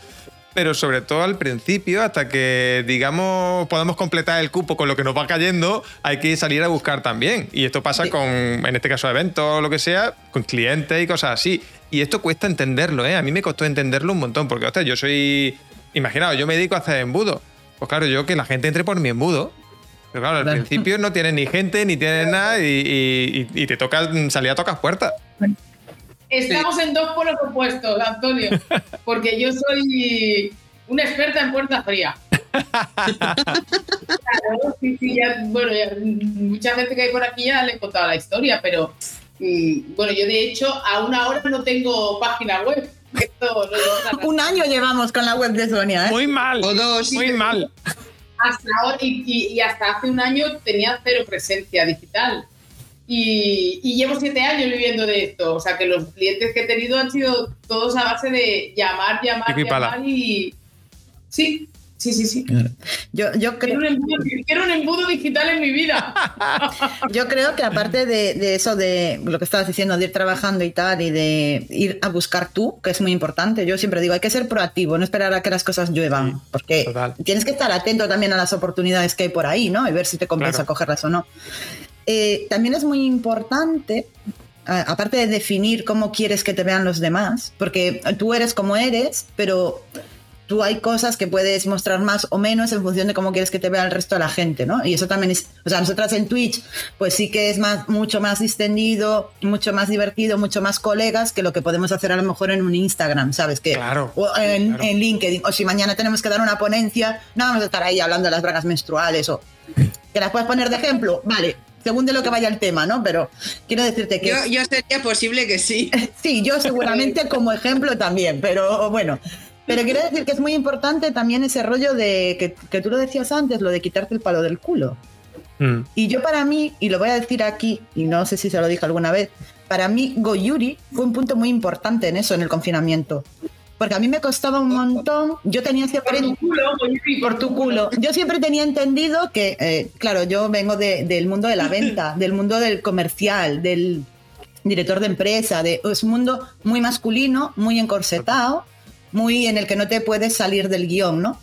Pero sobre todo al principio, hasta que, digamos, podamos completar el cupo con lo que nos va cayendo, hay que salir a buscar también. Y esto pasa con, en este caso, eventos o lo que sea, con clientes y cosas así. Y esto cuesta entenderlo, ¿eh? A mí me costó entenderlo un montón, porque, hostia, yo soy. Imaginaos, yo me dedico a hacer embudos. Pues claro, yo que la gente entre por mi embudo. Pero claro, al Claro. principio no tienes ni gente, ni tienes nada, y, y- y- y te toca salir a tocar puertas. Estamos en dos polos opuestos, Antonio. Porque yo soy una experta en puerta fría. Claro, sí, sí, ya, bueno, ya, mucha gente que hay por aquí ya le he contado la historia, pero mm, bueno, yo de hecho aún ahora no tengo página web. Esto no Un año llevamos con la web de Sonia, ¿eh? Muy mal. O dos. Muy mal. Hasta ahora y, y- y hasta hace un año tenía cero presencia digital. Y, y llevo siete años viviendo de esto. O sea que los clientes que he tenido han sido todos a base de llamar, llamar, llamar y. Sí, sí, sí, sí. Yo, yo, creo, Quiero un, embudo, quiero un embudo digital en mi vida. yo creo que aparte de, de eso, de lo que estabas diciendo, de ir trabajando y tal, y de ir a buscar tú, que es muy importante, yo siempre digo, hay que ser proactivo, no esperar a que las cosas lluevan, porque Total. tienes que estar atento también a las oportunidades que hay por ahí, ¿no? Y ver si te compensa Claro. cogerlas o no. Eh, también es muy importante, aparte de definir cómo quieres que te vean los demás, porque tú eres como eres, pero tú hay cosas que puedes mostrar más o menos en función de cómo quieres que te vea el resto de la gente, ¿no? Y eso también es, o sea, nosotras en Twitch, pues sí que es más, mucho más distendido, mucho más divertido, mucho más colegas que lo que podemos hacer a lo mejor en un Instagram, ¿sabes? Que, Claro, O en, claro. en LinkedIn, o si mañana tenemos que dar una ponencia, no vamos a estar ahí hablando de las bragas menstruales o que las puedes poner de ejemplo, vale, según de lo que vaya el tema, ¿no? Pero quiero decirte que Yo, yo sería posible que sí. Sí, yo seguramente como ejemplo también, pero bueno. Pero quiero decir que es muy importante también ese rollo de que, que tú lo decías antes, lo de quitarte el palo del culo. Mm. Y yo para mí, y lo voy a decir aquí, y no sé si se lo dije alguna vez, para mí Goyuri fue un punto muy importante en eso, en el confinamiento. porque a mí me costaba un montón. Yo tenía Por siempre tu culo, Yuri, por tu culo. Yo siempre tenía entendido que, eh, claro, yo vengo de- del mundo de la venta, del mundo del comercial, del director de empresa, de, es un mundo muy masculino, muy encorsetado, muy en el que no te puedes salir del guion, ¿no?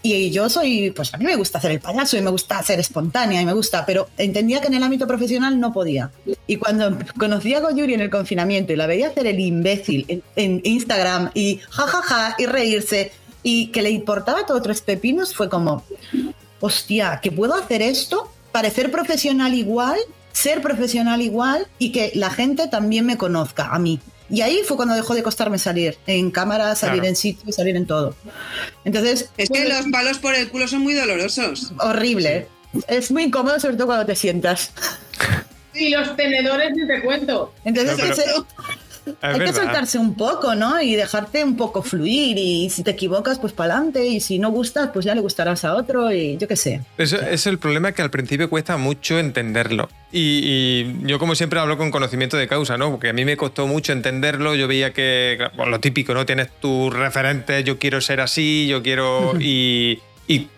Y yo soy, pues a mí me gusta hacer el payaso y me gusta ser espontánea y me gusta, pero entendía que en el ámbito profesional no podía. Y cuando conocí a Goyuri en el confinamiento y la veía hacer el imbécil en, Instagram y jajaja y reírse y que le importaba todo tres pepinos, fue como, hostia, que puedo hacer esto, parecer profesional igual, ser profesional igual y que la gente también me conozca a mí. Y ahí fue cuando dejó de costarme salir en cámara, salir Claro. en sitio, salir en todo. Entonces, Es que los palos por el culo son muy dolorosos. horrible. Es muy incómodo, sobre todo cuando te sientas. Y los tenedores ni te cuento. Entonces, No, pero- ese- Hay que verdad. soltarse un poco, ¿no? Y dejarte un poco fluir. Y si te equivocas, pues para adelante. Y si no gustas, pues ya le gustarás a otro. Y yo qué sé. Eso es el problema que al principio cuesta mucho entenderlo. Y, y yo como siempre hablo con conocimiento de causa, ¿no? Porque a mí me costó mucho entenderlo. Yo veía que, bueno, lo típico, ¿no? Tienes tus referentes, yo quiero ser así, yo quiero... Y, y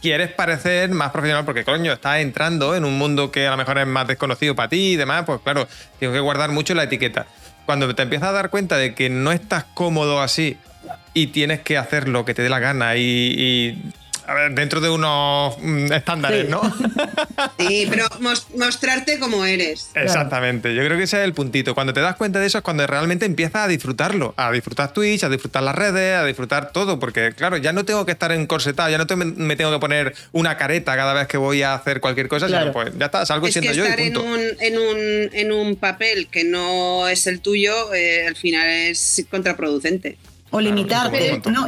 quieres parecer más profesional porque, coño, estás entrando en un mundo que a lo mejor es más desconocido para ti y demás, pues claro, tienes que guardar mucho la etiqueta. Cuando te empiezas a dar cuenta de que no estás cómodo así y tienes que hacer lo que te dé la gana y, a ver, dentro de unos mm, estándares, Sí. ¿no? Sí, pero mos- mostrarte como eres. Exactamente, yo creo que ese es el puntito. Cuando te das cuenta de eso es cuando realmente empiezas a disfrutarlo, a disfrutar Twitch, a disfrutar las redes, a disfrutar todo, porque claro, ya no tengo que estar encorsetado, ya no te- me tengo que poner una careta cada vez que voy a hacer cualquier cosa, Claro. sino pues ya está, salgo Es que siendo yo y estar en punto. un, en, un, en un papel que no es el tuyo, eh, al final es contraproducente. O poco No,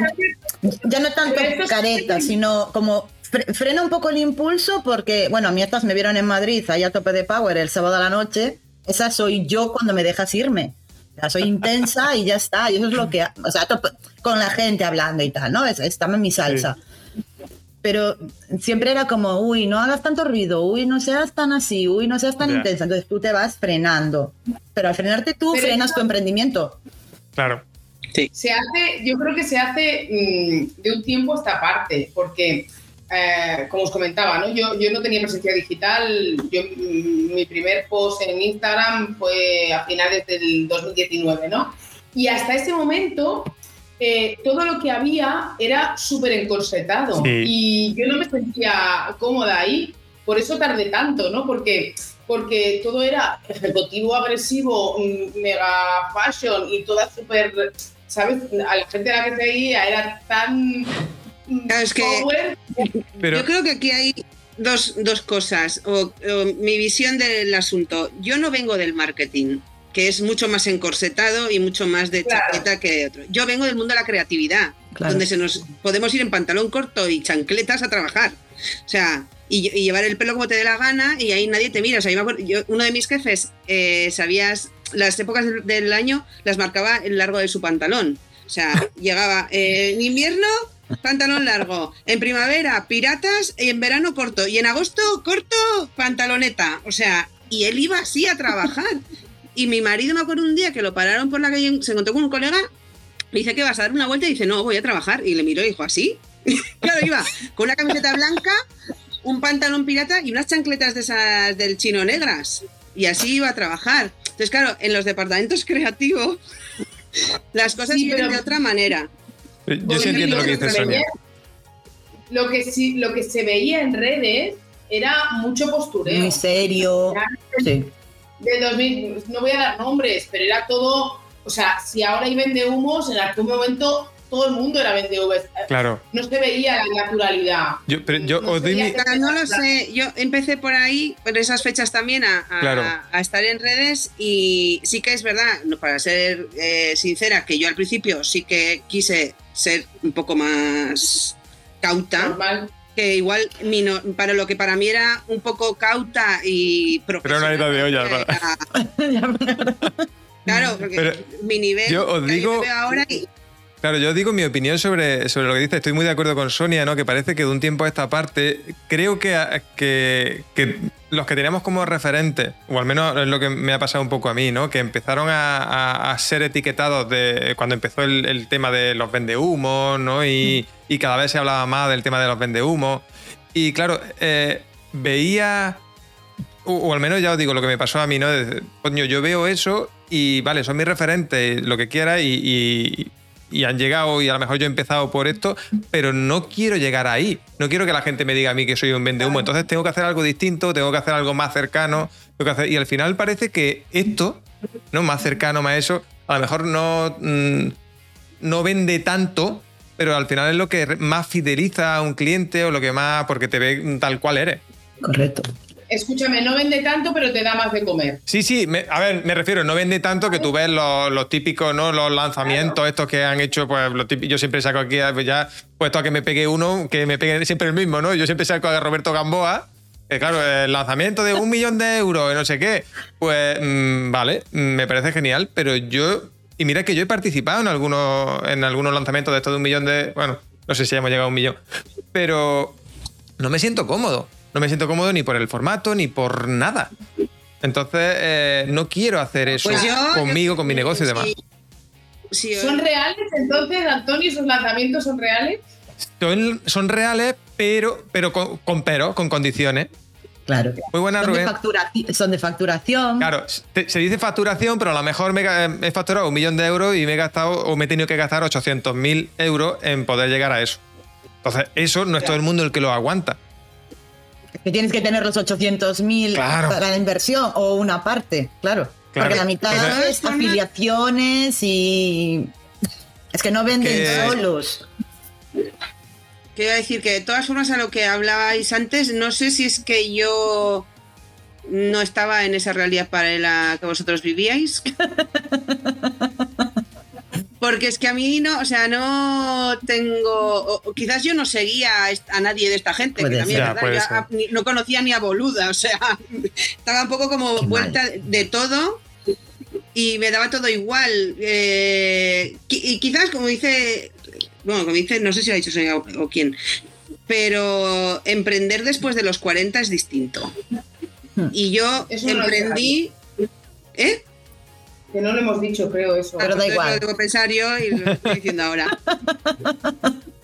ya no tanto careta, sino como fre- frena un poco el impulso porque, bueno, a mí estas me vieron en Madrid, ahí a tope de power el sábado a la noche. Esa soy yo cuando me dejas irme. O sea, soy intensa y ya está. Y eso es lo que, o sea, tope- con la gente hablando y tal, ¿no? Es, está en mi salsa. Pero siempre era como, uy, no hagas tanto ruido, uy, no seas tan así, uy, no seas tan intensa. Entonces tú te vas frenando. Pero al frenarte tú, Pero frenas eso- tu emprendimiento. Claro. Se hace, yo creo que se hace mm, de un tiempo a esta parte, porque, eh, como os comentaba, ¿no? Yo, yo no tenía presencia digital, yo, mm, mi primer post en Instagram fue a finales del 2019, ¿no? Y hasta ese momento, eh, todo lo que había era súper encorsetado Sí. y yo no me sentía cómoda ahí, por eso tardé tanto, ¿no? Porque porque todo era ejecutivo, agresivo, mm, mega fashion y toda súper, ¿sabes? A la gente a la que seguía era tan Claro, es que-. Pero Yo creo que aquí hay dos, dos cosas. O, o mi visión del asunto. Yo no vengo del marketing, que es mucho más encorsetado y mucho más de Claro. chaqueta que de otro. Yo vengo del mundo de la creatividad, Claro. donde se nos podemos ir en pantalón corto y chancletas a trabajar. O sea, y, y llevar el pelo como te dé la gana y ahí nadie te mira. O sea, yo me acuerdo- yo- uno de mis jefes, eh, sabías, las épocas del, año las marcaba el largo de su pantalón. O sea, llegaba eh, en invierno, pantalón largo. En primavera, piratas. Y en verano, corto. Y en agosto, corto, pantaloneta. O sea, y él iba así a trabajar. Y mi marido me acuerdo un día que lo pararon por la calle, se encontró con un colega, le dice que vas a dar una vuelta y dice, no, voy a trabajar. Y le miró y dijo, ¿así? claro, iba con una camiseta blanca, un pantalón pirata y unas chancletas de esas del chino negras. Y así iba a trabajar. Entonces, claro, en los departamentos creativos, las cosas Sí, pero- de otra manera. yo Porque sí entiendo lo que se dice Sonia. veía- Lo que, sí, lo que se veía en redes era mucho postureo. Muy serio. Sí. de 2000, no voy a dar nombres, pero era todo, o sea, si ahora hay vende humos, en algún momento todo el mundo era vende Claro. No se veía la naturalidad. Yo, pero yo No os doy mi- no lo sé. Yo empecé por ahí, por esas fechas también, a, a- Claro. a estar en redes y sí que es verdad, no, para ser eh, sincera, que yo al principio sí que quise ser un poco más cauta, Normal. que igual mi no- para lo que para mí era un poco cauta y Pero profesional. una ida de olla, era- Claro, porque Pero mi nivel yo os que digo- me veo ahora y Claro, yo digo mi opinión sobre, sobre lo que dice. Estoy muy de acuerdo con Sonia, ¿no? Que parece que de un tiempo a esta parte, creo que, que, los que teníamos como referentes, o al menos es lo que me ha pasado un poco a mí, ¿no? Que empezaron a, a- ser etiquetados de cuando empezó el, tema de los vendehumos, ¿no? Y, y cada vez se hablaba más del tema de los vendehumos. Y claro, eh, veía o, al menos ya os digo lo que me pasó a mí, ¿no? De- coño, yo veo eso y vale, son mis referentes, lo que quiera, y- y han llegado y a lo mejor yo he empezado por esto, pero no quiero llegar ahí. No quiero que la gente me diga a mí que soy un vendehumo. Entonces tengo que hacer algo distinto, tengo que hacer algo más cercano. y al final parece que esto, ¿no? Más cercano, más eso, a lo mejor no, mm, no vende tanto, pero al final es lo que más fideliza a un cliente o lo que más, porque te ve tal cual eres. Correcto. Escúchame, no vende tanto, pero te da más de comer. Sí, sí, me- a ver, me refiero, no vende tanto que tú ves los, los típicos, ¿no? Los lanzamientos estos que han hecho, pues los típicos, yo siempre saco aquí, pues ya, puesto a que me pegue uno, que me pegue siempre el mismo, ¿no? Yo siempre saco a Roberto Gamboa, que claro, el lanzamiento de un millón de euros, y no sé qué, pues mm, vale, mm, me parece genial, pero yo, y mira que yo he participado en algunos, en algunos lanzamientos de esto de un millón de, bueno, no sé si hemos llegado a un millón, pero no me siento cómodo. No me siento cómodo ni por el formato ni por nada. Entonces, eh, no quiero hacer eso Pues yo- conmigo, con mi negocio y demás. Sí. ¿Son reales entonces, Antonio? ¿Esos lanzamientos son reales? Son, son reales, pero, pero con, con pero, con condiciones. Claro. Muy buena, son, de Rubén. facturaci- son de facturación. Claro, te- se dice facturación, pero a lo mejor me he facturado un millón de euros y me he gastado o me he tenido que gastar 800.000 euros en poder llegar a eso. Entonces, eso no es todo el mundo el que lo aguanta. Que tienes que tener los 800.000 Claro. para la inversión o una parte, claro. Claro. Porque la mitad es afiliaciones y. Es que no venden Que- solos. Quiero decir que de todas formas a lo que hablabais antes, no sé si es que yo no estaba en esa realidad paralela que vosotros vivíais. Porque es que a mí no, o sea, no tengo, o- quizás yo no seguía a nadie de esta gente, que Puede también ser. es Ya, verdad, puede yo ser. a- ni- no conocía ni a Boluda, o sea, estaba un poco como Qué mal. vuelta de todo y me daba todo igual. eh, y quizás, como dice, bueno, como dice, no sé si lo ha dicho Sonia o, o quién, pero emprender después de los 40 es distinto. Hmm. Y yo Eso no es emprendí. ¿Eh? Que no lo hemos dicho, creo eso. Pero da igual. Lo debo pensar yo y lo estoy diciendo ahora.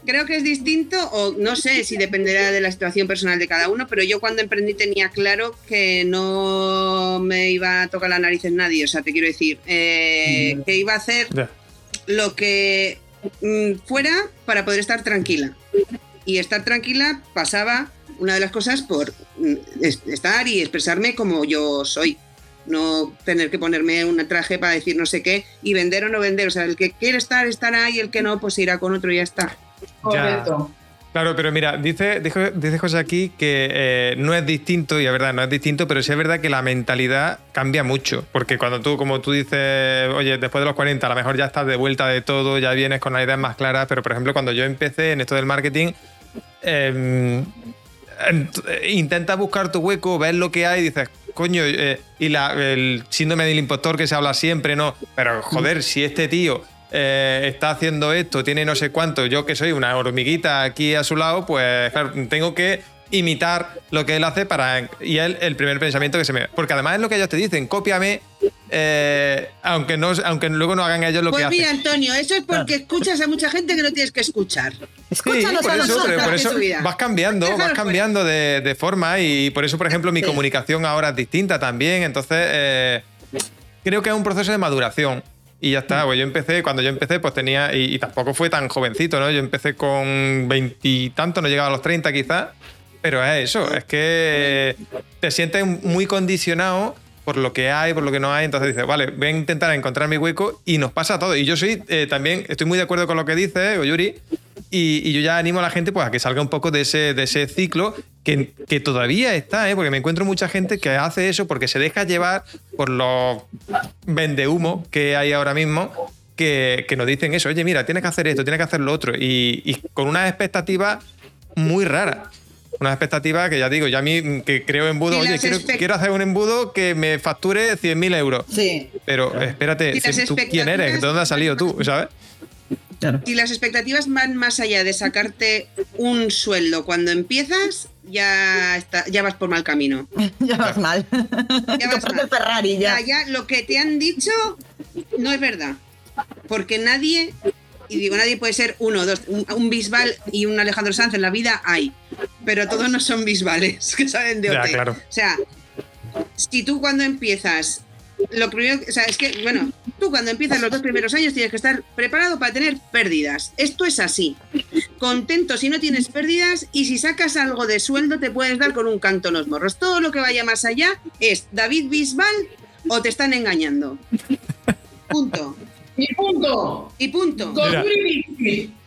Creo que es distinto, o no sé si dependerá de la situación personal de cada uno, pero yo cuando emprendí tenía claro que no me iba a tocar la nariz en nadie. O sea, te quiero decir, eh, que iba a hacer lo que mm, fuera para poder estar tranquila. Y estar tranquila pasaba una de las cosas por mm, es- estar y expresarme como yo soy. No tener que ponerme un traje para decir no sé qué y vender o no vender. O sea, el que quiere estar, estará y el que no, pues irá con otro y ya está. Correcto. Claro, pero mira, dice, dijo- dice José aquí que eh, no es distinto, y es verdad, no es distinto, pero sí es verdad que la mentalidad cambia mucho. Porque cuando tú, como tú dices, oye, después de los 40, a lo mejor ya estás de vuelta de todo, ya vienes con las ideas más claras, pero por ejemplo, cuando yo empecé en esto del marketing, eh, ent- intenta buscar tu hueco, ves lo que hay y dices, coño, eh, y la- el síndrome del impostor que se habla siempre, ¿no? Pero joder, si este tío eh, está haciendo esto, tiene no sé cuánto, yo que soy una hormiguita aquí a su lado, pues claro, tengo que imitar lo que él hace para... Y él, el primer pensamiento que se me... Porque además es lo que ellos te dicen, cópiame, eh, aunque, no, aunque luego no hagan ellos lo Pues que mira, hacen. Antonio, eso es porque escuchas a mucha gente que no tienes que escuchar. Sí, Escúchanos por a eso, nosotros. pero por eso su vida. vas cambiando, vas cambiando de, de forma y por eso, por ejemplo, mi Sí. comunicación ahora es distinta también. Entonces, eh, creo que es un proceso de maduración. Y ya está, pues yo empecé, cuando yo empecé, pues tenía, y, y tampoco fue tan jovencito, ¿no? Yo empecé con veintitantos, no llegaba a los 30 quizás, pero es eso, es que te sientes muy condicionado por lo que hay, por lo que no hay, entonces dices, vale, voy a intentar encontrar mi hueco y nos pasa todo. Y yo soy eh, también, estoy muy de acuerdo con lo que dice Oyuri, y, yo ya animo a la gente pues, a que salga un poco de ese, ciclo que, que todavía está, ¿eh? porque me encuentro mucha gente que hace eso porque se deja llevar por los vendehumo que hay ahora mismo. Que, que nos dicen eso, oye, mira, tienes que hacer esto, tienes que hacer lo otro, y, con unas expectativas muy raras. Unas expectativas que ya digo, ya a mí mm, que creo embudo, oye, quiero, hacer un embudo que me facture 100.000 euros. Sí. Pero espérate, Y las ¿tú quién eres? ¿De dónde has salido tú? ¿Sabes? Claro. Si las expectativas van más allá de sacarte un sueldo cuando empiezas, ya, está, ya vas por mal camino. ya vas mal. Ya vas mal. el Ferrari ya. Ya, ya, lo que te han dicho no es verdad. Porque nadie, y digo nadie puede ser uno, dos, un, un Bisbal y un Alejandro Sanz en la vida hay. Pero todos no son Bisbales que salen de Ya, OT. claro. O sea, si tú cuando empiezas, lo primero, o sea, es que, bueno, tú cuando empiezas los dos primeros años tienes que estar preparado para tener pérdidas. Esto es así. Contento si no tienes pérdidas y si sacas algo de sueldo te puedes dar con un canto en los morros. Todo lo que vaya más allá es David Bisbal o te están engañando. Punto. Y punto. Y punto. Mira.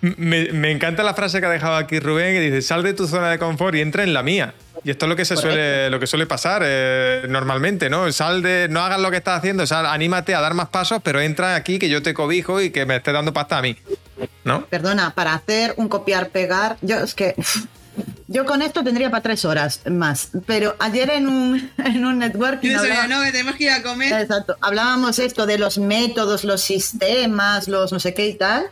Me encanta la frase que ha dejado aquí Rubén, que dice, sal de tu zona de confort y entra en la mía. Y esto es lo que se suele, lo que suele pasar eh, normalmente, ¿no? Sal de, no hagas lo que estás haciendo, sal, anímate a dar más pasos, pero entra aquí que yo te cobijo y que me esté dando pasta a mí. ¿No? Perdona, para hacer un copiar-pegar, yo es que. Yo con esto tendría para tres horas más. Pero ayer en un, en un networking. Hablaba- no, que tenemos que ir a comer. Exacto. Hablábamos esto de los métodos, los sistemas, los no sé qué y tal.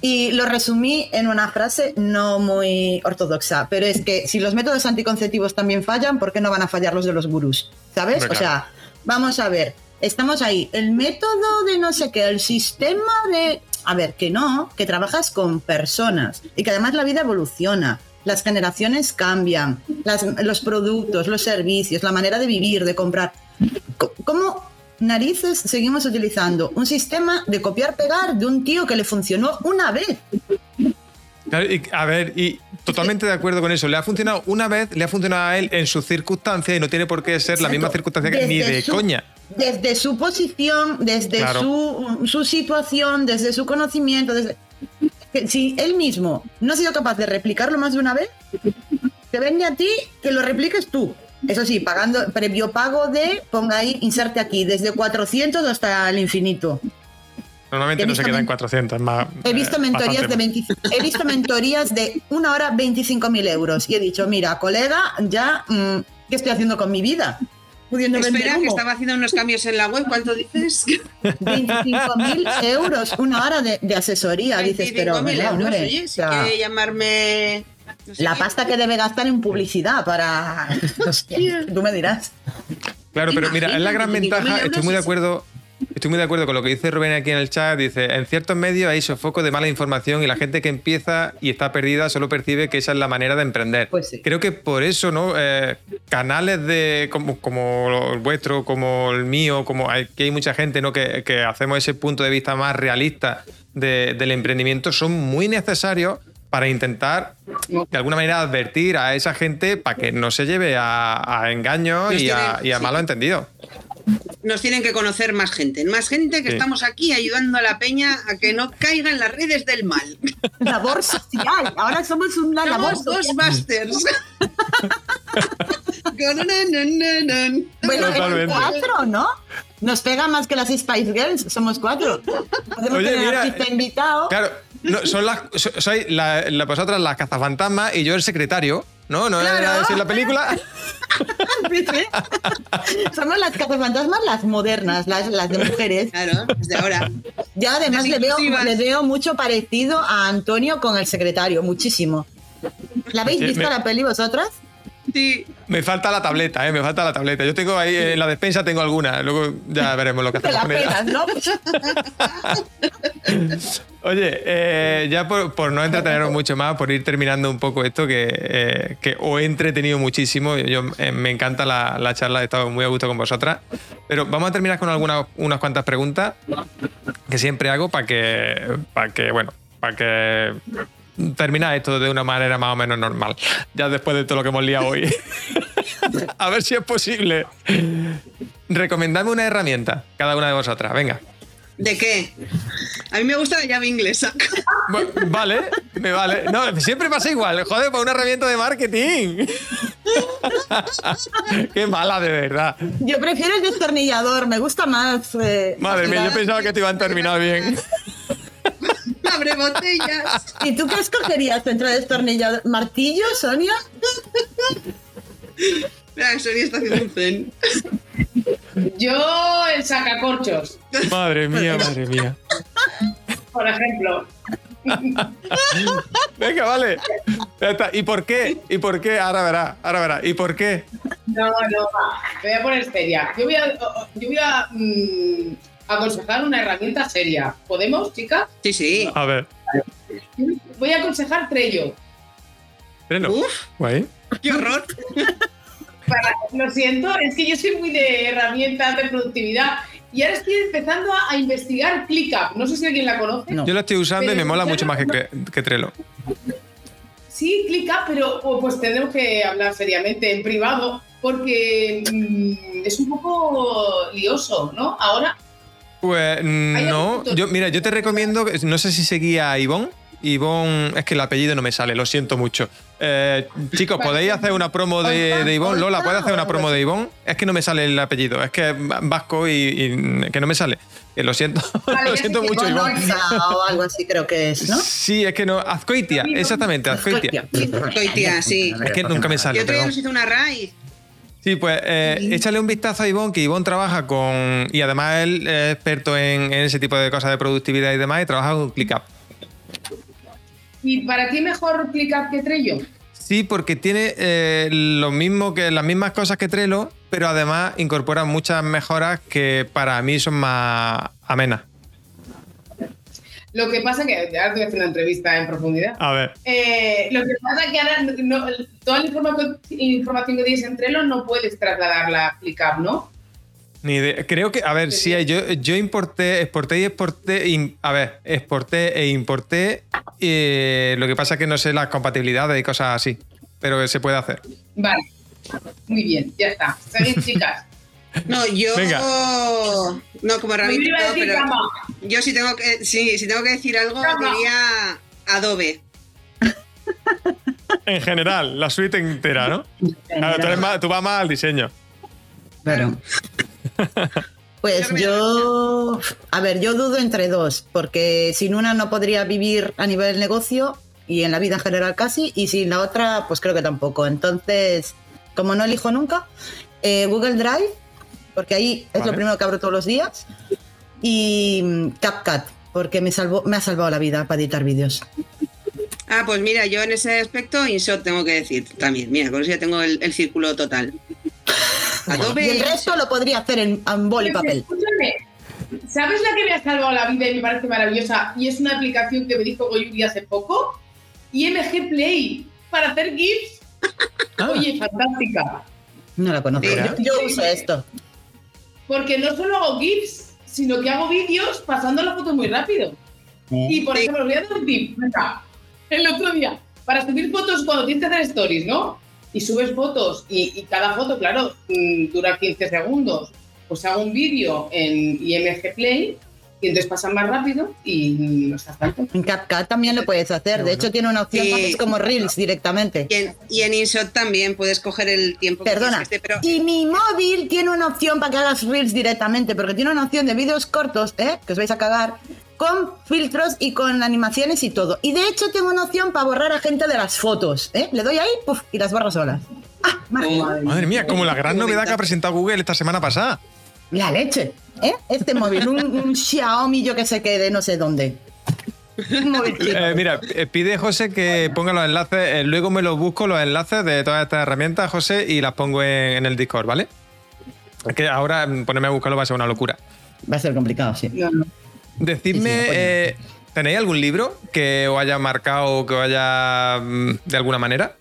Y lo resumí en una frase no muy ortodoxa, pero es que si los métodos anticonceptivos también fallan, ¿por qué no van a fallar los de los gurús? ¿Sabes? O sea, vamos a ver, estamos ahí, el método de no sé qué, el sistema de... A ver, que no, que trabajas con personas y que además la vida evoluciona. Las generaciones cambian, las- los productos, los servicios, la manera de vivir, de comprar. Co- ¿Cómo narices seguimos utilizando un sistema de copiar-pegar de un tío que le funcionó una vez? A ver, y totalmente de acuerdo con eso. Le ha funcionado una vez, le ha funcionado a él en sus circunstancias y no tiene por qué ser la misma circunstancia que ni de su- coña. Desde su posición, desde Claro. su, su situación, desde su conocimiento, desde... que si él mismo no ha sido capaz de replicarlo más de una vez, te vende a ti que lo repliques tú. Eso sí, pagando previo pago de, ponga ahí, inserte aquí, desde 400 hasta el infinito. Normalmente He no se visto queda en men- 400. Más, He visto eh, mentorías de bastante 20 he visto mentorías de una hora 25.000 euros y he dicho, mira, colega, ya, mm, ¿qué estoy haciendo con mi vida? Pudiendo Espera, vender que estaba haciendo unos cambios en la web. ¿Cuánto dices? 25.000 euros una hora de, de asesoría. Dices, pero 25.000 ¿verdad, euros, hombre? oye, O si sea, quiere llamarme... no sé la qué. pasta que debe gastar en publicidad para... Hostia, tú me dirás. Claro, pero mira, es la gran Imagínate, 25.000 ventaja. Estoy muy de acuerdo. Estoy muy de acuerdo con lo que dice Rubén aquí en el chat. Dice, en ciertos medios hay sofoco de mala información y la gente que empieza y está perdida solo percibe que esa es la manera de emprender. Pues sí. Creo que por eso, ¿no? Eh, canales de como, como el vuestro, como el mío, como hay, que hay mucha gente, ¿no? Que, que hacemos ese punto de vista más realista de- del emprendimiento, son muy necesarios para intentar de alguna manera advertir a esa gente para que no se lleve a, a engaños y a, y a sí. malos entendidos. Nos tienen que conocer más gente. Más gente que Sí. estamos aquí ayudando a la peña a que no caiga en las redes del mal. Labor social. Ahora somos una labor Somos dos social. busters. Bueno, eran Totalmente. cuatro, ¿no? Nos pega más que las Spice Girls. Somos cuatro. Podemos Oye, tener mira, artista invitado. Claro, no, son las, so- sois la, la- vosotras las cazafantasmas y yo el secretario, ¿no? ¿No era Claro. así en la película? Somos las cazafantasmas, las modernas, las, las de mujeres. Claro, desde ahora. Ya además le veo, le veo mucho parecido a Antonio con el secretario, muchísimo. ¿La habéis Sí, visto me- la peli vosotras? Sí. Me falta la tableta, ¿eh? Me falta la tableta. Yo tengo ahí en la despensa tengo alguna. Luego ya veremos lo que Te hacemos la con ella. pelas, ¿no? Oye, eh, ya por, por no entreteneros mucho más, por ir terminando un poco esto, que, eh, que os he entretenido muchísimo. Yo, me encanta la, la charla, he estado muy a gusto con vosotras. Pero vamos a terminar con algunas unas cuantas preguntas que siempre hago para que, para que, bueno, para que terminar esto de una manera más o menos normal. Ya después de todo lo que hemos liado hoy. a ver si es posible. Recomendadme una herramienta, cada una de vosotras. Venga. ¿De qué? A mí me gusta la llave inglesa. Vale, me vale. No, siempre pasa igual. Joder, para una herramienta de marketing. Qué mala, de verdad. Yo prefiero el destornillador, me gusta más. eh, Madre mía, yo pensaba que te iban a terminar bien. Abre botellas. ¿Y tú qué escogerías dentro del destornillador? ¿Martillo, Sonia? Mira, Sonia está haciendo un zen. Yo el sacacorchos. Madre mía, madre mía. por ejemplo. Venga, vale. Ya está. ¿Y por qué? ¿Y por qué? Ahora verá, ahora verá. ¿Y por qué? No, no, va. Me voy a poner seria. Yo voy a, yo voy a mm, aconsejar una herramienta seria. ¿Podemos, chicas? Sí, sí. A ver. Voy a aconsejar Trello. Trello. Uf, Guay. qué horror. Para- lo siento, es que yo soy muy de herramientas de productividad y ahora estoy empezando a, a investigar ClickUp. No sé si alguien la conoce. No. Yo la estoy usando y me mola mucho más que, que- que Trello. Sí, ClickUp, pero oh, pues tendremos que hablar seriamente en privado porque mm, es un poco lioso, ¿no? Ahora, Pues no. Yo, mira, yo te recomiendo, no sé si seguía a Ivonne. Ivonne, es que el apellido no me sale, lo siento mucho. Eh, chicos, ¿podéis hacer una promo de, de Ivonne? Lola, ¿puedes hacer una promo de Ivonne? Es que no me sale el apellido, es que es vasco y, y que no me sale. Que lo siento, Vale, lo siento mucho, Ivonne. O algo así creo que es, ¿no? Sí, es que no. Azcoitia, exactamente, Azcoitia. Tía, sí. Es que nunca me Yo sale, otro día nos hizo una raíz. Sí, pues eh, échale un vistazo a Ivonne, que Ivonne trabaja con. Y además él es experto en, en ese tipo de cosas de productividad y demás, y trabaja con ClickUp. ¿y para ti mejor ClickUp que Trello? Sí, porque tiene eh, lo mismo que las mismas cosas que Trello, pero además incorpora muchas mejoras que para mí son más amenas. Lo que pasa que ahora te voy a hacer una entrevista en profundidad. A ver. Eh, lo que pasa es que ahora no- toda la información, información que tienes en Trello no puedes trasladarla a ClickUp, ¿no? Ni idea. Creo que, a ver, sí, yo, yo importé, exporté y exporté, im- a ver, exporté e importé. eh, lo que pasa es que no sé las compatibilidades y cosas así, pero se puede hacer. Vale. Muy bien, ya está. Seguid, chicas. No, yo. Venga. No, como no, decir pero cama. yo sí tengo que, sí, si tengo que decir algo, Cama. diría Adobe. En general, la suite entera, ¿no? Claro, tú, eres más- tú vas más al diseño. Claro. Pues yo, a ver, yo dudo entre dos, porque sin una no podría vivir a nivel negocio y en la vida en general casi, y sin la otra, pues creo que tampoco. Entonces, como no elijo nunca, eh, Google Drive, porque ahí es Vale. lo primero que abro todos los días, y mm, CapCut, porque me, salvó, me ha salvado la vida para editar vídeos. Ah, pues mira, yo en ese aspecto, InShot tengo que decir también. Mira, con eso ya tengo el, el círculo total. Adobe. Y el resto lo podría hacer en, en boli y papel. Escúchame, ¿sabes la que me ha salvado la vida y me parece maravillosa? Y es una aplicación que me dijo Goyuri hace poco. IMG Play para hacer GIFs. Ah. Oye, fantástica. No la conozco. Yo uso esto. Porque no solo hago GIFs, sino que hago vídeos pasando la foto muy rápido. Y por ejemplo, voy a dar un tip. El otro día, para subir fotos cuando tienes que hacer stories, ¿no? Y subes fotos y, y cada foto, claro, mm, dura 15 segundos. Pues hago un vídeo en IMG Play y entonces pasan más rápido y no estás tanto. En CapCut también lo puedes hacer. De hecho, tiene una opción que como Reels directamente. Y en, y en InShot también puedes coger el tiempo Perdona. que esté, pero Y mi móvil tiene una opción para que hagas reels directamente, porque tiene una opción de vídeos cortos, ¿eh? que os vais a cagar, con filtros y con animaciones y todo. Y de hecho tengo una opción para borrar a gente de las fotos. ¿eh? Le doy ahí puf, y las borro solas. ¡Ah! Madre mía, como la gran novedad que ha presentado Google esta semana pasada. La leche. ¿eh? Este móvil, un, un Xiaomi, yo que sé que de no sé dónde. Eh, mira, eh, pide José que ponga los enlaces, eh, luego me los busco los enlaces de todas estas herramientas, José, y las pongo en, en el Discord, ¿vale? Es que ahora mm, ponerme a buscarlo va a ser una locura. Va a ser complicado, sí. Decidme, Sí, sí, no, eh, ¿tenéis algún libro que os haya marcado o que os haya mm, de alguna manera?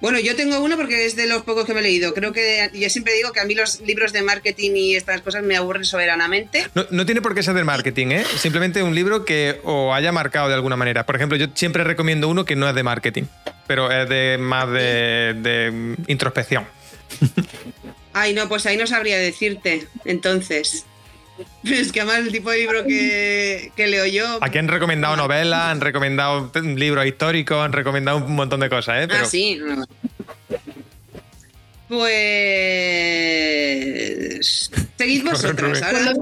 Bueno, yo tengo uno porque es de los pocos que me he leído. Creo que yo siempre digo que a mí los libros de marketing y estas cosas me aburren soberanamente. No, no tiene por qué ser del marketing, ¿eh? Simplemente un libro que os haya marcado de alguna manera. Por ejemplo, yo siempre recomiendo uno que no es de marketing, pero es de más de, de, introspección. Ay, no, pues ahí no sabría decirte. Entonces. Es que además el tipo de libro que, que leo yo. Aquí han recomendado novelas, han recomendado libros históricos, han recomendado un montón de cosas, ¿eh? Pero Ah, sí. Pues. Seguid vosotras. Rubén. Ahora,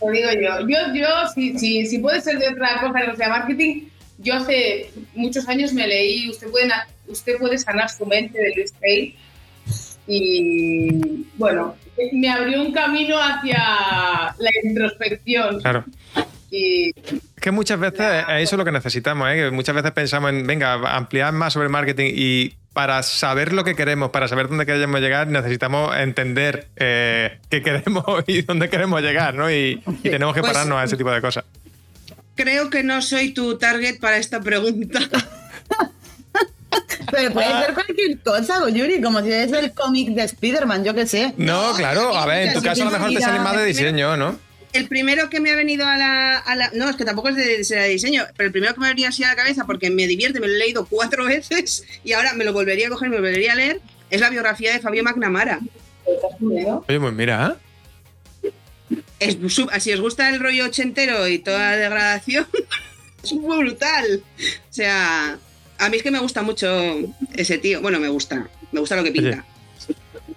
Lo digo yo. Yo, yo si, si, si puede ser de otra cosa que no sea marketing, yo hace muchos años me leí Usted puede, usted puede sanar su mente de Luis Hay. Y bueno, me abrió un camino hacia la introspección. claro. Y Es que muchas veces eso es lo que necesitamos, ¿eh? que muchas veces pensamos en, venga, ampliar más sobre marketing y para saber lo que queremos, para saber dónde queremos llegar, necesitamos entender eh, qué queremos y dónde queremos llegar, ¿no? Y, y tenemos que Pues- pararnos a ese tipo de cosas. Creo que no soy tu target para esta pregunta. Pero puede Ah. ser cualquier cosa, Yuri, como si es el cómic de Spider-Man, yo qué sé. No, claro, a ver, en tu caso a lo mejor te sale más de diseño, ¿no? El primero que me ha venido a la, a la- No, es que tampoco es de, de diseño, pero el primero que me ha venido así a la cabeza porque me divierte, me lo he leído cuatro veces y ahora me lo volvería a coger, me lo volvería a leer, es la biografía de Fabio McNamara. Oye, pues mira, ¿eh? Es si os gusta el rollo ochentero y toda la degradación, es brutal. O sea, a mí es que me gusta mucho ese tío. Bueno, me gusta, me gusta lo que pinta.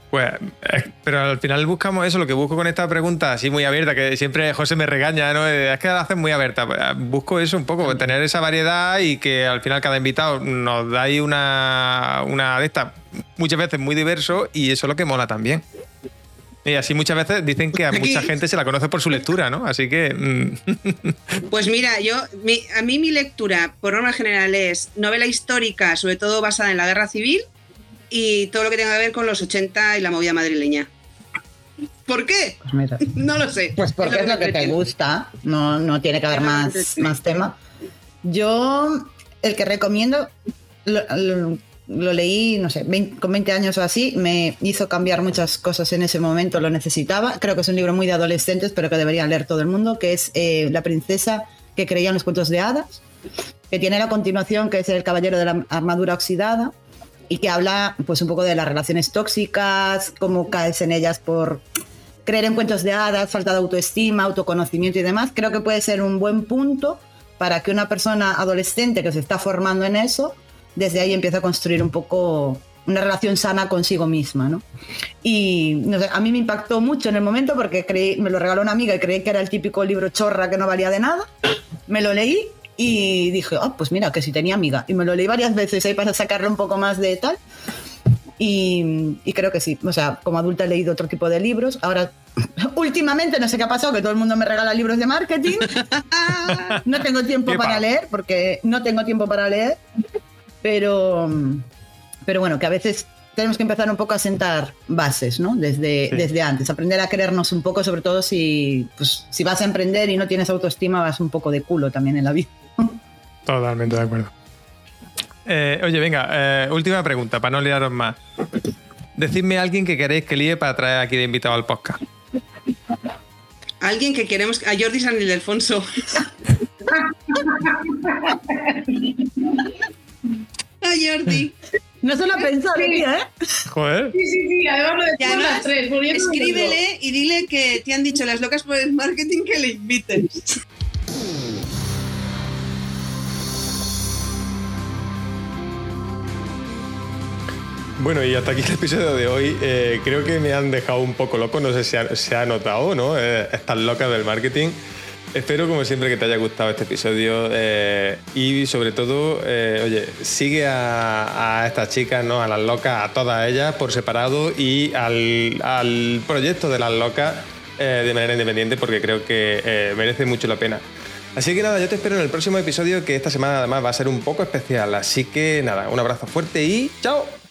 Pues, eh, pero al final buscamos eso, lo que busco con esta pregunta así muy abierta, que siempre José me regaña, ¿no? Eh, Es que la hacen muy abierta. Pues, Busco eso un poco, tener esa variedad y que al final cada invitado nos da ahí una, una de estas, muchas veces muy diverso y eso es lo que mola también. Y así muchas veces dicen que a Aquí- mucha gente se la conoce por su lectura, ¿no? Así que... mm, Pues mira, yo, mi- a mí mi lectura, por norma general, es novela histórica, sobre todo basada en la guerra civil y todo lo que tenga que ver con los 80 y la movida madrileña. ¿Por qué? Pues mira. No lo sé. Pues porque es lo que te gusta, no, no tiene que haber más, más tema. Yo, el que recomiendo, lo, lo- lo leí, no sé, 20 con 20 años o así, me hizo cambiar muchas cosas en ese momento, lo necesitaba. Creo que es un libro muy de adolescentes, pero que debería leer todo el mundo, que es eh, La princesa que creía en los cuentos de hadas, que tiene la continuación, que es El caballero de la armadura oxidada, y que habla pues un poco de las relaciones tóxicas, cómo caes en ellas por creer en cuentos de hadas, falta de autoestima, autoconocimiento y demás, creo que puede ser un buen punto para que una persona adolescente que se está formando en eso, desde ahí empiece a construir un poco una relación sana consigo misma, ¿no? Y no sé, a mí me impactó mucho en el momento porque creí, me lo regaló una amiga y creí que era el típico libro chorra que no valía de nada. Me lo leí y dije, oh, pues mira, que si tenía amiga. Y me lo leí varias veces ahí para sacarle un poco más de tal. Y, y creo que sí. O sea, como adulta he leído otro tipo de libros. Ahora, últimamente, no sé qué ha pasado, que todo el mundo me regala libros de marketing. No tengo tiempo para leer, porque no tengo tiempo para leer. Pero, pero bueno, que a veces tenemos que empezar un poco a sentar bases, ¿no? Desde, Sí. desde antes, aprender a querernos un poco, sobre todo si, pues, si vas a emprender y no tienes autoestima, vas un poco de culo también en la vida. Totalmente de acuerdo. Eh, oye, venga, eh, última pregunta, para no liaros más. Decidme a alguien que queréis que líe para traer aquí de invitado al podcast. Alguien que queremos. A Jordi San Ildefonso. A Jordi. No se lo ha pensado, Sí. tía, ¿eh? Joder. Sí, sí, sí, además lo Y decimos además, las tres. escríbele y dile que te han dicho las locas por el marketing que le inviten. Bueno, y hasta aquí el episodio de hoy. Eh, creo que me han dejado un poco loco, no sé si ha- se ha notado, ¿no? Eh, estas locas del marketing. Espero, como siempre, que te haya gustado este episodio eh, y, sobre todo, eh, oye, sigue a, estas chicas, ¿no? A las locas, a todas ellas por separado y al, proyecto de las locas eh, de manera independiente porque creo que merece mucho la pena. Así que nada, yo te espero en el próximo episodio que esta semana además va a ser un poco especial. Así que nada, un abrazo fuerte y chao.